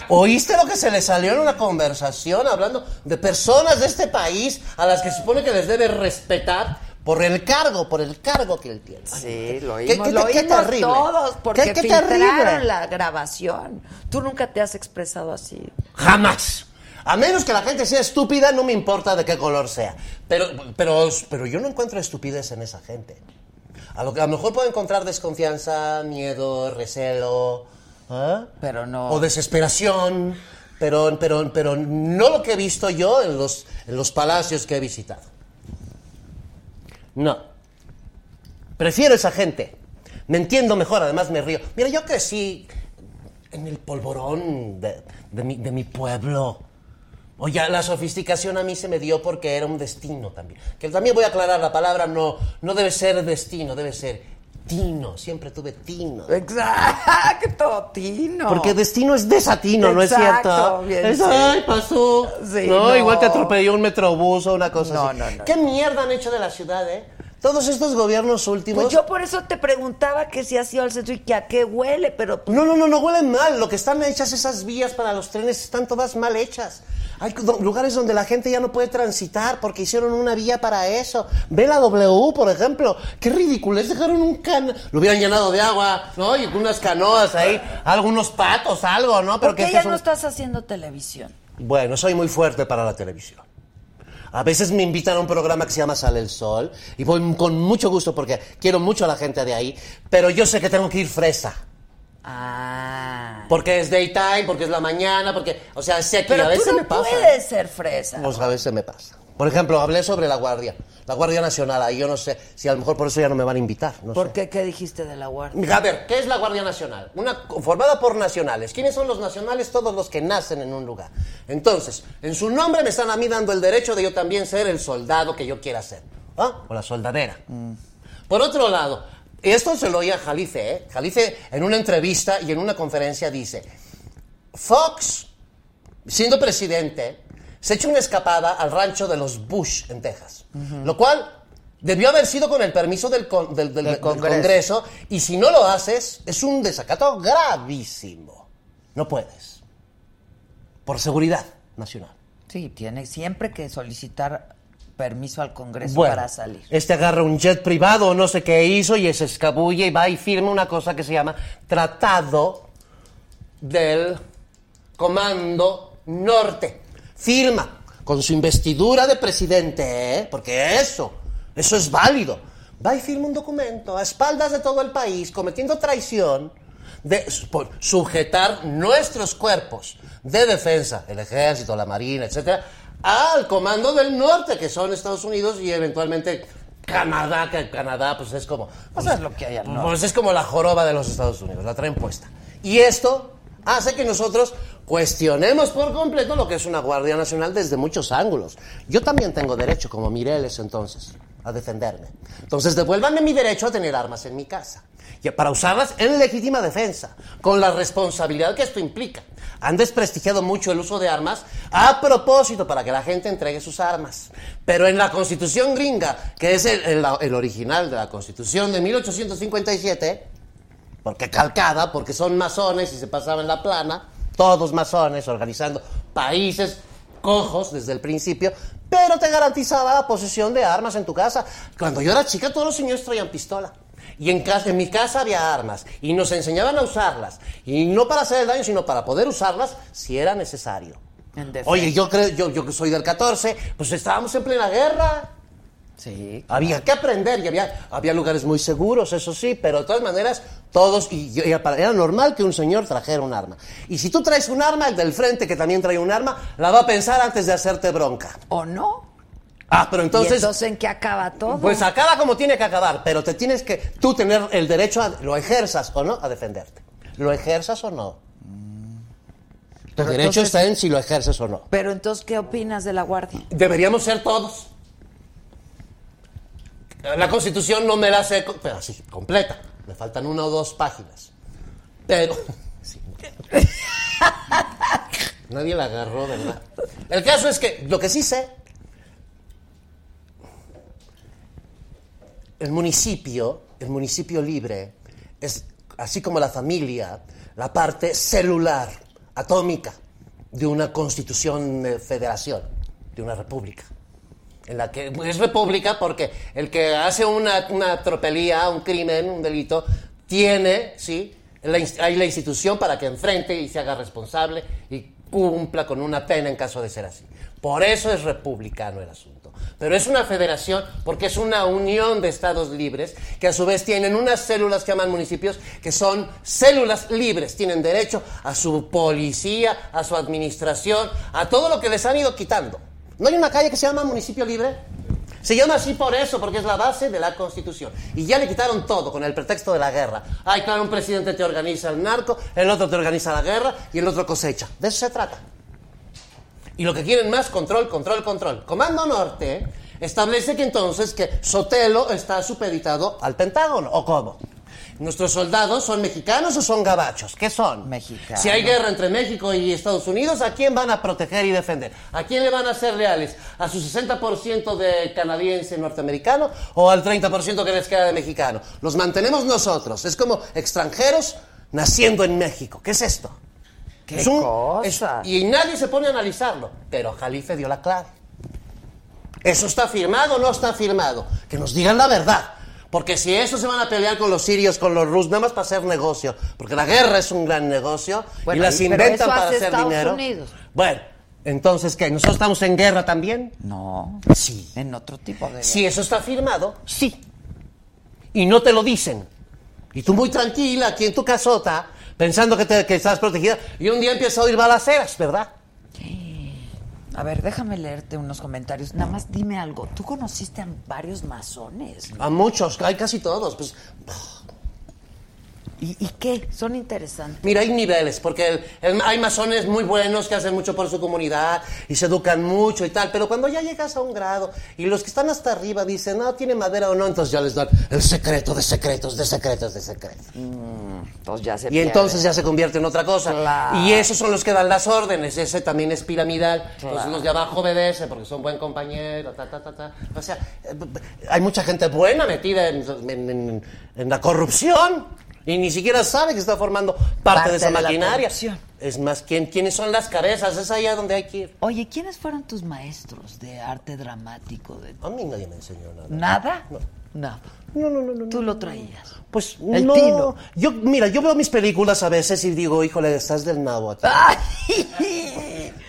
¿Oíste lo que se le salió en una conversación hablando de personas de este país a las que se supone que les debe respetar por el cargo, por el cargo que él tiene? Sí, lo ¿Qué- oímos, qué- lo qué oímos terrible? todos, porque ¿Qué- qué filtraron la grabación. Tú nunca te has expresado así. Jamás. A menos que la gente sea estúpida, no me importa de qué color sea. Pero, pero, pero yo no encuentro estupidez en esa gente. A lo que a lo mejor puedo encontrar desconfianza, miedo, recelo, ¿ah? Pero no... o desesperación, pero, pero, pero no lo que he visto yo en los, en los palacios que he visitado. No. Prefiero esa gente. Me entiendo mejor, además me río. Mira, yo crecí en el polvorón de, de mi, de mi pueblo. Oye, la sofisticación a mí se me dio porque era un destino también. Que también voy a aclarar, la palabra no, no debe ser destino, debe ser tino. Siempre tuve tino. Exacto, Tino. Porque destino es desatino, ¿no es cierto? bien, Es, ay, pasó. Sí, no, no. igual te atropelló un metrobús o una cosa No, así. no, no. ¿Qué mierda han hecho de la ciudad, eh? Todos estos gobiernos últimos. Pues yo por eso te preguntaba que si has ido al centro y que a qué huele, pero pues, No, no, no, no huelen mal. Lo que están hechas esas vías para los trenes están todas mal hechas. Hay lugares donde la gente ya no puede transitar porque hicieron una vía para eso. Ve la W, por ejemplo. Qué ridículo. Es dejaron un can... Lo hubieran llenado de agua, ¿no? Y unas canoas ahí. Algunos patos, algo, ¿no? ¿por qué ya estos no son- estás haciendo televisión? Bueno, soy muy fuerte para la televisión. A veces me invitan a un programa que se llama Sale el Sol y voy con mucho gusto porque quiero mucho a la gente de ahí, pero yo sé que tengo que ir fresa. Ah. Porque es daytime, porque es la mañana, porque, o sea, sé que Pero a veces tú no me pasa. puedes ser fresa. Pues a veces me pasa. Por ejemplo, hablé sobre la Guardia, la Guardia Nacional, ahí yo no sé si a lo mejor por eso ya no me van a invitar. No ¿Por sé. qué? ¿Qué dijiste de la guardia? A ver, ¿qué es la Guardia Nacional? Una formada por nacionales. ¿Quiénes son los nacionales? Todos los que nacen en un lugar. Entonces, en su nombre me están a mí dando el derecho de yo también ser el soldado que yo quiera ser. ¿Ah? O la soldadera. Por otro lado, esto se lo oía a Jalife, ¿eh? Jalife en una entrevista y en una conferencia dice, Fox, siendo presidente, se echa una escapada al rancho de los Bush en Texas, lo cual debió haber sido con el permiso del, con- del- del- Del del Congreso. Congreso, y si no lo haces, es un desacato gravísimo. No puedes. Por seguridad nacional. Sí, tiene siempre que solicitar permiso al Congreso Bueno, para salir. Este agarra un jet privado, no sé qué hizo, y se escabulle y va y firma una cosa que se llama Tratado del Comando Norte. Firma con su investidura de presidente, ¿eh? porque eso, eso es válido. Va y firma un documento a espaldas de todo el país, cometiendo traición, de por sujetar nuestros cuerpos de defensa, el ejército, la marina, etcétera, al comando del norte, que son Estados Unidos y eventualmente Canadá, que Canadá pues es como... Pues es lo que hay al norte. Pues es como la joroba de los Estados Unidos, la traen puesta. Y esto hace que nosotros cuestionemos por completo lo que es una Guardia Nacional desde muchos ángulos. Yo también tengo derecho, como Mireles entonces, a defenderme. Entonces devuélvanme mi derecho a tener armas en mi casa. Y para usarlas en legítima defensa, con la responsabilidad que esto implica. Han desprestigiado mucho el uso de armas a propósito para que la gente entregue sus armas. Pero en la constitución gringa, que es el, el- el original de la constitución de 1857, porque calcada, porque son masones y se pasaban la plana, todos masones organizando países cojos desde el principio, pero te garantizaba la posesión de armas en tu casa. Cuando yo era chica, todos los señores traían pistola. Y en, casa, en mi casa había armas. Y nos enseñaban a usarlas. Y no para hacer el daño, sino para poder usarlas si era necesario. Oye, yo creo, yo, yo que soy del 14, pues estábamos en plena guerra. Sí. Había que aprender y había, había lugares muy seguros, eso sí, pero de todas maneras, todos, y, y era, normal que un señor trajera un arma. Y si tú traes un arma, el del frente que también trae un arma, la va a pensar antes de hacerte bronca. ¿O no? Ah, pero ¿Y entonces, entonces en qué acaba todo? pues acaba como tiene que acabar, pero te tienes que, tú tener el derecho a, lo ejerzas o no, a defenderte. ¿Lo ejerzas o no? El Pero derecho entonces- está en si lo ejerces o no. Pero entonces, ¿qué opinas de la Guardia? Deberíamos ser todos. La constitución no me la sé, pero así, completa. Me faltan una o dos páginas. Pero. sí. Nadie la agarró, ¿verdad? El caso es que lo que sí sé. El municipio, el municipio libre, es así como la familia, la parte celular, atómica, de una constitución de federación, de una república en la que es república porque el que hace una, una tropelía, un crimen, un delito, tiene, ¿sí? La hay la institución para que enfrente y se haga responsable y cumpla con una pena en caso de ser así. Por eso es republicano el asunto. Pero es una federación porque es una unión de estados libres que a su vez tienen unas células que llaman municipios que son células libres, tienen derecho a su policía, a su administración, a todo lo que les han ido quitando. ¿No hay una calle que se llama Municipio Libre? Se llama así por eso, porque es la base de la Constitución. Y ya le quitaron todo con el pretexto de la guerra. Ay, claro, un presidente te organiza el narco, el otro te organiza la guerra y el otro cosecha. De eso se trata. Y lo que quieren más, control, control, control. Comando Norte establece que entonces que Sotelo está supeditado al Pentágono, ¿o cómo? ¿Nuestros soldados son mexicanos o son gabachos? ¿Qué son? Mexicanos. Si hay guerra entre México y Estados Unidos, ¿a quién van a proteger y defender? ¿A quién le van a ser leales? ¿A su 60% de canadiense norteamericano o al 30% que les queda de mexicano? Los mantenemos nosotros. Es como extranjeros naciendo en México. ¿Qué es esto? ¿Qué Es un- cosa? es- y nadie se pone a analizarlo, pero Jalife dio la clave. ¿Eso está firmado o no está firmado? Que nos digan la verdad. Porque si eso se van a pelear con los sirios, con los rusos, nada más para hacer negocio, porque la guerra es un gran negocio Bueno, y las pero inventan eso para hace hacer Estados dinero. Unidos. Bueno, entonces, ¿qué? ¿Nosotros estamos en guerra también? No. Sí. En otro tipo de... Si eso está firmado, sí. Y no te lo dicen. Y tú muy tranquila aquí en tu casota, pensando que, te- que estás protegida, y un día empieza a oír balaceras, ¿verdad? A ver, déjame leerte unos comentarios. Nada más dime algo. Tú conociste a varios masones. A muchos, hay casi todos. Pues, ¿Y, y qué? Son interesantes. Mira, hay niveles, porque el- el- hay masones muy buenos que hacen mucho por su comunidad y se educan mucho y tal, pero cuando ya llegas a un grado y los que están hasta arriba dicen, no, tiene madera o no, entonces ya les dan el secreto de secretos, de secretos, de secretos. Entonces ya se Y entonces ya se convierte en otra cosa. Claro. Y esos son los que dan las órdenes, ese también es piramidal. Entonces los de abajo obedecen porque son buen compañero, ta, ta, ta, ta. O sea, eh, hay mucha gente buena metida en, en- en- en la corrupción y ni siquiera sabe que está formando parte, Parte de esa de maquinaria. Es más, ¿quién, ¿quiénes son las cabezas? Es allá donde hay que ir. Oye, ¿quiénes fueron tus maestros de arte dramático? De... A mí nadie me enseñó nada. ¿Nada? No. Nada. No, no, no, no. Tú lo traías. Pues El no. tino. Yo, mira, yo veo mis películas a veces y digo, híjole, estás del nabo aquí.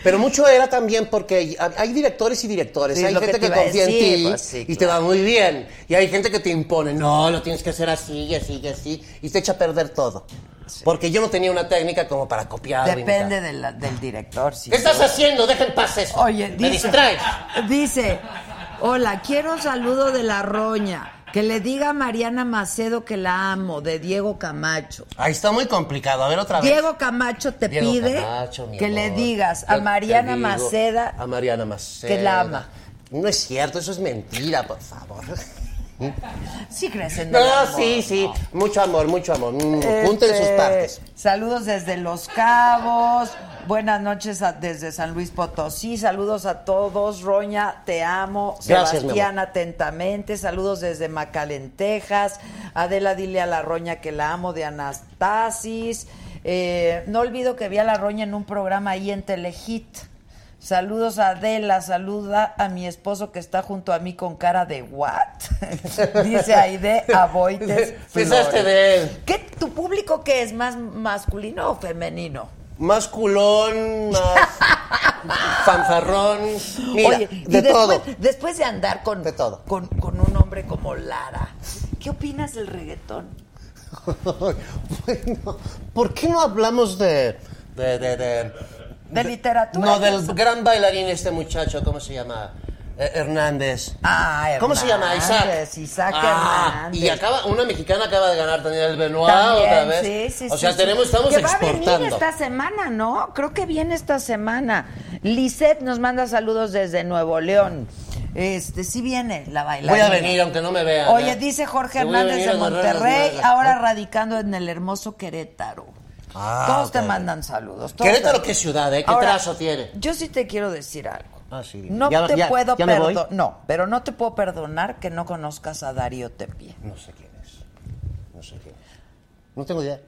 Pero mucho era también porque hay- directores y directores. Sí, hay que gente te que, confía en ti pues sí, y te va muy bien. Y hay gente que te impone, no, lo tienes que hacer así y así y así. Y te echa a perder todo. Porque yo no tenía una técnica como para copiar. Depende imitar. de la- del director. ¿Qué estás haciendo? Deja en paz eso. Oye, Me dice, distraes. dice, hola, quiero un saludo de la roña. Que le diga a Mariana Macedo que la amo, de Diego Camacho. Ahí está muy complicado. A ver otra vez. Diego Camacho te Diego pide Camacho, que amor. le digas a Mariana digo, Maceda A Mariana Maceda. que la ama. No es cierto, eso es mentira, por favor. Sí crees en el No, amor, sí, sí. Mucho amor, mucho amor. Mm, Este, Junten sus partes. Saludos desde Los Cabos. Buenas noches a- desde San Luis Potosí. Saludos a todos. Roña, te amo. Gracias, Sebastián, atentamente. Saludos desde Macalen, Texas. Adela, dile a la Roña que la amo de Anastasis. Eh, no olvido que vi a la Roña en un programa ahí en Telehit. Saludos a Adela, saluda a mi esposo que está junto a mí con cara de what? Dice Aide Aboites. Pensaste de él. ¿Qué, ¿Tu público qué es? ¿Más masculino o femenino? Más culón, más fanfarrón. Mira, Oye, y de después, todo. después de andar con, De todo. Con, con un hombre como Lara, ¿qué opinas del reggaetón? bueno, ¿por qué no hablamos de. de. de. de, ¿De literatura? No, del gran bailarín este muchacho, ¿cómo se llama? Eh, Hernández. Ah, ¿Cómo se llama? Isaac. Hernández, Isaac Ah, Hernández. Y acaba, una mexicana acaba de ganar también el Benoit También, otra vez. sí, sí, o sea, sí. tenemos, estamos que va a exportando. venir esta semana, ¿no? Creo que viene esta semana. Lisette nos manda saludos desde Nuevo León. Este, sí viene la bailarina. Voy a venir, aunque no me vean. Oye, ¿eh? dice Jorge Hernández de Monterrey, ahora radicando en el hermoso Querétaro. Ah, todos te mandan saludos. Querétaro, te- ¿qué ciudad, eh? ¿Qué Ahora, trazo tiene? Yo sí te quiero decir algo. Ah, sí. No Ya- te ya- puedo perdonar. No, pero no te puedo perdonar que no conozcas a Darío Tepié. No sé quién es. No sé quién es. No tengo idea.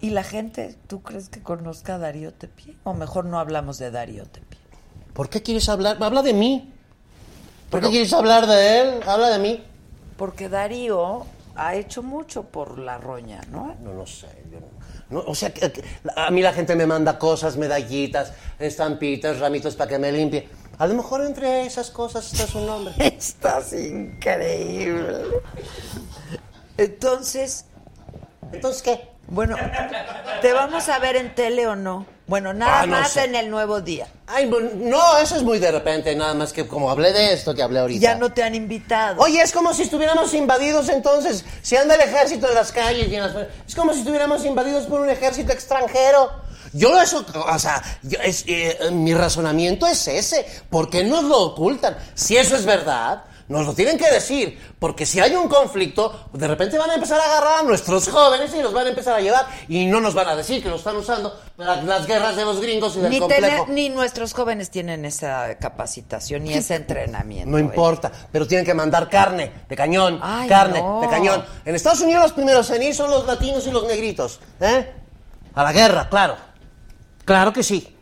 ¿Y la gente, tú crees que conozca a Darío Tepié? O mejor no hablamos de Darío Tepié. ¿Por qué quieres hablar? Habla de mí. ¿Por qué quieres hablar de él? Habla de mí. Porque Darío ha hecho mucho por la roña, ¿no? No lo sé. yo no- no, o sea, a mí la gente me manda cosas, medallitas, estampitas, ramitos para que me limpie. A lo mejor entre esas cosas está su nombre. Estás increíble. Entonces, Entonces, ¿qué? bueno, ¿te vamos a ver en tele o no? Bueno, nada Ah, no más sé. en el nuevo día. Ay, no, eso es muy de repente, nada más que como hablé de esto que hablé ahorita. Ya no te han invitado. Oye, es como si estuviéramos invadidos entonces. Si anda el ejército en las calles y en las... Es como si estuviéramos invadidos por un ejército extranjero. Yo eso, o sea, yo- es, eh, mi razonamiento es ese. ¿Por qué nos lo ocultan? Si eso es verdad, nos lo tienen que decir. Porque si hay un conflicto, de repente van a empezar a agarrar a nuestros jóvenes y los van a empezar a llevar. Y no nos van a decir que lo están usando para las guerras de los gringos y del Ni, complejo. tener- ni nuestros jóvenes tienen esa capacitación ni ese entrenamiento. No ¿eh? importa, pero tienen que mandar carne de cañón, Ay, carne no. de cañón. En Estados Unidos los primeros en ir son los latinos y los negritos, ¿eh? A la guerra, claro. Claro que sí.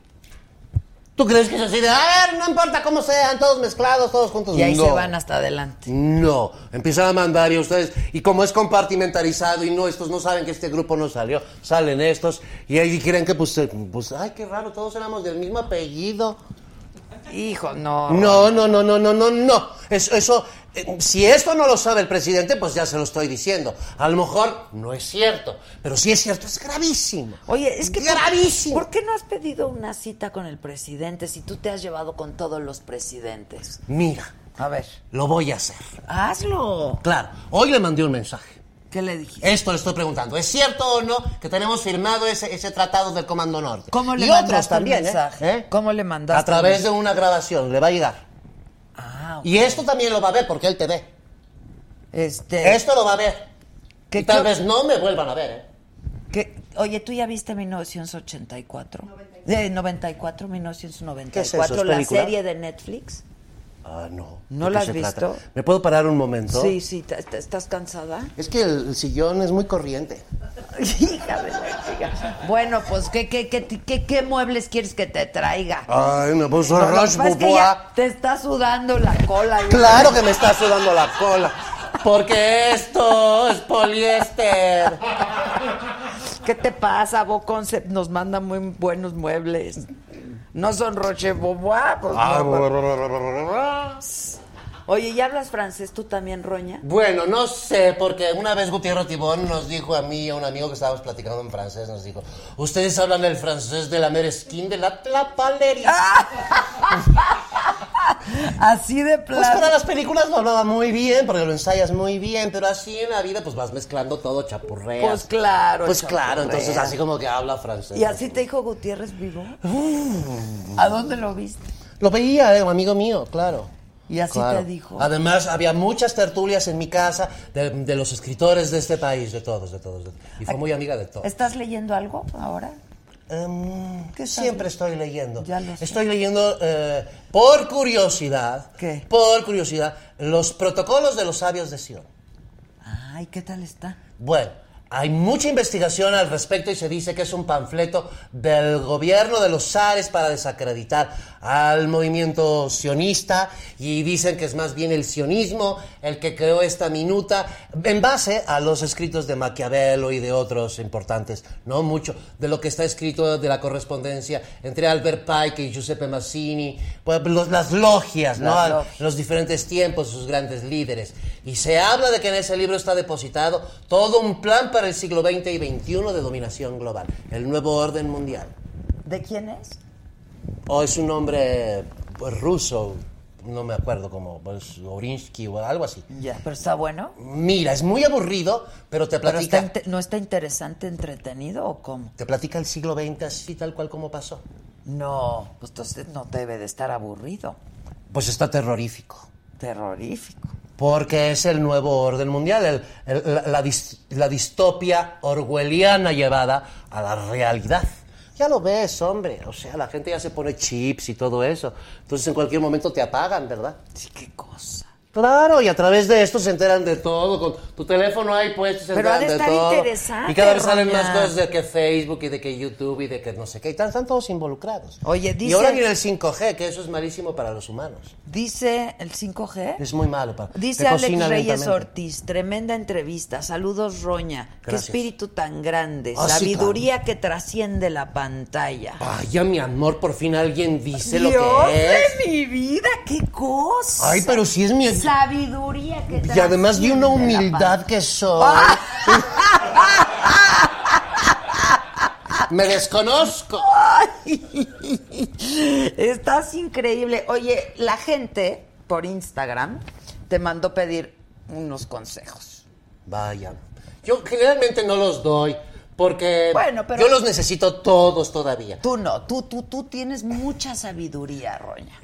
¿Tú crees que es así de, a ver, no importa cómo sean, todos mezclados, todos juntos? Y ahí no. se van hasta adelante. No, empiezan a mandar y ustedes, y como es compartimentalizado y no, estos no saben que este grupo no salió, salen estos y ahí creen que pues, eh, pues, ay, qué raro, todos éramos del mismo apellido. Hijo, no. No, no, no, no, no, no, no. Eso, eso, eh, si esto no lo sabe el presidente, pues ya se lo estoy diciendo. A lo mejor no es cierto, pero si es cierto, es gravísimo. Oye, es que ¿por- gravísimo. ¿Por qué no has pedido una cita con el presidente si tú te has llevado con todos los presidentes? Mira, A ver, lo voy a hacer. hazlo. Claro, hoy le mandé un mensaje. ¿Qué le dijiste? Esto le estoy preguntando. ¿Es cierto o no que tenemos firmado ese, ese tratado del Comando Norte? ¿Cómo le y mandaste otros el también, ¿eh? mensaje? ¿Eh? ¿Cómo le mandaste A través el de una grabación, le va a llegar. Ah. Y esto también lo va a ver porque él te ve. este. Esto lo va a ver. ¿Qué y tal qué- vez no me vuelvan a ver, ¿eh? qué- oye, ¿tú ya viste 1984? De 94, 1994. ¿Qué es eso? ¿Es la película? serie de Netflix. Ah, no. ¿No ¿De la has visto? ¿Me puedo parar un momento? Sí, sí, ¿te- te- ¿estás cansada? Es que el, sillón es muy corriente. Hija de la chica. Bueno, pues, ¿qué, qué, qué, qué, qué muebles quieres que te traiga? Ay, me puso No, Roche pasa es que Bobois. ya te está sudando la cola. Claro que me está sudando la cola. Porque esto es poliéster. ¿Qué te pasa? Bo Concept nos manda muy buenos muebles. No son Roche Bobois, pues Ah, no. Oye, ¿y hablas francés tú también, Roña? Bueno, no sé, porque una vez Gutiérrez Tibón nos dijo a mí y a un amigo que estábamos platicando en francés, nos dijo, ustedes hablan el francés de la meresquín de la tlapalería. Así de Pues plano. para las películas lo hablaba muy bien, porque lo ensayas muy bien, pero así en la vida pues vas mezclando todo, chapurreas. Pues claro, Pues claro, entonces así como que habla francés. ¿Y así te dijo Gutiérrez vivo? ¿A dónde lo viste? Lo veía, eh, un amigo mío, claro. Y así Claro. te dijo. Además, había muchas tertulias en mi casa de, de los escritores de este país, de todos, de todos. de- y fue muy amiga de todos. ¿Estás leyendo algo ahora? Em, ¿Qué siempre estoy leyendo. Ya lo sé. Estoy leyendo, eh, por curiosidad, ¿Qué? por curiosidad, los protocolos de los sabios de Sion. Ay, ¿qué tal está? Bueno, Hay mucha investigación al respecto y se dice que es un panfleto del gobierno de los zares para desacreditar al movimiento sionista y dicen que es más bien el sionismo el que creó esta minuta en base a los escritos de Maquiavelo y de otros importantes, no mucho de lo que está escrito de la correspondencia entre Albert Pike y Giuseppe Mazzini, pues, los- las logias, ¿no? Las los diferentes tiempos, sus grandes líderes. Y se habla de que en ese libro está depositado todo un plan para el siglo XX y XXI de dominación global, el nuevo orden mundial. ¿De quién es? O es un nombre pues, ruso, no me acuerdo cómo, pues, Orinsky o algo así. Ya, pero está bueno. Mira, es muy aburrido, pero te Pero platica, está inte- ¿No está interesante, entretenido o cómo? te platica el siglo XX así tal cual como pasó. No, pues entonces no debe de estar aburrido. Pues está terrorífico. Terrorífico. Porque es el nuevo orden mundial, el- el- la, la dis- la distopia orwelliana llevada a la realidad. Ya lo ves, hombre. O sea, la gente ya se pone chips y todo eso. Entonces en cualquier momento te apagan, ¿verdad? Sí, qué cosa. Claro, y a través de esto se enteran de todo. Con tu teléfono ahí puesto se Pero enteran de de estar todo. interesante, y cada vez salen Roña. más cosas de que Facebook y de que YouTube y de que no sé qué. Y están, están todos involucrados. Oye, Y dice- ahora viene el 5G, que eso es malísimo para los humanos. Dice el 5G. Es muy malo para Dice Alex Reyes lentamente. Ortiz, tremenda entrevista. Saludos, Roña. Qué espíritu tan grande. Ah, sí, Sabiduría que trasciende la pantalla. Vaya, mi amor, por fin alguien dice lo que es. de mi vida, qué cosa. Ay, pero si es mi... Sabiduría que Y además de una humildad que soy. Me desconozco. Estás increíble. Oye, la gente por Instagram te mandó pedir unos consejos. Vaya. Yo generalmente no los doy porque Bueno, pero- yo los necesito todos todavía. Tú no, tú, tú, tú tienes mucha sabiduría, Roña.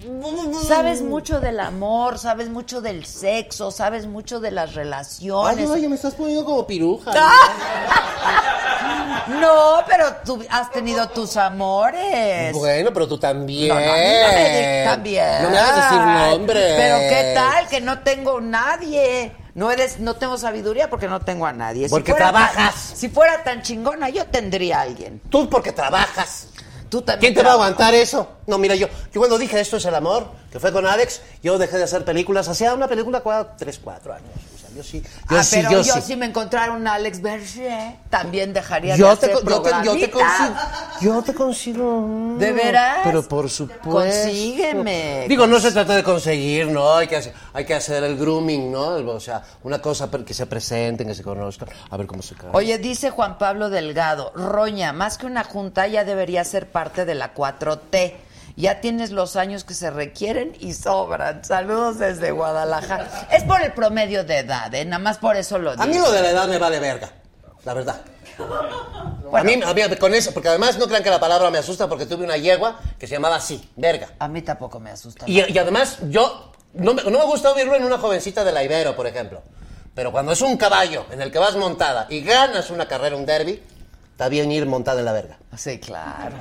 Sabes mucho del amor, sabes mucho del sexo, sabes mucho de las Ay, relaciones. oye, me estás poniendo como piruja. No, pero tú has tenido tus amores. Bueno, pero tú también. No, no, a mí no me también. No me hagas decir nombres. Pero qué tal que no tengo nadie. No eres, no tengo sabiduría porque no tengo a nadie. Porque fuera trabajas. si fuera tan chingona, yo tendría a alguien. Tú porque trabajas. Tú también. ¿Quién te va a aguantar eso? No, mira, yo, yo cuando dije esto es el amor, que fue con Alex, yo dejé de hacer películas. Hacía una película cada 3, 4 años. Yo sí. Yo Ah, sí, pero yo, yo, sí. si me encontrara un Alex Berger, también dejaría Yo de te, hacer yo, te, yo te programita. consigo. Yo te consigo. ¿De veras? Pero por supuesto. Consígueme. Digo, no se trata de conseguir, ¿no? Hay que hacer, hay que hacer el grooming, ¿no? O sea, una cosa que se presenten, que se conozcan, a ver cómo se cae. Oye, dice Juan Pablo Delgado, Roña, más que una junta ya debería ser parte de la 4T. Ya tienes los años que se requieren y sobran. Saludos desde Guadalajara. Es por el promedio de edad, ¿eh? Nada más por eso lo digo. A mí lo de la edad me vale verga, la verdad. a, mí, a mí con eso, porque además no crean que la palabra me asusta porque tuve una yegua que se llamaba así, verga. A mí tampoco me asusta. Y, y además yo, no me, no me gusta oírlo en una jovencita de la Ibero, por ejemplo. Pero cuando es un caballo en el que vas montada y ganas una carrera, un derby, está bien ir montada en la verga. Sí, claro.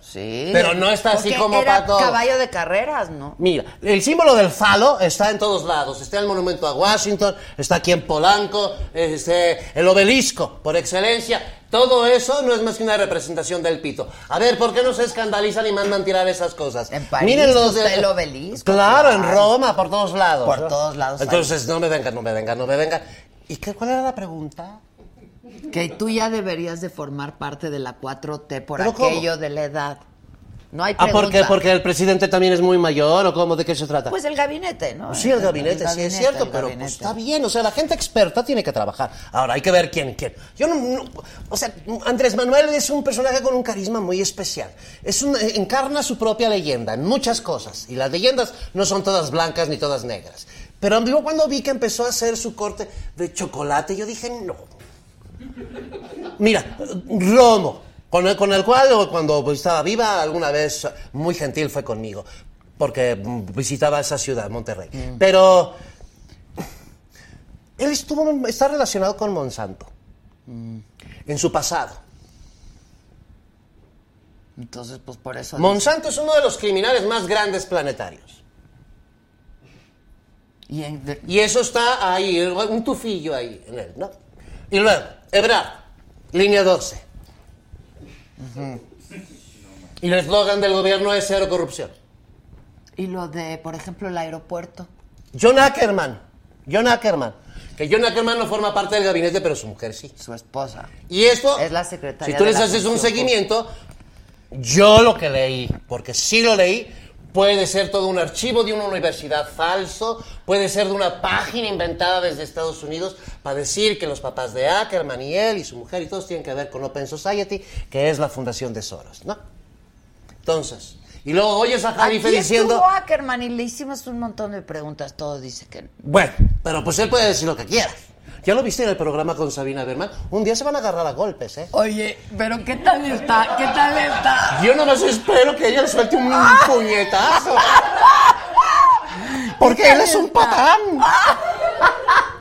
Sí. Pero no está así Porque como era pa' todo. caballo de carreras, ¿no? Mira, el símbolo del falo está en todos lados. Está el monumento a Washington, está aquí en Polanco, este, el obelisco, por excelencia. Todo eso no es más que una representación del pito. A ver, ¿por qué no se escandalizan y mandan tirar esas cosas? En París está el obelisco, Claro, en. Roma, por todos lados. Por ¿no? todos lados. Entonces, no me vengan, no me vengan, no me vengan. ¿Y qué, cuál era la pregunta? Que tú ya deberías de formar parte de la 4T por ¿Pero cómo? aquello de la edad. No hay Ah, pregunta. ¿por qué? ¿Porque el presidente también es muy mayor o cómo? ¿De qué se trata? Pues el gabinete, ¿no? Sí, el gabinete, sí gabinete, es cierto, el pero pues, está bien, o sea, la gente experta tiene que trabajar. Ahora, hay que ver quién, quién. Yo no, no- o sea, Andrés Manuel es un personaje con un carisma muy especial. Es un, eh, encarna su propia leyenda en muchas cosas, y las leyendas no son todas blancas ni todas negras. Pero yo cuando vi que empezó a hacer su corte de chocolate, yo dije, no. Mira, Romo, con el, con el cual cuando estaba viva alguna vez muy gentil fue conmigo, porque mm, visitaba esa ciudad, Monterrey. Pero él estuvo, está relacionado con Monsanto en su pasado. Entonces, pues por eso. Monsanto es uno de los criminales más grandes planetarios. Y en- Y eso está ahí, un tufillo ahí en él, ¿no? Y luego, Ebrard, línea 12. Y el eslogan del gobierno es cero corrupción. Y lo de, por ejemplo, el aeropuerto. John Ackerman, John Ackerman, que John Ackerman no forma parte del gabinete, pero su mujer sí. Su esposa. Y esto, Es la secretaria si tú les haces un seguimiento, yo lo que leí, porque sí lo leí, puede ser todo un archivo de una universidad falso, puede ser de una página inventada desde Estados Unidos para decir que los papás de Ackerman y él y su mujer y todos tienen que ver con Open Society, que es la fundación de Soros, ¿no? Entonces, y luego oyes a Aquí diciendo... estuvo Ackerman y le hicimos un montón de preguntas. Todo dice que no. Bueno, pero pues él puede decir lo que quiera. ¿Ya lo viste en el programa con Sabina Berman? Un día se van a agarrar a golpes, ¿eh? Oye, pero ¿qué tal está? ¿Qué tal está? Yo nomás espero que ella le suelte un puñetazo. Porque él es un patán.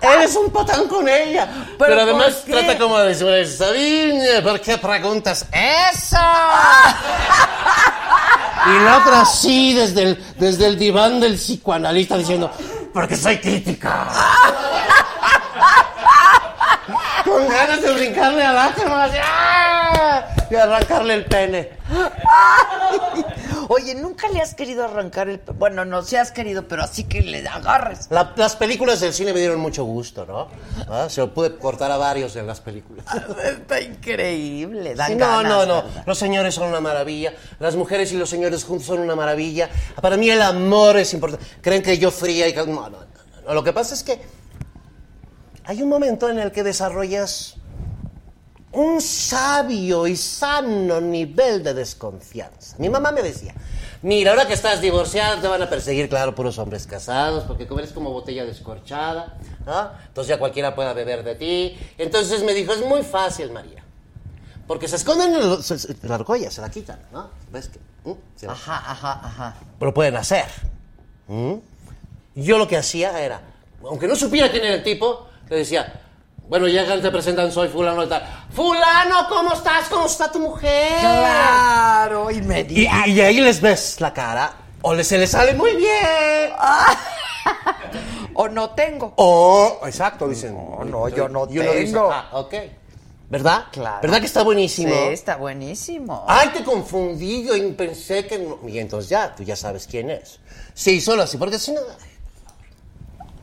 Él es un patán con ella. Pero, además trata como de decir, Sabina, ¿por qué preguntas eso? Y la otra sí, desde el, desde el diván del psicoanalista diciendo, porque soy crítica. Con ganas de brincarle al Ackerman así, ¡ah! y arrancarle el pene. Oye, nunca le has querido arrancar el... pe- Bueno, no, si has querido, pero así que le agarres. La- las películas del cine me dieron mucho gusto, ¿no? Ah, Se lo pude cortar a varios de las películas. Está increíble. Dan Sí, no, ganas, no, no. ¿verdad? Los señores son una maravilla. Las mujeres y los señores juntos son una maravilla. Para mí el amor es importante. Creen que yo fría y... no, no, no. Lo que pasa es que hay un momento en el que desarrollas un sabio y sano nivel de desconfianza. Mi mamá me decía, mira, ahora que estás divorciada te van a perseguir, claro, puros hombres casados, porque como eres como botella descorchada, ¿no? Entonces ya cualquiera pueda beber de ti. Entonces me dijo, es muy fácil, María. Porque se esconden en el- se- se- la argolla, se la quitan, ¿no? ¿Ves que? ¿Mm? Se. Ajá, ajá, ajá. Lo pueden hacer. ¿Mm? Yo lo que hacía era, aunque no supiera quién era el tipo, le decía, bueno, llegan, te presentan, soy fulano y tal. Fulano, ¿cómo estás? ¿Cómo está tu mujer? Claro, Y, inmediato. y ahí les ves la cara, o le- se les sale muy bien. O no tengo. O, exacto, dicen. No, no, yo no y uno dice, tengo. ah, ok. ¿Verdad? Claro. ¿Verdad que está buenísimo? Sí, está buenísimo. Ay, te confundí, yo pensé que no. Y entonces ya, tú ya sabes quién es. Sí, solo así, porque si no.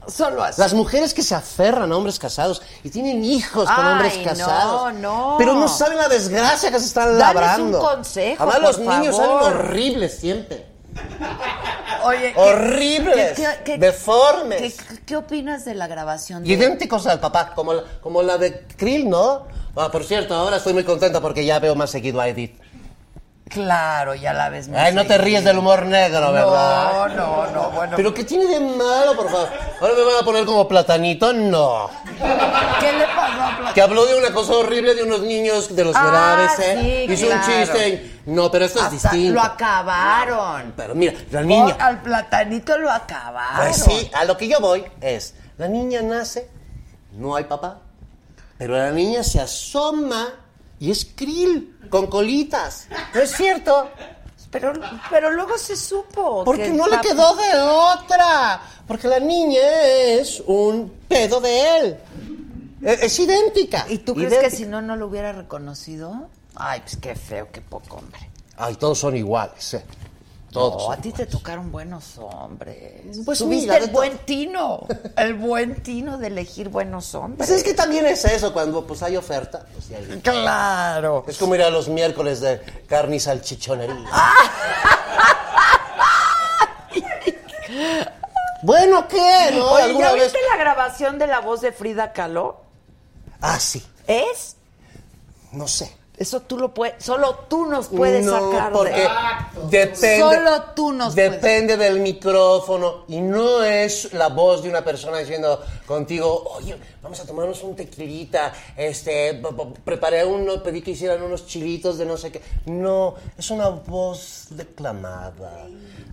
Solo así. Las mujeres que se aferran a hombres casados y tienen hijos con Ay, hombres no, casados. no. Pero no saben la desgracia que se están Dales labrando. un consejo, Además, los niños salen horribles siempre. Oye, ¿qué- Horribles, qué- qué- qué- deformes. ¿qué, qué opinas de la grabación de... Idénticos al papá, como la, como la de Krill, ¿no? Ah, por cierto, ahora estoy muy contenta porque ya veo más seguido a Edith. Claro, ya la ves Ay, no te ríes del humor negro, ¿verdad? No, no, no, bueno. ¿Pero qué tiene de malo, por favor? ¿Ahora me van a poner como platanito? No. ¿Qué le pasó a Platón? Que habló de una cosa horrible de unos niños de los Ah, graves, ¿eh? sí, Hizo claro. un chiste. No, pero esto es Hasta distinto. Lo acabaron. Pero mira, la niña. Por- al platanito lo acabaron. Pues sí, a lo que yo voy es, la niña nace, no hay papá, pero la niña se asoma y es krill, con colitas. ¿No es cierto? Pero, pero luego se supo. Porque que no le quedó de otra. Porque la niña es un pedo de él. E- Es idéntica. ¿Y tú crees idéntica. que si no, no lo hubiera reconocido? Ay, pues qué feo, qué poco hombre. Ay, todos son iguales, ¿eh? Todos. No, a ti te tocaron buenos hombres. Pues Tuviste mira, el buen tino. El buen tino de elegir buenos hombres. Pues es que también es eso, cuando pues hay oferta. Pues, hay- Claro. Es como ir a los miércoles de carne y salchichonería. bueno, ¿qué? ¿No? Oye, ¿Alguna ¿ya vez? viste la grabación de la voz de Frida Kahlo? Ah, sí. ¿Es? No sé. Eso tú lo puedes, solo tú nos puedes no, sacar porque de... depende. Solo tú nos Depende del micrófono y no es la voz de una persona diciendo contigo, oye, vamos a tomarnos un tequilita, este, preparé uno, pedí que hicieran unos chilitos de no sé qué. No, es una voz declamada.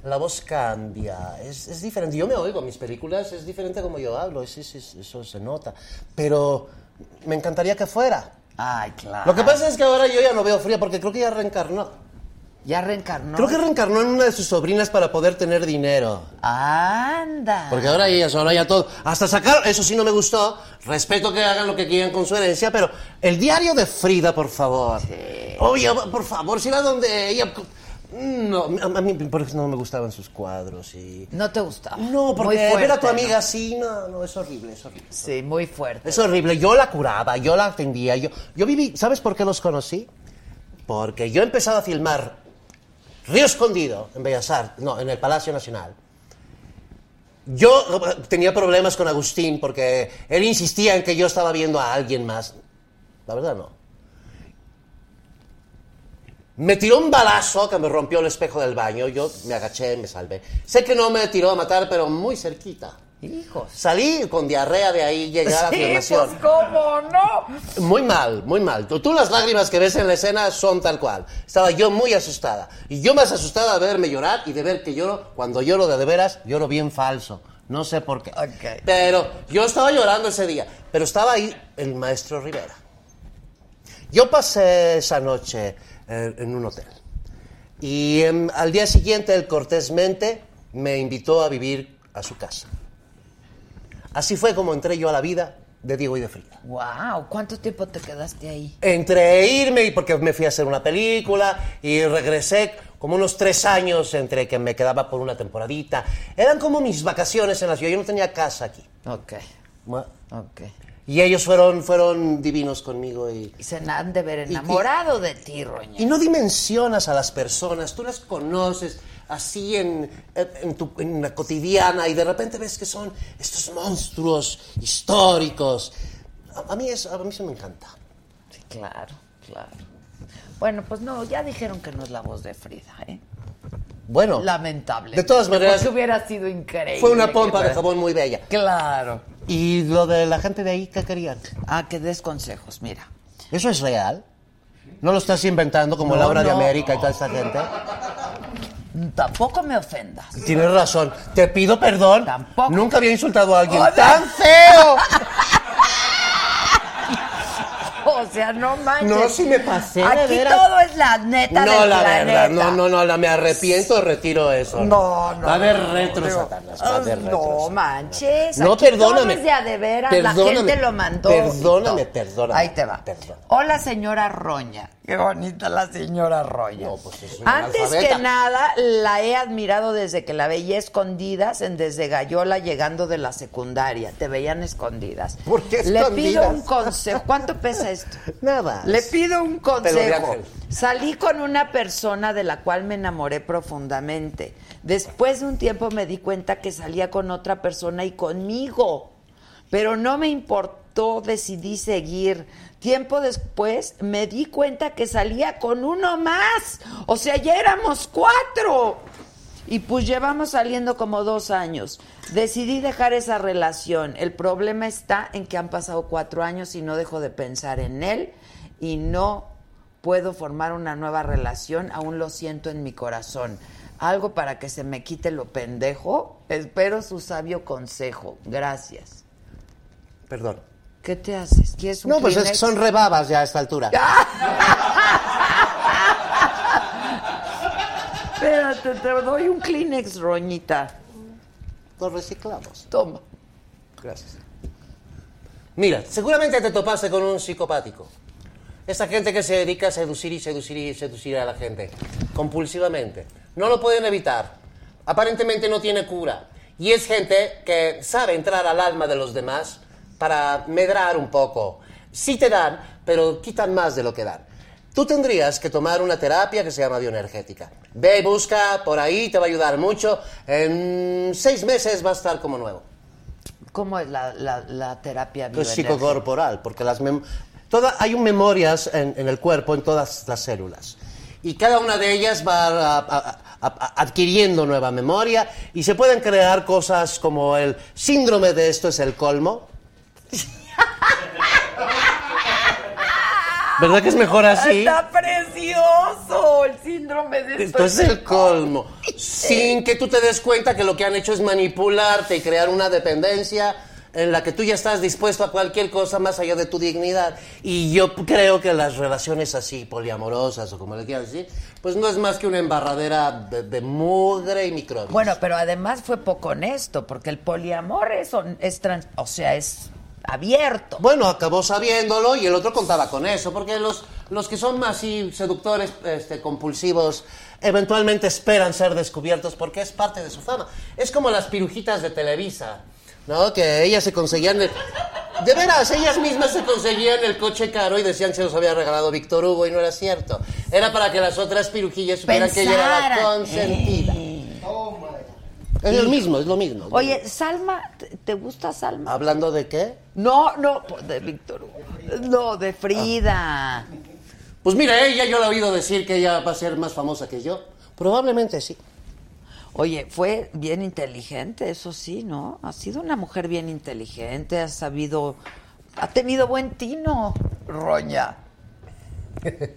La voz cambia, es, es diferente. Yo me oigo en mis películas, es diferente como yo hablo, es- es- es- eso se nota. Pero me encantaría que fuera. Ay, claro. Lo que pasa es que ahora yo ya no veo fría porque creo que ya reencarnó. Ya reencarnó. Creo que reencarnó en una de sus sobrinas para poder tener dinero. Anda. Porque ahora ella ahora ya todo. Hasta sacar, eso sí no me gustó. Respeto que hagan lo que quieran con su herencia, pero el diario de Frida, por favor. Oye, por favor, si era donde ella. No, a mí por eso no me gustaban sus cuadros y. ¿No te gustaba? No, Muy porque ver a tu amiga ¿no? así, no, no, es horrible, es horrible. Sí, muy fuerte. Es horrible. Yo la curaba, yo la atendía. Yo, yo viví. ¿Sabes por qué los conocí? Porque yo he empezado a filmar Río Escondido en Bellas Artes, no, en el Palacio Nacional. Yo eh, tenía problemas con Agustín porque él insistía en que yo estaba viendo a alguien más. La verdad no. Me tiró un balazo que me rompió el espejo del baño. Yo me agaché, me salvé. Sé que no me tiró a matar, pero muy cerquita. Hijos. Salí con diarrea de ahí, llegué a la Sí, filmación. pues cómo no. Muy mal, muy mal. Tú, tú las lágrimas que ves en la escena son tal cual. Estaba yo muy asustada. Y yo más asustada de verme llorar y de ver que lloro, cuando lloro de de veras, lloro bien falso. No sé por qué. Ok. Pero yo estaba llorando ese día. Pero estaba ahí el maestro Rivera. Yo pasé esa noche eh, en un hotel. Y em, al día siguiente, él cortésmente me invitó a vivir a su casa. Así fue como entré yo a la vida de Diego y de Frida. Wow, ¿cuánto tiempo te quedaste ahí? Entre irme y porque me fui a hacer una película y regresé como unos tres años entre que me quedaba por una temporadita. Eran como mis vacaciones en la ciudad. Yo no tenía casa aquí. Ok, Ma- ok. Y ellos fueron, fueron divinos conmigo y... Y se han de ver enamorado de ti, Roña. Y no dimensionas a las personas, tú las conoces así en, en, tu, en la cotidiana y de repente ves que son estos monstruos históricos. A, a mí, eso, a mí eso me encanta. Sí, claro, claro. Bueno, pues no, ya dijeron que no es la voz de Frida, ¿eh? Bueno, Lamentable. De todas maneras, Porque hubiera sido increíble. fue una pompa de jabón muy bella. Claro. ¿Y lo de la gente de ahí qué querían? Ah, que des consejos, mira. ¿Eso es real? ¿No lo estás inventando como No, Laura de no. América y toda esta gente? Tampoco me ofendas. Tienes razón. Te pido perdón. Tampoco. Nunca había insultado a alguien tan feo. O sea, no manches. No, si me pasé, de Aquí veras. todo es la neta No, del la planeta. verdad, no, no, no, la, me arrepiento, retiro eso. No, no. Va a haber no, retro, Satanás, va a haber retro, No Satanás. manches. No, aquí perdóname. Todo es de a de veras, la gente lo mandó. Perdóname, perdóname, Ahí te va. perdóname. Hola, señora Roña. Qué bonita la señora Roña. No, pues es una Antes que nada, la he admirado desde que la veía escondidas en Desde Gallola llegando de la secundaria. Te veían escondidas. ¿Por qué Le pido escondidas? un consejo. ¿Cuánto pesa esto? Nada. Le pido un consejo. Salí con una persona de la cual me enamoré profundamente. Después de un tiempo me di cuenta que salía con otra persona y conmigo. Pero no me importó, decidí seguir. Tiempo después me di cuenta que salía con uno más. O sea, ya éramos cuatro. Y pues llevamos saliendo como dos años. Decidí dejar esa relación. El problema está en que han pasado cuatro años y no dejo de pensar en él y no puedo formar una nueva relación. Aún lo siento en mi corazón. Algo para que se me quite lo pendejo. Espero su sabio consejo. Gracias. Perdón. ¿Qué te haces? ¿Quieres un No, pues es que son rebabas ya a esta altura. Espérate, te doy un Kleenex, Roñita. Los reciclamos. Toma. Gracias. Mira, seguramente te topaste con un psicopático. Esa gente que se dedica a seducir y seducir y seducir a la gente compulsivamente. No lo pueden evitar. Aparentemente no tiene cura. Y es gente que sabe entrar al alma de los demás para medrar un poco. Sí te dan, pero quitan más de lo que dan. Tú tendrías que tomar una terapia que se llama bioenergética. Ve y busca por ahí, te va a ayudar mucho. En seis meses va a estar como nuevo. ¿Cómo es la, la, la terapia Pues bioenergética? psicocorporal, porque las toda, hay un memorias en, en el cuerpo, en todas las células. Y cada una de ellas va a- a- a- a- adquiriendo nueva memoria y se pueden crear cosas como el síndrome de esto es el colmo. ¿Verdad que es mejor así? Está precioso el síndrome de Esto es el colmo. Sin que tú te des cuenta que lo que han hecho es manipularte y crear una dependencia en la que tú ya estás dispuesto a cualquier cosa más allá de tu dignidad. Y yo creo que las relaciones así, poliamorosas o como le quieras decir, pues no es más que una embarradera de, de mugre y microbios. Bueno, pero además fue poco honesto, porque el poliamor es trans- o sea, es abierto. Bueno, acabó sabiéndolo y el otro contaba con eso, porque los, los que son así seductores este, compulsivos eventualmente esperan ser descubiertos porque es parte de su fama. Es como las pirujitas de Televisa, ¿no? Que ellas se conseguían... el- De veras, ellas mismas se conseguían el coche caro y decían que se los había regalado Víctor Hugo y no era cierto. Era para que las otras pirujillas supieran que ella era la consentida. Eh. Es lo mismo, es lo mismo. es Oye, mismo. Salma, ¿te- ¿te gusta Salma? ¿Hablando de qué? No, no, pues, de Víctor Hugo. No, de Frida. Pues mira, ella yo la he oído decir que ella va a ser más famosa que yo. Probablemente sí. Oye, fue bien inteligente, eso sí, ¿no? Ha sido una mujer bien inteligente, ha sabido, ha tenido buen tino, Roña.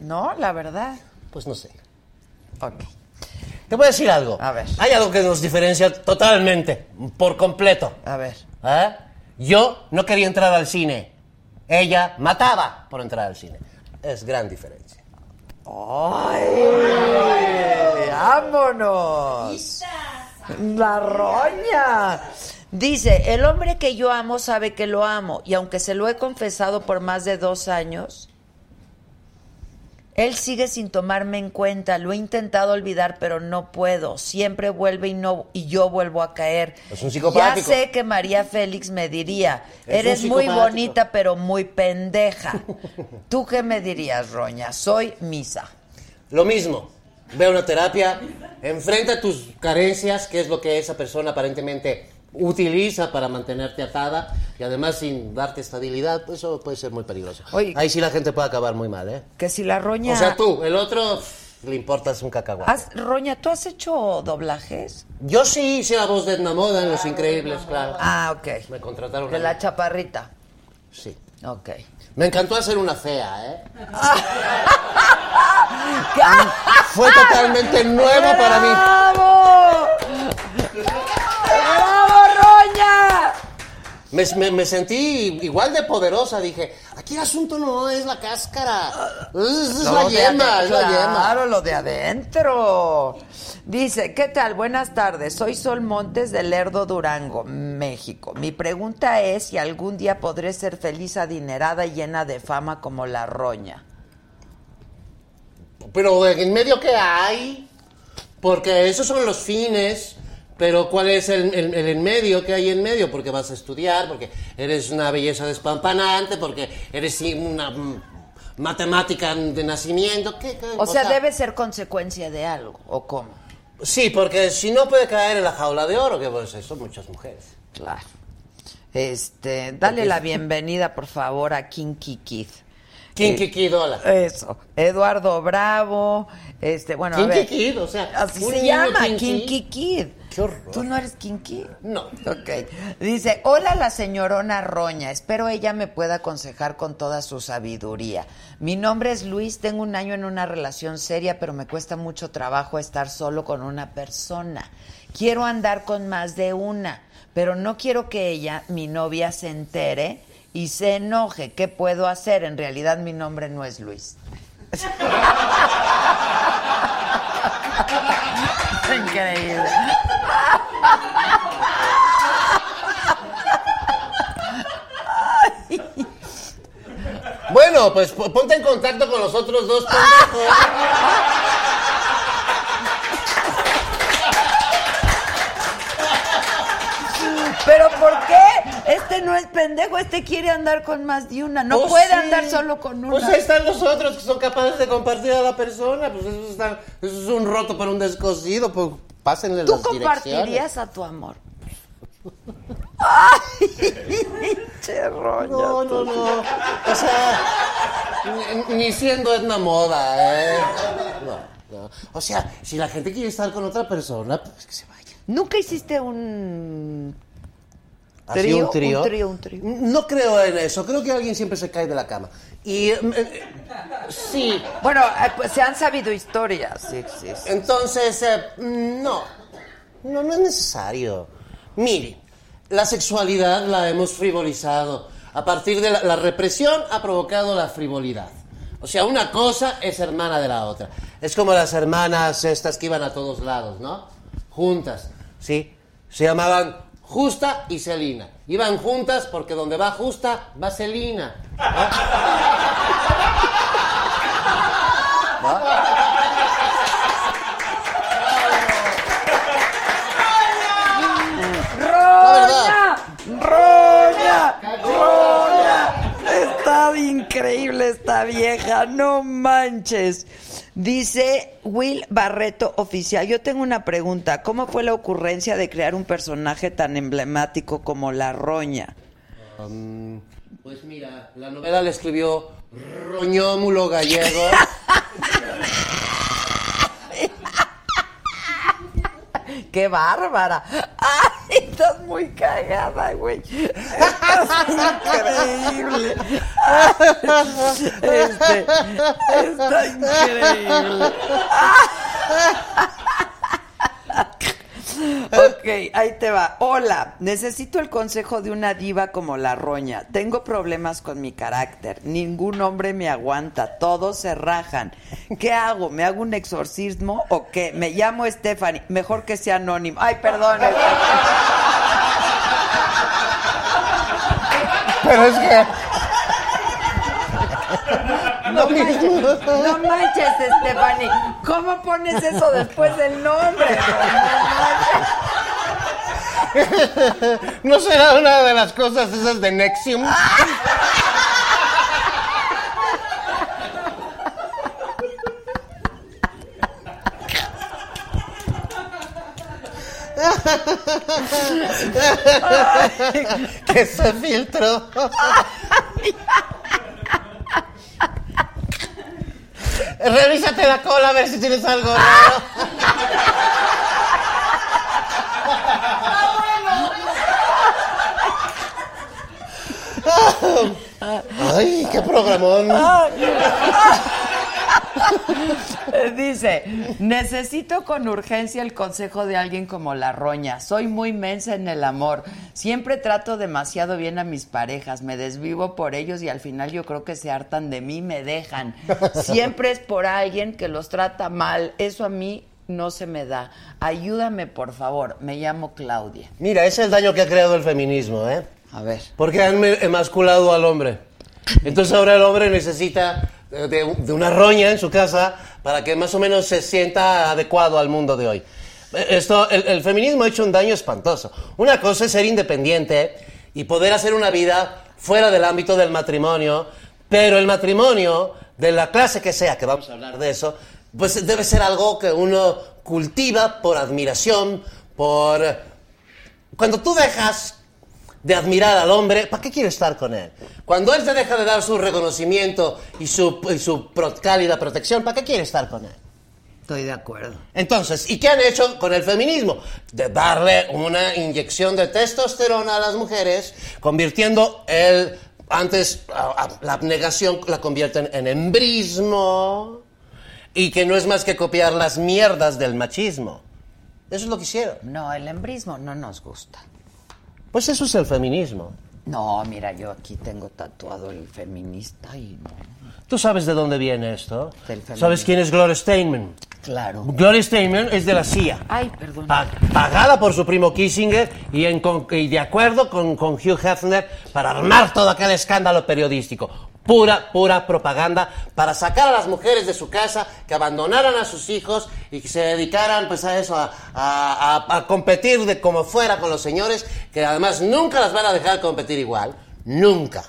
¿No? La verdad. Pues no sé. Ok. Te voy a decir algo. A ver. Hay algo que nos diferencia totalmente, por completo. A ver. ¿Eh? Yo no quería entrar al cine. Ella mataba por entrar al cine. Es gran diferencia. ¡Ay! ¡Vámonos! La roña. Dice, el hombre que yo amo sabe que lo amo y aunque se lo he confesado por más de dos años, él sigue sin tomarme en cuenta. Lo he intentado olvidar, pero no puedo. Siempre vuelve y no y yo vuelvo a caer. Es un ya sé que María Félix me diría, Es eres muy bonita, pero muy pendeja. ¿Tú qué me dirías, Roña? Soy misa. Lo mismo. Ve a una terapia, enfrenta tus carencias, que es lo que esa persona aparentemente utiliza para mantenerte atada y además sin darte estabilidad, pues eso puede ser muy peligroso. Oye. Ahí sí la gente puede acabar muy mal, ¿eh? Que si la Roña... O sea, tú, el otro le importas un cacahuate. Has- Roña, ¿tú has hecho doblajes? Yo sí hice la voz de Edna Moda en Los Increíbles, claro. Ah, ok. Me contrataron De la chaparrita. Sí. Ok. Me encantó hacer una fea, ¿eh? Fue totalmente nuevo para mí. ¡Bravo! ¡Bravo, Roña! Me, me- me sentí igual de poderosa. Dije, aquí el asunto no es la cáscara. Es, es la yema, es la yema. Claro, lo de adentro. Dice, ¿qué tal? Buenas tardes. Soy Sol Montes de Lerdo, Durango, México. Mi pregunta es si algún día podré ser feliz, adinerada y llena de fama como la Roña. Pero en medio, ¿qué hay? Porque esos son los fines. Pero ¿cuál es el, el- el en medio? ¿Qué hay en medio? Porque vas a estudiar, porque eres una belleza despampanante, porque eres una matemática de nacimiento. ¿Qué, qué? O sea, debe ser consecuencia de algo, ¿o cómo? Sí, porque si no puede caer en la jaula de oro, que pues son muchas mujeres. Claro. Este, dale la bienvenida, por favor, a Kinky Kid. Kinky Kid, hola. Eso. Eduardo Bravo, este, bueno, a Kinky ver. Kid, o sea, Así se llama. Kinky Kid. Qué horror. ¿Tú no eres Kinky? No. Ok. Dice, hola la señorona Roña, espero ella me pueda aconsejar con toda su sabiduría. Mi nombre es Luis, tengo un año en una relación seria, pero me cuesta mucho trabajo estar solo con una persona. Quiero andar con más de una, pero no quiero que ella, mi novia, se entere y se enoje. ¿Qué puedo hacer? En realidad mi nombre no es Luis. Increíble. Bueno, pues po- ponte en contacto con los otros dos pendejos. ¿Pero por qué? Este no es pendejo, este quiere andar con más de una. No Pues puede sí. andar solo con una. Pues ahí están los otros que son capaces de compartir a la persona. Pues eso, está- eso es un roto para un descosido. Pues pásenle ¿Tú las compartirías a tu amor? ¡Ay! Che roña. No, no, no. O sea, ni, ni siendo Edna Moda, ¿eh? No, no. O sea, si la gente quiere estar con otra persona, pues que se vaya. ¿Nunca hiciste un ¿Así Trío, un trío? un trío, un trío. No creo en eso. Creo que alguien siempre se cae de la cama. Y eh, eh, sí, Bueno, eh, pues se han sabido historias. Sí, sí, sí. entonces, eh, no. No, no es necesario. Mire, la sexualidad la hemos frivolizado. A partir de la, la represión ha provocado la frivolidad. O sea, una cosa es hermana de la otra. Es como las hermanas estas que iban a todos lados, ¿no? Juntas, ¿sí? Se llamaban Justa y Celina. Iban juntas porque donde va Justa, va Celina. ¿No? ¡Roña! ¡Roña! ¡Roña! Está increíble esta vieja, no manches. Dice Will Barreto Oficial, yo tengo una pregunta. ¿Cómo fue la ocurrencia de crear un personaje tan emblemático como la Roña? Um, pues mira, la novela la escribió Roñómulo Gallego. ¡Qué bárbara! ¡Ay, estás muy cagada, güey! Estás increíble. Este, está increíble. Ok, ahí te va. Hola, necesito el consejo de una diva como la Roña. Tengo problemas con mi carácter. Ningún hombre me aguanta. Todos se rajan. ¿Qué hago? ¿Me hago un exorcismo o qué? Me llamo Stephanie. Mejor que sea anónimo. Ay, perdón. Pero es que. No manches, no manches, Stephanie. ¿Cómo pones eso después del nombre? No manches. ¿No será una de las cosas esas de Nexium? que se filtró. Revísate la cola a ver si tienes algo raro. Ay, qué programón. Dice, necesito con urgencia el consejo de alguien como la roña. Soy muy mensa en el amor. Siempre trato demasiado bien a mis parejas. Me desvivo por ellos y al final yo creo que se hartan de mí y me dejan. Siempre es por alguien que los trata mal. Eso a mí no se me da. Ayúdame, por favor. Me llamo Claudia. Mira, ese es el daño que ha creado el feminismo, ¿eh? A ver. Porque han emasculado al hombre. Entonces ahora el hombre necesita eh, de, una roña en su casa para que más o menos se sienta adecuado al mundo de hoy. Eh, Esto, el, el feminismo ha hecho un daño espantoso. Una cosa es ser independiente y poder hacer una vida fuera del ámbito del matrimonio, pero el matrimonio, de la clase que sea, que vamos a hablar de eso, pues debe ser algo que uno cultiva por admiración, por... Cuando tú dejas de admirar al hombre, ¿para qué quieres estar con él? Cuando él te deja de dar su reconocimiento y su, y su pro- cálida protección, ¿para qué quieres estar con él? Estoy de acuerdo. Entonces, ¿y qué han hecho con el feminismo? De darle una inyección de testosterona a las mujeres, convirtiendo el antes la abnegación la convierten en embrismo y que no es más que copiar las mierdas del machismo. Eso es lo que hicieron. No, el embrismo no nos gusta. Pues eso es el feminismo. No, mira, yo aquí tengo tatuado el feminista y no. ¿Tú sabes de dónde viene esto? ¿Sabes quién es Gloria Steinem? Claro. Gloria Steinem es de la CIA. Ay, perdón. Pa- pagada por su primo Kissinger y, en con- y de acuerdo con, con Hugh Hefner para armar todo aquel escándalo periodístico. Pura, pura propaganda para sacar a las mujeres de su casa, que abandonaran a sus hijos y que se dedicaran pues a eso, a, a- a- a competir de como fuera con los señores, que además nunca las van a dejar competir igual. Nunca.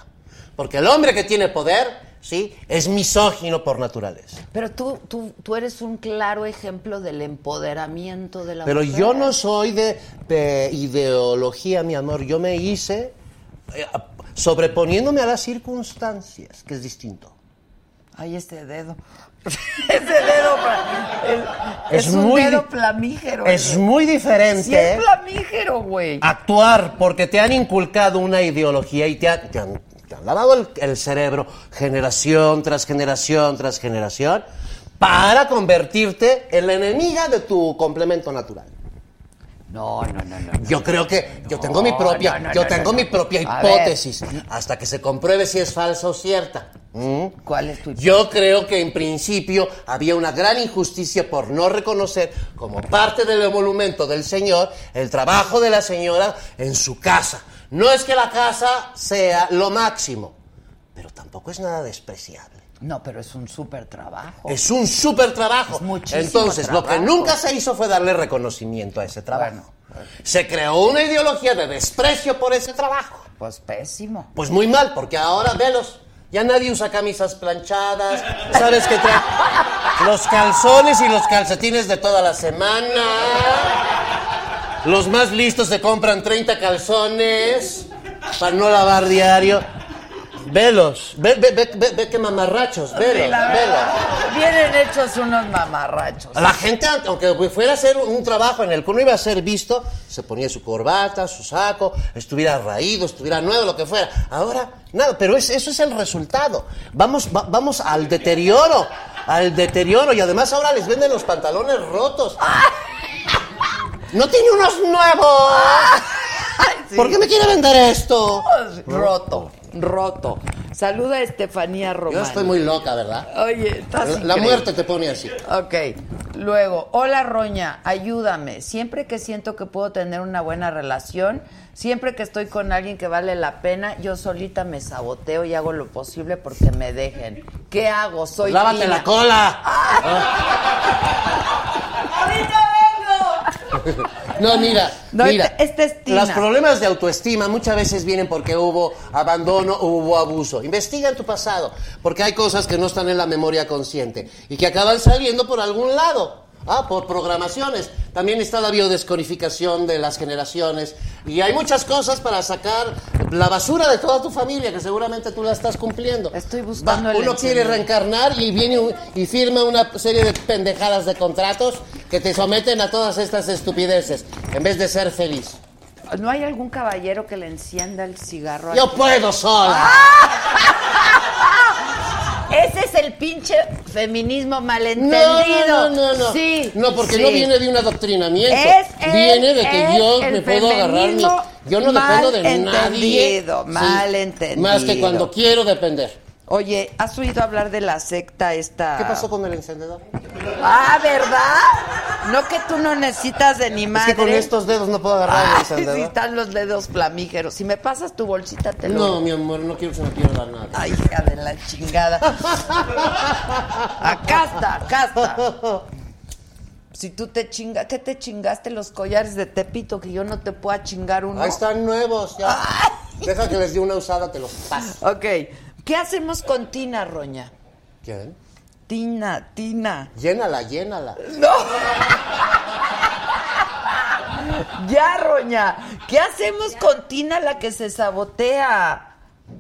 Porque el hombre que tiene poder, ¿sí? Es misógino por naturaleza. Pero tú, tú, tú eres un claro ejemplo del empoderamiento de la Pero mujer. yo no soy de, de ideología, mi amor. Yo me hice eh, sobreponiéndome a las circunstancias, que es distinto. Ay, este dedo. Ese dedo. Es, Es es un muy dedo plamígero. Es ese. muy diferente Sí, es plamígero, güey. actuar porque te han inculcado una ideología y te, han- te han, te han lavado el, el cerebro generación tras generación tras generación para convertirte en la enemiga de tu complemento natural. No, no, no, no. Yo creo que yo tengo mi propia, no, no, yo tengo no, mi propia hipótesis hasta que se compruebe si es falsa o cierta. ¿Mm? ¿Cuál es tu hipótesis? Yo creo que en principio había una gran injusticia por no reconocer como parte del emolumento del señor el trabajo de la señora en su casa. No es que la casa sea lo máximo, pero tampoco es nada despreciable. No, pero es un súper trabajo. Es un súper trabajo. Es muchísimo Entonces, lo que nunca se hizo fue darle reconocimiento a ese trabajo. Se creó una ideología de desprecio por ese trabajo. Pues pésimo. Pues muy mal, porque ahora, velos, ya nadie usa camisas planchadas, ¿sabes qué trae? Los calzones y los calcetines de toda la semana. Los más listos se compran 30 calzones para no lavar diario. Velos, ve, ve, ve, ve, ve qué mamarrachos, velos, velos. Vienen hechos unos mamarrachos. La gente, aunque fuera a hacer un trabajo en el que no iba a ser visto, se ponía su corbata, su saco, estuviera raído, estuviera nuevo, lo que fuera. Ahora, nada, pero es- eso es el resultado. Vamos, va- vamos al deterioro, al deterioro. Y además ahora les venden los pantalones rotos. No tiene unos nuevos. ¿Por qué me quiere vender esto? Roto, roto. Saluda a Estefanía Yo Román. estoy muy loca, ¿verdad? Oye, estás La muerte te pone así. Ok, luego, hola Roña, ayúdame. Siempre que siento que puedo tener una buena relación, siempre que estoy con alguien que vale la pena, yo solita me saboteo y hago lo posible porque me dejen. ¿Qué hago? Soy Lávate Tina. la cola. ¡Ahorita vengo! No, mira, No, mira. este- este es. Los problemas de autoestima muchas veces vienen porque hubo abandono o hubo abuso. Investiga en tu pasado, porque hay cosas que no están en la memoria consciente y que acaban saliendo por algún lado. Ah, por programaciones. También está la biodescodificación de las generaciones. Y hay muchas cosas para sacar la basura de toda tu familia, que seguramente tú la estás cumpliendo. Estoy buscando el Uno quiere reencarnar y viene y firma una serie de pendejadas de contratos que te someten a todas estas estupideces, en vez de ser feliz. ¿No hay algún caballero que le encienda el cigarro? Yo puedo sola. Ese es el pinche feminismo No, malentendido. no, no, no. Sí. No, porque sí. no viene de un adoctrinamiento. Es el- viene de que yo me puedo agarrar mi. Yo no dependo de nadie. malentendido, malentendido. Más que cuando quiero depender. Oye, ¿has oído hablar de la secta esta? ¿Qué pasó con el encendedor? Ah, ¿verdad? No que tú no necesitas de ni Es madre. que con estos dedos no puedo agarrar el encendedor. sí están los dedos flamígeros. Si me pasas tu bolsita, te lo... No, mi amor, no quiero que se me pierda nada. Ay, hija de la chingada. Acá está, acá está. Si tú te chingas, ¿qué te chingaste los collares de Tepito que yo no te pueda chingar uno? Ahí están nuevos ya. Deja que les dé una usada, te los paso. Ok. ¿Qué hacemos con Tina, Roña? ¿Quién? Tina, Tina. Llénala, llénala. Ya, Roña. ¿Qué hacemos con Tina la que se sabotea?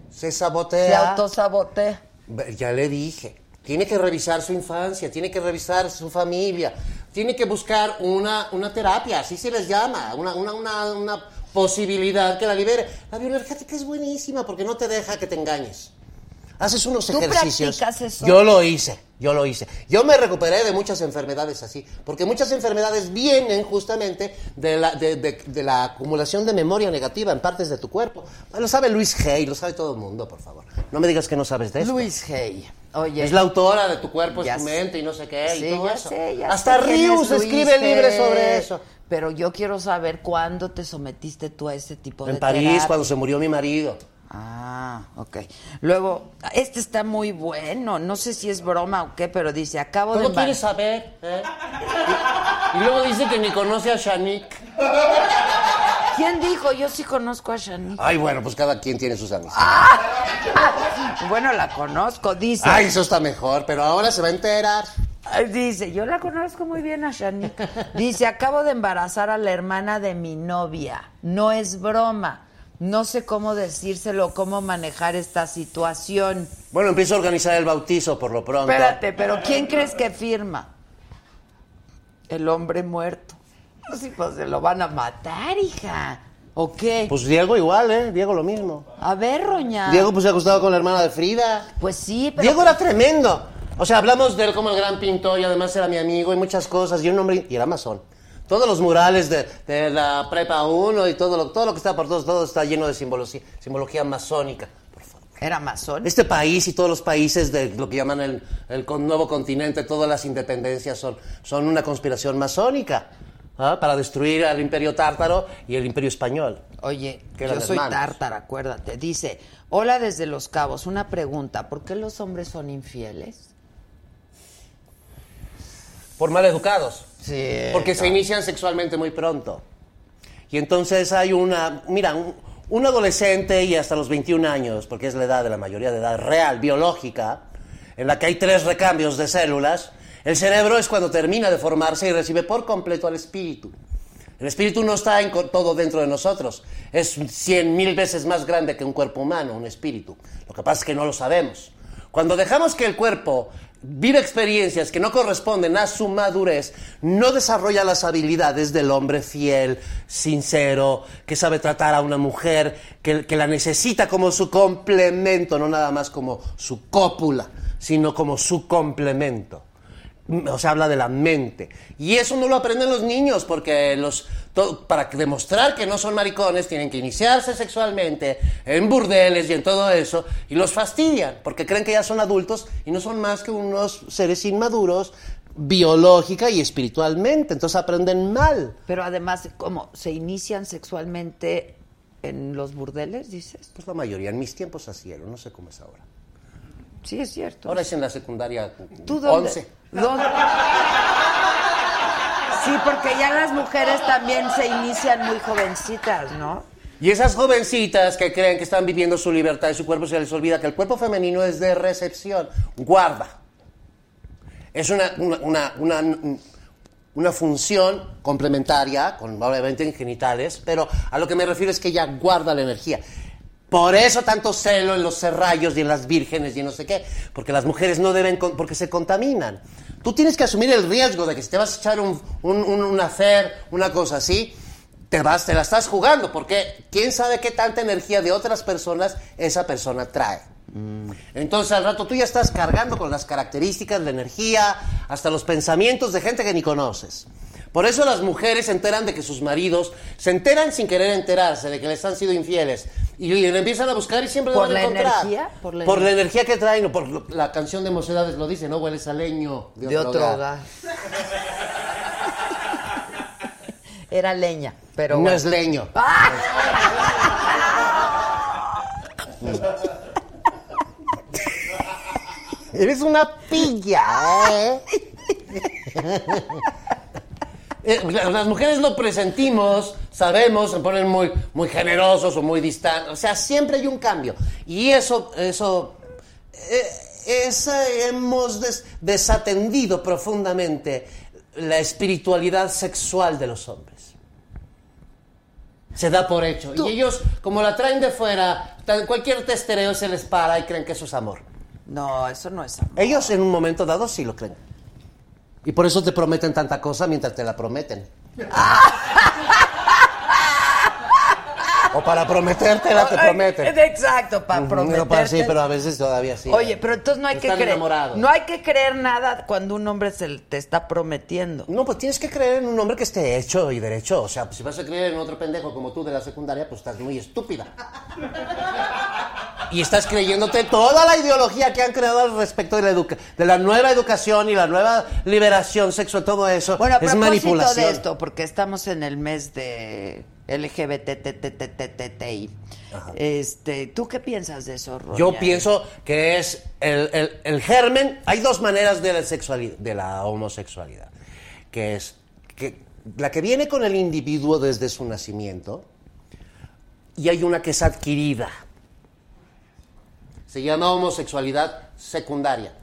Se Se sabotea. autosabotea. Ve, Ya le dije. Tiene que revisar su infancia, tiene que revisar su familia, tiene que buscar una, una terapia, así se les llama, una, una, una, una posibilidad que la libere. La bioenergética es buenísima porque no te deja que te engañes. Haces unos ¿Tú ejercicios. practicas eso? Yo lo hice, yo lo hice. Yo me recuperé de muchas enfermedades así, porque muchas enfermedades vienen justamente de la, de, de- de la acumulación de memoria negativa en partes de tu cuerpo. Lo sabe Luis Hay, lo sabe todo el mundo, por favor. No me digas que no sabes de esto. Luis Hay. Oye. Es la autora de Tu cuerpo es tu sé. mente y no sé qué Sí, y todo ya eso. sé, ya Hasta sé Rius es escribe libres Hay. sobre eso. Pero yo quiero saber cuándo te sometiste tú a ese tipo de En París, terapia. cuando se murió mi marido. Ah, ok. Luego, este está muy bueno. No sé si es broma o qué, pero dice, acabo de... Todo embar- quieres saber, ¿eh? Y, y luego dice que ni conoce a Shanik. ¿Quién dijo? Yo sí conozco a Shani. Ay, bueno, pues cada quien tiene sus amistades. Bueno, la conozco, dice. Ay, eso está mejor, pero ahora se va a enterar. Dice, yo la conozco muy bien a Shani. Dice, acabo de embarazar a la hermana de mi novia. No es broma. No sé cómo decírselo, cómo manejar esta situación. Bueno, empiezo a organizar el bautizo por lo pronto. Espérate, pero ¿quién crees que firma? El hombre muerto. Los hijos se lo van a matar, hija. ¿O qué? Pues Diego igual, ¿eh? Diego lo mismo. a ver, Roña. Diego pues se ha acostado con la hermana de Frida. Pues sí, pero... Diego era tremendo. O sea, hablamos de él como el gran pintor y además era mi amigo y muchas cosas. Y un hombre, y era masón. Todos los murales de, de la Prepa 1 y todo lo, todo lo que está por todos, todo está lleno de simbología, simbología masónica. Por favor. Era masón. Este país y todos los países de lo que llaman el, el nuevo continente, todas las independencias son, son una conspiración masónica ¿ah? para destruir al imperio tártaro y el imperio español. Oye, Que yo soy tártara, acuérdate. Dice, hola desde Los Cabos, una pregunta, ¿por qué los hombres son infieles? Por mal educados. Sí. Porque se inician sexualmente muy pronto. Y entonces hay una, mira, un, un adolescente y hasta los 21 años, porque es la edad de la mayoría de edad real, biológica, en la que hay tres recambios de células, el cerebro es cuando termina de formarse y recibe por completo al espíritu. El espíritu no está en todo dentro de nosotros. Es cien mil veces más grande que un cuerpo humano, un espíritu. Lo que pasa es que no lo sabemos. Cuando dejamos que el cuerpo viva experiencias que no corresponden a su madurez, no desarrolla las habilidades del hombre fiel, sincero, que sabe tratar a una mujer, que, que la necesita como su complemento, no nada más como su cópula, sino como su complemento. O sea, habla de la mente. Y eso no lo aprenden los niños, porque los, to- para demostrar que no son maricones tienen que iniciarse sexualmente en burdeles y en todo eso, y los fastidian, porque creen que ya son adultos y no son más que unos seres inmaduros biológica y espiritualmente. Entonces aprenden mal. Pero además, ¿cómo? ¿Se inician sexualmente en los burdeles, dices? Pues la mayoría, en mis tiempos así era, no sé cómo es ahora. Sí, es cierto. Ahora es en la secundaria ¿Tú dónde? 11. ¿Dónde? Sí, porque ya las mujeres también se inician muy jovencitas, ¿no? Y esas jovencitas que creen que están viviendo su libertad y su cuerpo se les olvida que el cuerpo femenino es de recepción, guarda. Es una, una, una, una, una función complementaria, con, obviamente en genitales, pero a lo que me refiero es que ella guarda la energía. Por eso tanto celo en los serrallos y en las vírgenes y en no sé qué, porque las mujeres no deben, porque se contaminan. Tú tienes que asumir el riesgo de que si te vas a echar un, un, un, un affair, una cosa así, te vas, te la estás jugando, porque quién sabe qué tanta energía de otras personas esa persona trae. Entonces al rato tú ya estás cargando con las características, la energía, hasta los pensamientos de gente que ni conoces. Por eso las mujeres se enteran de que sus maridos se enteran sin querer enterarse de que les han sido infieles y, le empiezan a buscar y siempre lo ¿Por van a encontrar. energía? Por la Por la energía que traen, por lo- la canción de Mocedades lo dice, no hueles a leño de, De otro, otro hogar. Era leña, pero no bueno. es leño. Eres una pilla, ¿eh? Eh, la- Las mujeres lo presentimos, sabemos, se ponen muy, muy generosos o muy distantes. O sea, siempre hay un cambio. Y eso, eso, eh, hemos des- desatendido profundamente la espiritualidad sexual de los hombres. Se da por hecho. Y ellos, como la traen de fuera, cualquier testereo se les para y creen que eso es amor. No, eso no es amor. Ellos en un momento dado sí lo creen. Y por eso te prometen tanta cosa mientras te la prometen. o para prometértela te prometen. Exacto, para prometerte. para- sí, pero a veces todavía sí. Oye, pero entonces no hay que creer. enamorados. No hay que creer nada cuando un hombre se te está prometiendo. No, pues tienes que creer en un hombre que esté hecho y derecho. O sea, pues, si vas a creer en otro pendejo como tú de la secundaria, pues estás muy estúpida. Y estás creyéndote toda la ideología que han creado al respecto de la, educa- de la nueva educación y la nueva liberación sexual, todo eso. Bueno, a es manipulación. de esto, porque estamos en el mes de LGBTTTTTI. Este, ¿tú qué piensas de eso, Roña? Yo pienso que es el, el- el germen. Hay dos maneras de la sexualidad, de la homosexualidad, que es que la que viene con el individuo desde su nacimiento y hay una que es adquirida. Se llama homosexualidad secundaria.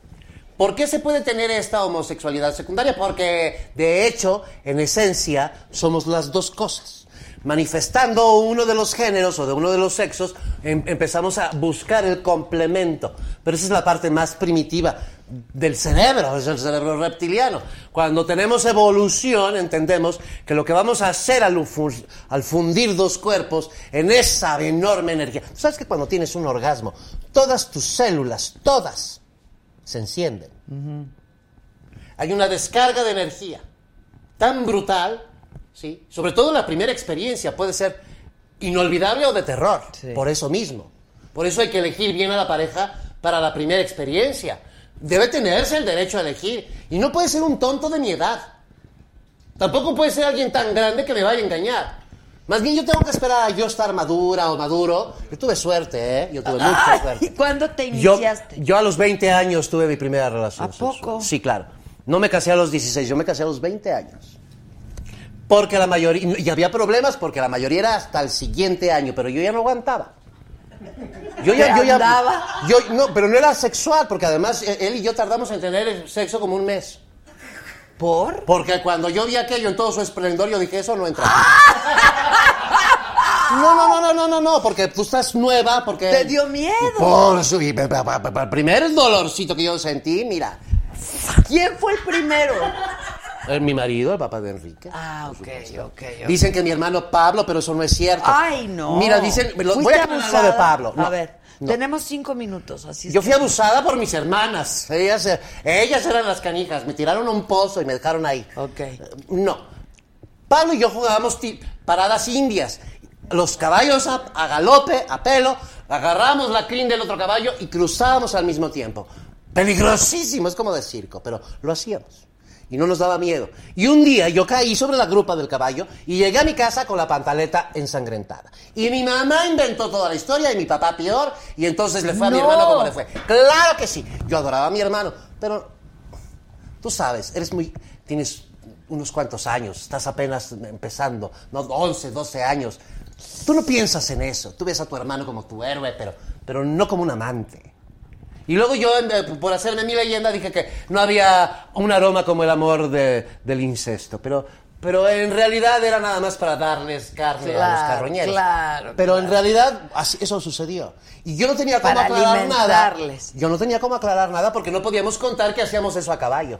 ¿Por qué se puede tener esta homosexualidad secundaria? Porque, de hecho, en esencia, somos las dos cosas. Manifestando uno de los géneros o de uno de los sexos, em- empezamos a buscar el complemento. Pero esa es la parte más primitiva del cerebro, es el cerebro reptiliano. Cuando tenemos evolución, entendemos que lo que vamos a hacer al, fu- al fundir dos cuerpos en esa enorme energía. ¿Tú ¿Sabes que cuando tienes un orgasmo, todas tus células, todas, se encienden? Hay una descarga de energía tan brutal ¿sí? Sobre todo la primera experiencia puede ser inolvidable o de terror, Sí. por eso mismo. Por eso hay que elegir bien a la pareja para la primera experiencia. Debe tenerse el derecho a elegir. Y no puede ser un tonto de mi edad. Tampoco puede ser alguien tan grande que me vaya a engañar. Más bien yo tengo que esperar a yo estar madura o maduro. Yo tuve suerte, ¿eh? Yo tuve mucha suerte. ¿Cuándo te Yo, iniciaste? yo a los 20 años tuve mi primera relación. ¿A sexual. poco? Sí, claro. No me casé a los 16, yo me casé a los 20 años. Porque la mayoría, y había problemas porque la mayoría era hasta el siguiente año, pero yo ya no aguantaba. Yo ya, ¿Te yo ya, andaba? yo, no, pero no era sexual, porque además eh, él y yo tardamos en tener sexo como un mes. ¿Por? Porque cuando yo vi aquello en todo su esplendor, yo dije, eso no entra. No, no, no, no, no, no, no, porque tú estás nueva, porque... Te dio miedo. Por eso, y el primer dolorcito que yo sentí, mira, ¿Quién fue el primero? Es mi marido, el papá de Enrique. Ah, ok, ok. ok. Dicen que mi hermano Pablo, pero eso no es cierto. Ay, no. Mira, dicen, lo- voy ¿Fuiste a lo abusada? de Pablo. No, a ver, no. tenemos cinco minutos, así Yo fui abusada por mis hermanas. Ellas, eh, ellas eran las canijas. Me tiraron a un pozo y me dejaron ahí. Ok. Eh, No. Pablo y yo jugábamos paradas indias. Los caballos a, a galope, a pelo, agarramos la crin del otro caballo y cruzábamos al mismo tiempo. Peligrosísimo, es como de circo, pero lo hacíamos. Y no nos daba miedo. Y un día yo caí sobre la grupa del caballo y llegué a mi casa con la pantaleta ensangrentada. Y mi mamá inventó toda la historia y mi papá peor. Y entonces le fue a mi No. hermano como le fue. Claro que sí. Yo adoraba a mi hermano. Pero tú sabes, eres muy. Tienes unos cuantos años, estás apenas empezando, no 11, 12 años. Tú no piensas en eso. Tú ves a tu hermano como tu héroe, pero, pero no como un amante. Y luego yo, por hacerme mi leyenda, dije que no había un aroma como el amor de- del incesto. Pero, pero en realidad era nada más para darles carne a los carroñeros. claro, Pero en realidad así- eso sucedió. Y yo no tenía cómo Para aclarar nada. Yo no tenía cómo aclarar nada porque no podíamos contar que hacíamos eso a caballo.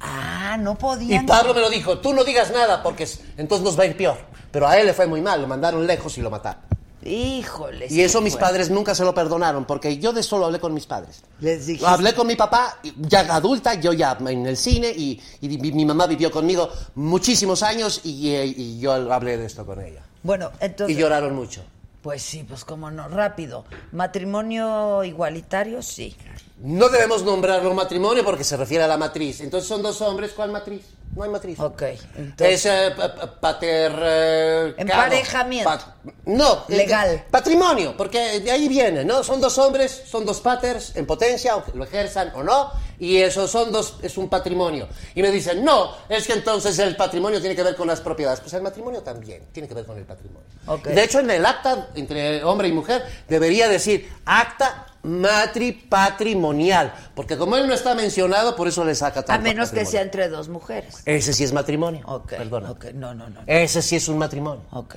Ah, no Y podían. Pablo me lo dijo, tú no digas nada porque es- entonces nos va a ir peor. Pero a él le fue muy mal, lo mandaron lejos y lo mataron. Híjole. Y eso mis fuerte. padres nunca se lo perdonaron, porque yo de solo hablé con mis padres. Les dijiste. Hablé con mi papá, ya adulta, yo ya en el cine, y, y mi, mi mamá vivió conmigo muchísimos años, y, y yo hablé de esto con ella. Bueno, entonces. Y lloraron mucho. Pues sí, pues cómo no, rápido. Matrimonio igualitario, sí. No debemos nombrarlo matrimonio porque se refiere a la matriz. Entonces son dos hombres, ¿cuál matriz? No hay matriz. Ok, entonces. Es eh, pa- pa- pater... eh, Emparejamiento. pat- no. eh, Legal. patrimonio, porque de ahí viene, ¿no? Son dos hombres, son dos paters en potencia, aunque lo ejerzan o no, y eso son dos, es un patrimonio. Y me dicen, no, es que entonces el patrimonio tiene que ver con las propiedades. Pues el matrimonio también tiene que ver con el patrimonio. Ok. De hecho, en el acta entre hombre y mujer debería decir acta matri-patrimonial, porque como él no está mencionado, por eso le saca tanto A menos que sea entre dos mujeres. Ese sí es matrimonio. Ok. Perdona. Ok, no, no, no. Ese sí es un matrimonio. Ok.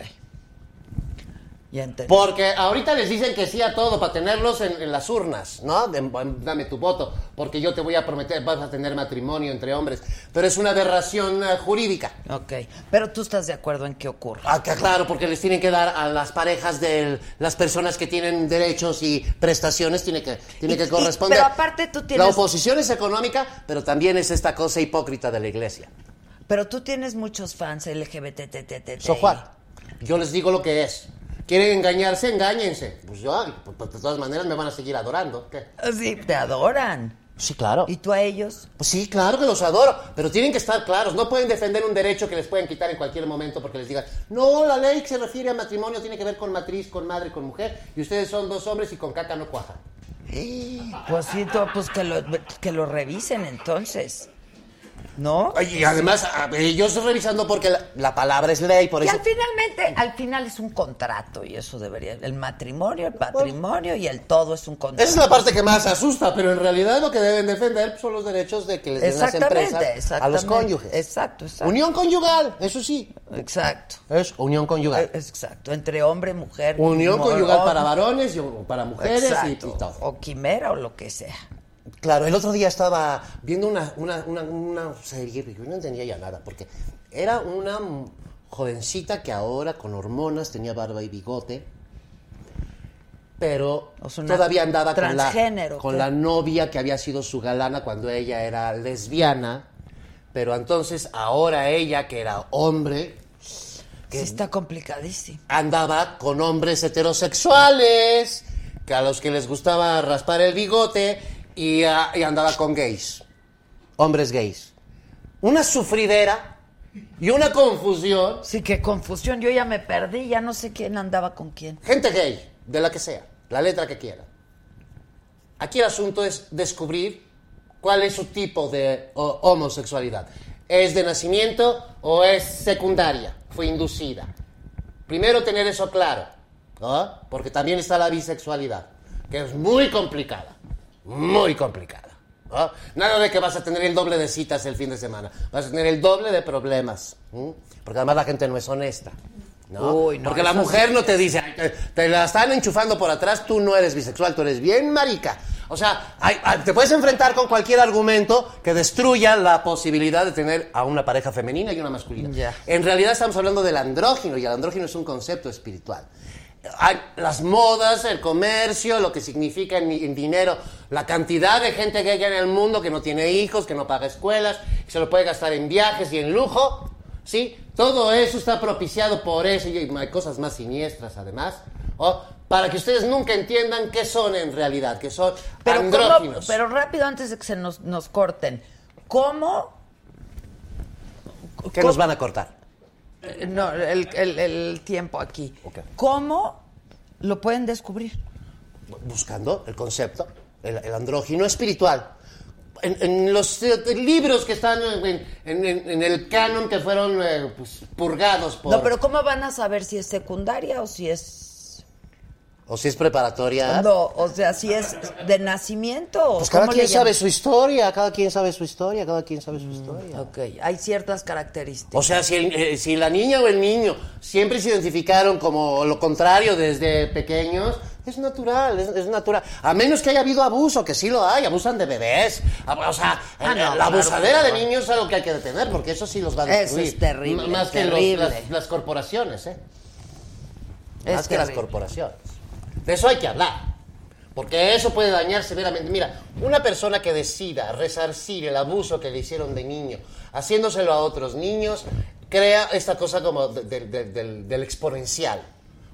Ya entendí. Porque ahorita les dicen que sí a todo para tenerlos en, en las urnas, ¿no? De- dame tu voto, porque yo te voy a prometer, vas a tener matrimonio entre hombres. Pero es una aberración eh, jurídica. Ok. Pero tú estás de acuerdo en que ocurra. Ah, claro, porque les tienen que dar a las parejas de las personas que tienen derechos y prestaciones, tiene que, tiene Y- que y- corresponder. pero aparte tú tienes- La oposición es económica, pero también es esta cosa hipócrita de la iglesia. Pero tú tienes muchos fans LGBT. So what? Yo les digo lo que es. ¿Quieren engañarse? Engáñense. Pues yo, pues, pues, de todas maneras, me van a seguir adorando. ¿Qué? Sí, te adoran. Sí, claro. ¿Y tú a ellos? Pues sí, claro que los adoro, pero tienen que estar claros. No pueden defender un derecho que les pueden quitar en cualquier momento porque les digan, no, la ley que se refiere a matrimonio tiene que ver con matriz, con madre, con mujer, y ustedes son dos hombres y con caca no cuajan. Pues sí, pues que lo, que lo revisen entonces. ¿No? Y además, a- ellos revisando porque la, la palabra es ley, por Y eso... al finalmente, al final es un contrato y eso debería, el matrimonio, el patrimonio y el todo es un contrato. Esa es la parte que más asusta, pero en realidad lo que deben defender son los derechos de que les den las empresas a los cónyuges. Exacto, exacto. Unión conyugal, eso sí. Exacto. Es unión conyugal. Exacto, entre hombre, mujer. Unión conyugal para varones y para mujeres y- y, todo. O quimera o lo que sea. Claro, el otro día estaba viendo una, una, una, una serie que yo no entendía ya nada, porque era una jovencita que ahora con hormonas tenía barba y bigote, pero O sea, una todavía andaba con la, con la novia que había sido su galana cuando ella era lesbiana, pero entonces ahora ella, que era hombre, Sí, está complicadísimo. andaba con hombres heterosexuales, que a los que les gustaba raspar el bigote, y, y andaba con gays, hombres gays. Una sufridera y una confusión. Sí, qué confusión. Yo ya me perdí, ya no sé quién andaba con quién. Gente gay, de la que sea, la letra que quiera. Aquí el asunto es descubrir cuál es su tipo de homosexualidad. ¿Es de nacimiento o es secundaria? Fue inducida. Primero tener eso claro, ¿no? porque también está la bisexualidad, que es muy complicada, muy complicada. ¿no? Nada de que vas a tener el doble de citas el fin de semana, vas a tener el doble de problemas, porque además la gente no es honesta. ¿no? Uy, no, porque la mujer sí. no te dice, "Ay, te, te la están enchufando por atrás, tú no eres bisexual, tú eres bien marica. O sea, hay- hay- te puedes enfrentar con cualquier argumento que destruya la posibilidad de tener a una pareja femenina y una masculina. Ya. En realidad estamos hablando del andrógino y el andrógino es un concepto espiritual. Hay las modas, el comercio, lo que significa en, en dinero, la cantidad de gente que hay en el mundo que no tiene hijos, que no paga escuelas, que se lo puede gastar en viajes y en lujo, ¿sí? Todo eso está propiciado por eso y hay cosas más siniestras además, ¿o? para que ustedes nunca entiendan qué son en realidad, que son Pero, ¿cómo- andróginos. pero rápido, antes de que se nos, nos corten, ¿cómo? que nos van a cortar. Eh, No, el, el- el tiempo aquí. ¿Cómo lo pueden descubrir? buscando el concepto, el, el andrógino espiritual. En, en los eh, libros que están en, en- en- en el canon que fueron eh, pues, purgados por... No, pero ¿cómo van a saber si es secundaria o si es... O si es preparatoria. No, o sea, si es de nacimiento Pues cada ¿cómo quien sabe su historia, cada quien sabe su historia, cada quien sabe su historia. Ok, hay ciertas características. O sea, si, el- eh, si la niña o el niño siempre se identificaron como lo contrario desde pequeños, es natural, es, es natural. A menos que haya habido abuso, que sí lo hay, abusan de bebés. A- O sea, Ah, no, la claro, abusadera claro. de niños es algo que hay que detener, porque eso sí los va a Eso destruir. es terrible, M- Más que los- las, las corporaciones, ¿eh? Es Más que las corporaciones. De eso hay que hablar. Porque eso puede dañar severamente. Mira, una persona que decida resarcir el abuso que le hicieron de niño, haciéndoselo a otros niños, crea esta cosa como de- de- de- del, del exponencial.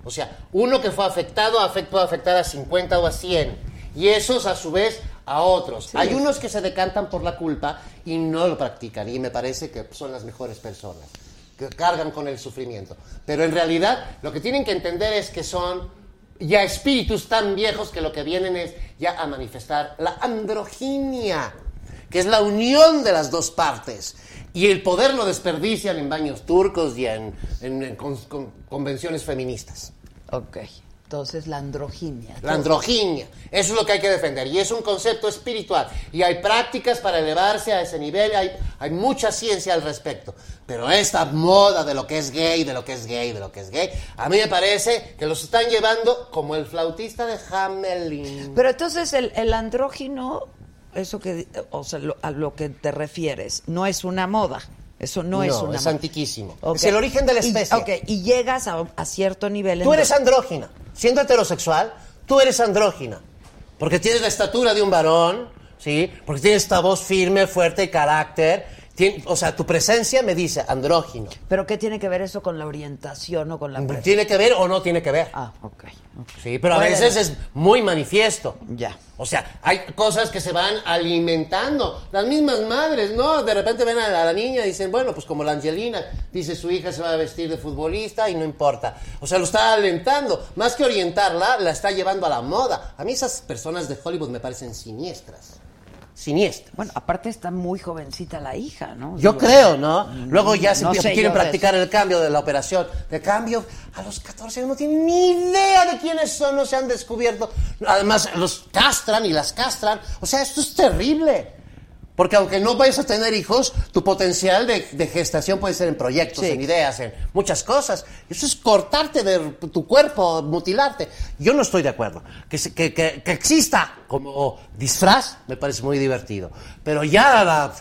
O sea, uno que fue afectado afect- puede afectar a 50 o a 100. Y esos a su vez a otros. Hay unos que se decantan por la culpa y no lo practican. Y me parece que son las mejores personas que cargan con el sufrimiento. Pero en realidad lo que tienen que entender es que son ya espíritus tan viejos que lo que vienen es ya a manifestar la androginia, que es la unión de las dos partes. Y el poder lo desperdician en baños turcos y en, en- en con- con- convenciones feministas. Ok, entonces la androginia. La androginia. Eso es lo que hay que defender. Y es un concepto espiritual. Y hay prácticas para elevarse a ese nivel. Hay, hay mucha ciencia al respecto. Pero esta moda de lo que es gay, de lo que es gay, de lo que es gay, a mí me parece que los están llevando como el flautista de Hamelin. Pero entonces el, el andrógino, eso que, o sea, lo- a lo que te refieres, no es una moda. Eso no, es una es antiquísimo. Es el origen de la Y- especie. ok, y llegas a, a cierto nivel. Tú eres andrógina. Siendo heterosexual, tú eres andrógina. Porque tienes la estatura de un varón, ¿sí? Porque tienes esta voz firme, fuerte y carácter. Tien- o sea, tu presencia me dice andrógino. ¿Pero qué tiene que ver eso con la orientación o con la preferencia? ¿Tiene que ver o no tiene que ver? Ah, ok. ok. Sí, pero a Puede veces ver. es muy manifiesto. Ya. O sea, hay cosas que se van alimentando. Las mismas madres, ¿no? De repente ven a la, a la niña y dicen, bueno, pues como la Angelina, dice su hija se va a vestir de futbolista y no importa. O sea, lo está alentando. Más que orientarla, la está llevando a la moda. A mí esas personas de Hollywood me parecen siniestras. Siniestras. Bueno, aparte está muy jovencita la hija, ¿no? Yo Digo, creo, ¿no? Luego ya se no sé quieren practicar el cambio de la operación. De cambio, a los 14 no tienen ni idea de quiénes son, no se han descubierto. Además, los castran y las castran. O sea, esto es terrible. Porque aunque no vayas a tener hijos, tu potencial de, de gestación puede ser en proyectos, Sí. en ideas, en muchas cosas. Eso es cortarte de tu cuerpo, mutilarte. Yo no estoy de acuerdo. Que, que, que- que exista como disfraz me parece muy divertido. Pero ya la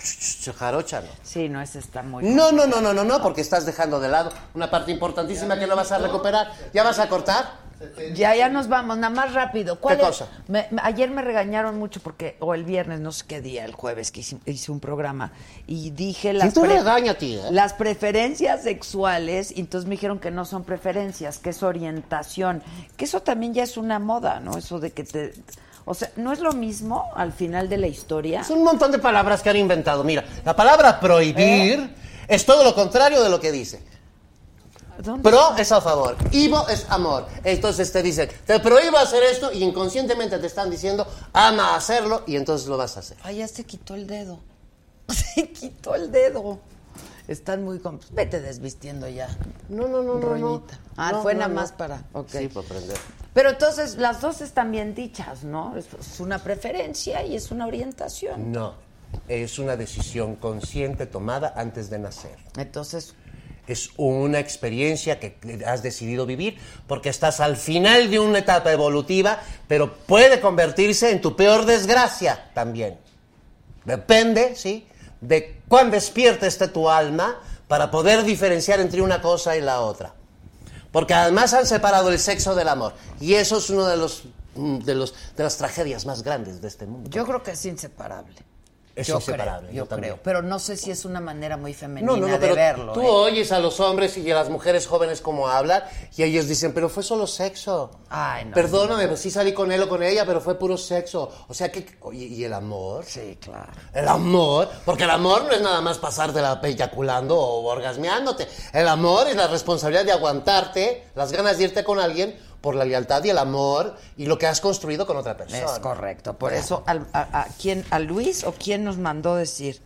jarocha no. Sí, no, ese está muy... No, no, no, no, no, no, porque estás dejando de lado una parte importantísima que no vas a recuperar. ¿Ya vas a cortar? Ya, ya nos vamos, nada más rápido. ¿Cuál ¿Qué es? cosa? Me- ayer me regañaron mucho porque, o el viernes, no sé qué día, el jueves que hice, hice un programa y dije las, regaña eh? las preferencias sexuales y entonces me dijeron que no son preferencias, que es orientación, que eso también ya es una moda, ¿no? Eso de que te... O sea, ¿no es lo mismo al final de la historia? Es un montón de palabras que han inventado. Mira, la palabra prohibir es todo lo contrario de lo que dice. ¿Dónde Pro es a favor, Ivo es amor. Entonces te dicen, te prohíbo hacer esto y inconscientemente te están diciendo, ama hacerlo y entonces lo vas a hacer. Ay, ya se quitó el dedo. Se quitó el dedo. Están muy... com- Vete desvistiendo ya. No, no, no, no, no. Roñita. Ah, No, fue no, nada no. más para... ok. Sí, para aprender. Pero entonces las dos están bien dichas, ¿no? Es, es una preferencia y es una orientación. No, es una decisión consciente tomada antes de nacer. Entonces, Es una experiencia que has decidido vivir porque estás al final de una etapa evolutiva, pero puede convertirse en tu peor desgracia también. Depende, ¿sí? De cuán despierta esté tu alma para poder diferenciar entre una cosa y la otra. Porque además han separado el sexo del amor. Y eso es uno de los mm, de los de las tragedias más grandes de este mundo. yo creo que es inseparable. Es yo inseparable, creo, yo yo creo. Pero no sé si es una manera muy femenina No, no, no, de pero verlo. tú ¿eh? oyes a los hombres y a las mujeres jóvenes como hablan y ellos dicen, pero fue solo sexo. Ay, no. Perdóname, pues sí salí con él o con ella, pero fue puro sexo. O sea que, oye, ¿y el amor? Sí, claro. El amor, porque el amor no es nada más pasártela eyaculando o orgasmeándote. El amor es la responsabilidad de aguantarte, las ganas de irte con alguien por la lealtad y el amor y lo que has construido con otra persona. Es correcto. Por eso, al- a, a quién, ¿a Luis o quién nos mandó decir?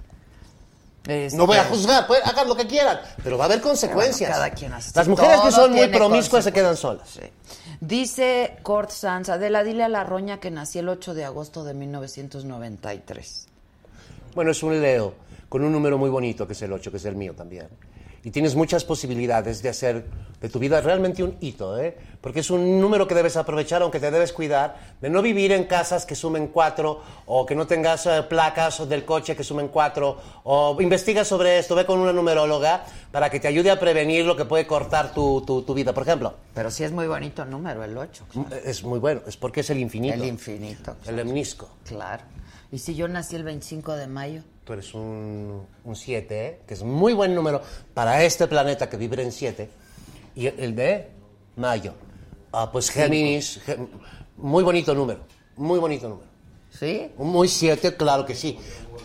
Este, No voy a juzgar, pues, hagan lo que quieran, pero va a haber consecuencias. Bueno, cada quien hace- Las mujeres que son muy promiscuas se quedan solas. Sí. Dice Kurt Sanz, Adela, dile a la roña que nací el 8 de agosto de 1993. Bueno, es un Leo con un número muy bonito, que es el 8, que es el mío también. Y tienes muchas posibilidades de hacer de tu vida realmente un hito, ¿eh? Porque es un número que debes aprovechar, aunque te debes cuidar, de no vivir en casas que sumen cuatro, o que no tengas eh, placas del coche que sumen cuatro, o investiga sobre esto, ve con una numeróloga para que te ayude a prevenir lo que puede cortar tu, tu- tu vida. Por ejemplo, Pero sí es muy bonito número, el 8. es muy bueno, es porque es el infinito. El infinito. El lemnisco. Claro. ¿Y si yo nací el 25 de mayo? Tú eres un 7, ¿eh? que es muy buen número para este planeta que vibra en 7. Y el de mayo. Ah, pues Géminis, Gem- muy bonito número, muy bonito número. ¿Sí? Muy 7, claro que sí.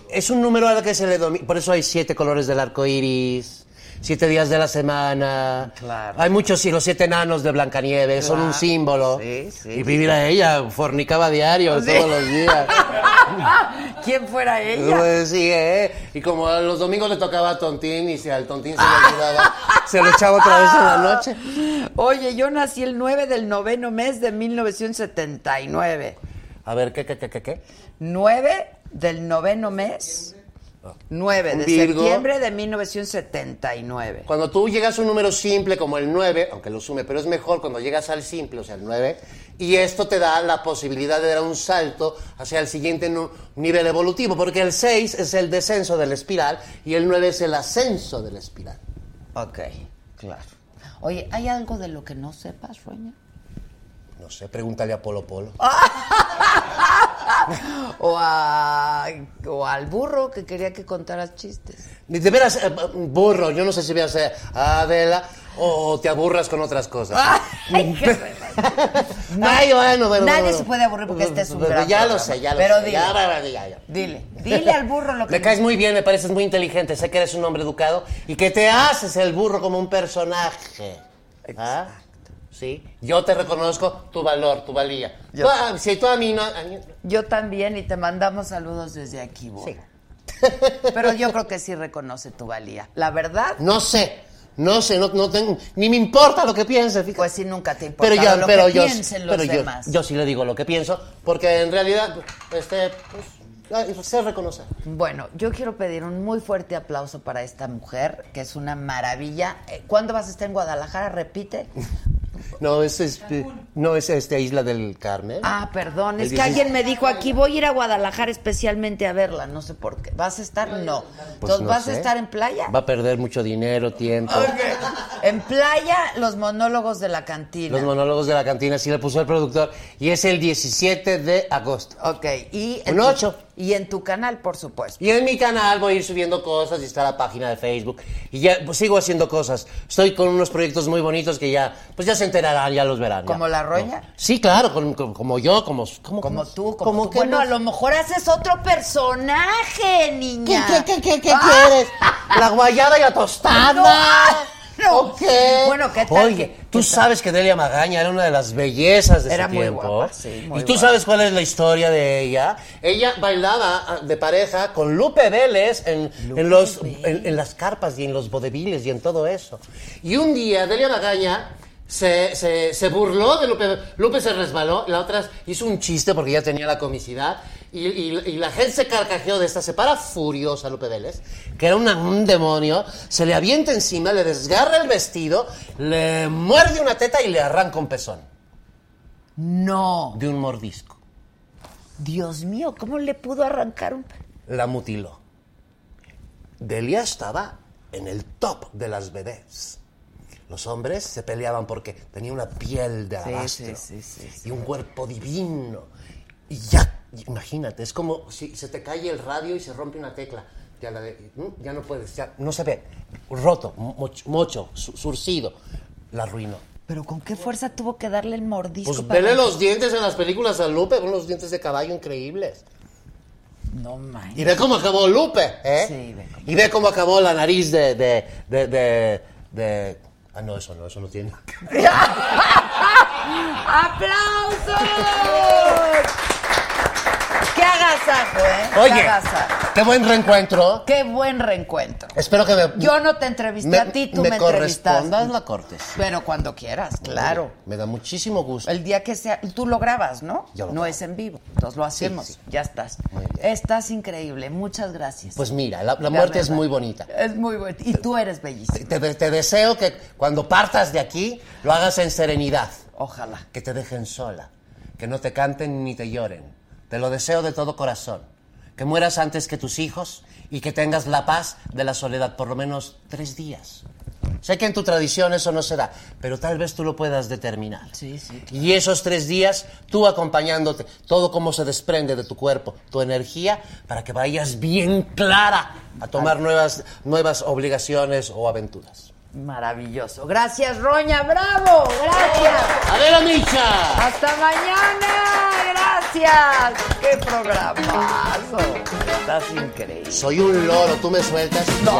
Es un número al que se le domina, por eso hay siete colores del arco iris, siete días de la semana. Claro. Hay muchos, sí, los siete enanos de Blancanieves, son un símbolo. Sí, sí. Y vivir a ella, fornicaba diario, todos los días. ¿Quién fuera ella? Pues sí, ¿eh? Y como a los domingos le tocaba a Tontín y si al Tontín se le olvidaba, se lo echaba otra vez en la noche. Oye, yo nací el 9 del noveno mes de 1979. A ver, ¿qué, qué, qué, qué, qué? 9 del noveno mes. 9 Un de Virgo. septiembre de 1979. Cuando tú llegas a un número simple como el 9, aunque lo sume, pero es mejor cuando llegas al simple, o sea, el 9, y esto te da la posibilidad de dar un salto hacia el siguiente nivel evolutivo, porque el 6 es el descenso de la espiral y el 9 es el ascenso de la espiral. Ok, claro. Oye, ¿hay algo de lo que no sepas, Roña? No sé, pregúntale a Polo Polo. O, a, o al burro que quería que contaras chistes. Ni De veras, eh, burro, yo no sé si veas a Adela o te aburras con otras cosas. Ay, qué Ay, bueno, bueno, Nadie bueno. se puede aburrir porque este es un gran Ya lo sé, ya lo Pero sé. dile. Ya, ya, ya. Dile, dile al burro lo que Me caes muy bien, me pareces muy inteligente, sé que eres un hombre educado y que te haces el burro como un personaje. ¿Ah? Sí. Yo te reconozco tu valor, tu valía. Yo- Tú si tú a mí no... a mí- Yo también y te mandamos saludos desde aquí, burro. Sí. Pero yo creo que sí reconoce tu valía. La verdad, No sé, no sé, no, no tengo... Ni me importa lo que pienses, fíjate. pues sí nunca te importa pero yo, lo pero que yo, piensen los pero yo, demás. yo sí le digo lo que pienso, porque en realidad, este, pues, ya, sé reconocer. Bueno, yo quiero pedir un muy fuerte aplauso para esta mujer, que es una maravilla. Eh, ¿Cuándo vas a estar en Guadalajara? Repite. No, es, este, no es este Isla del Carmen. Ah, perdón, El es que 16. alguien me dijo aquí, voy a ir a Guadalajara especialmente a verla, no sé por qué. ¿Vas a estar? No. Pues Entonces, no ¿vas sé. a estar en playa? Va a perder mucho dinero, tiempo. En playa, los monólogos de la cantina. Los monólogos de la cantina, sí le puso el productor. Y es el 17 de agosto. Ok, y tu, ocho. Y en tu canal, por supuesto. Y en mi canal voy a ir subiendo cosas y está la página de Facebook. Y ya pues, sigo haciendo cosas. Estoy con unos proyectos muy bonitos que ya, pues ya se enterarán, ya los verán. ya. ¿Como La Roña? No. Sí, claro, con- con- como yo, como, como, Como tú, como, tú. que Bueno, no. a lo mejor haces otro personaje, ¿Qué, niña. qué, qué, qué, qué Ah. quieres? ¿La guayada y la tostada? No. ¿O qué? Bueno, ¿qué tal Oye, que- tú sabes que Delia Magaña era una de las bellezas de Era muy tiempo. guapa, sí, muy ¿Y tú guapa. sabes cuál es la historia de ella? Ella bailaba ah, de pareja con Lupe Vélez en, en los, en, en las carpas y en los vodeviles y en todo eso. Y un día Delia Magaña se, se, se burló de Lupe. Lupe se resbaló, la otra hizo un chiste porque ya tenía la comicidad. Y, y- y la gente se carcajeó de esta, se para furiosa Lupe Vélez, que era una- un demonio, se le avienta encima, le desgarra el vestido, le muerde una teta y le arranca un pezón No. de un mordisco. Dios mío, ¿cómo le pudo arrancar un... La mutiló. Delia estaba en el top de las vedettes. Los hombres se peleaban porque tenía una piel de alabastro sí, sí, sí. y un cuerpo divino. Y ya, imagínate, es como si se te cae el radio y se rompe una tecla. Ya, la de- ya no puedes, ya no se ve. Roto, mocho, mocho, su- surcido. La arruinó. Pero ¿con qué fuerza tuvo que darle el mordisco? Pues para- vele los dientes en las películas a Lupe, con los dientes de caballo increíbles. No manches. Y ve cómo acabó Lupe, ¿eh? Sí, ve cómo- Y ve cómo acabó la nariz de, de, de, de, de- Ah, no, eso no, eso no tiene. ¡Aplausos! ¡Qué agasajo, eh! ¡Qué Oye, agasajo! qué buen reencuentro. ¡Qué buen reencuentro! Espero que me... Yo no te entrevisté me, a ti, tú me me, correspondas la cortes. Pero cuando quieras, claro. Me da muchísimo gusto. El día que sea, tú lo grabas, ¿no? Yo lo no grabo. es en vivo, entonces lo hacemos. Sí, sí. Ya estás. Muy bien. Estás increíble, muchas gracias. Pues mira, la, la muerte es muy bonita. Es muy bonita. Y tú eres bellísima. Te, te deseo que cuando partas de aquí lo hagas en serenidad. Ojalá. Que te dejen sola. Que no te canten ni te lloren. Te lo deseo de todo corazón. Que mueras antes que tus hijos y que tengas la paz de la soledad por lo menos tres días. Sé que en tu tradición eso no será, pero tal vez tú lo puedas determinar. Sí, sí, Y esos tres días, tú acompañándote, todo como se desprende de tu cuerpo, tu energía, para que vayas bien clara a tomar nuevas, nuevas obligaciones o aventuras. Maravilloso. Gracias, Roña. ¡Bravo! Gracias. ¡Adela Micha! Hasta mañana. Gracias. ¡Qué programazo! Estás increíble. Soy un loro, tú me sueltas. no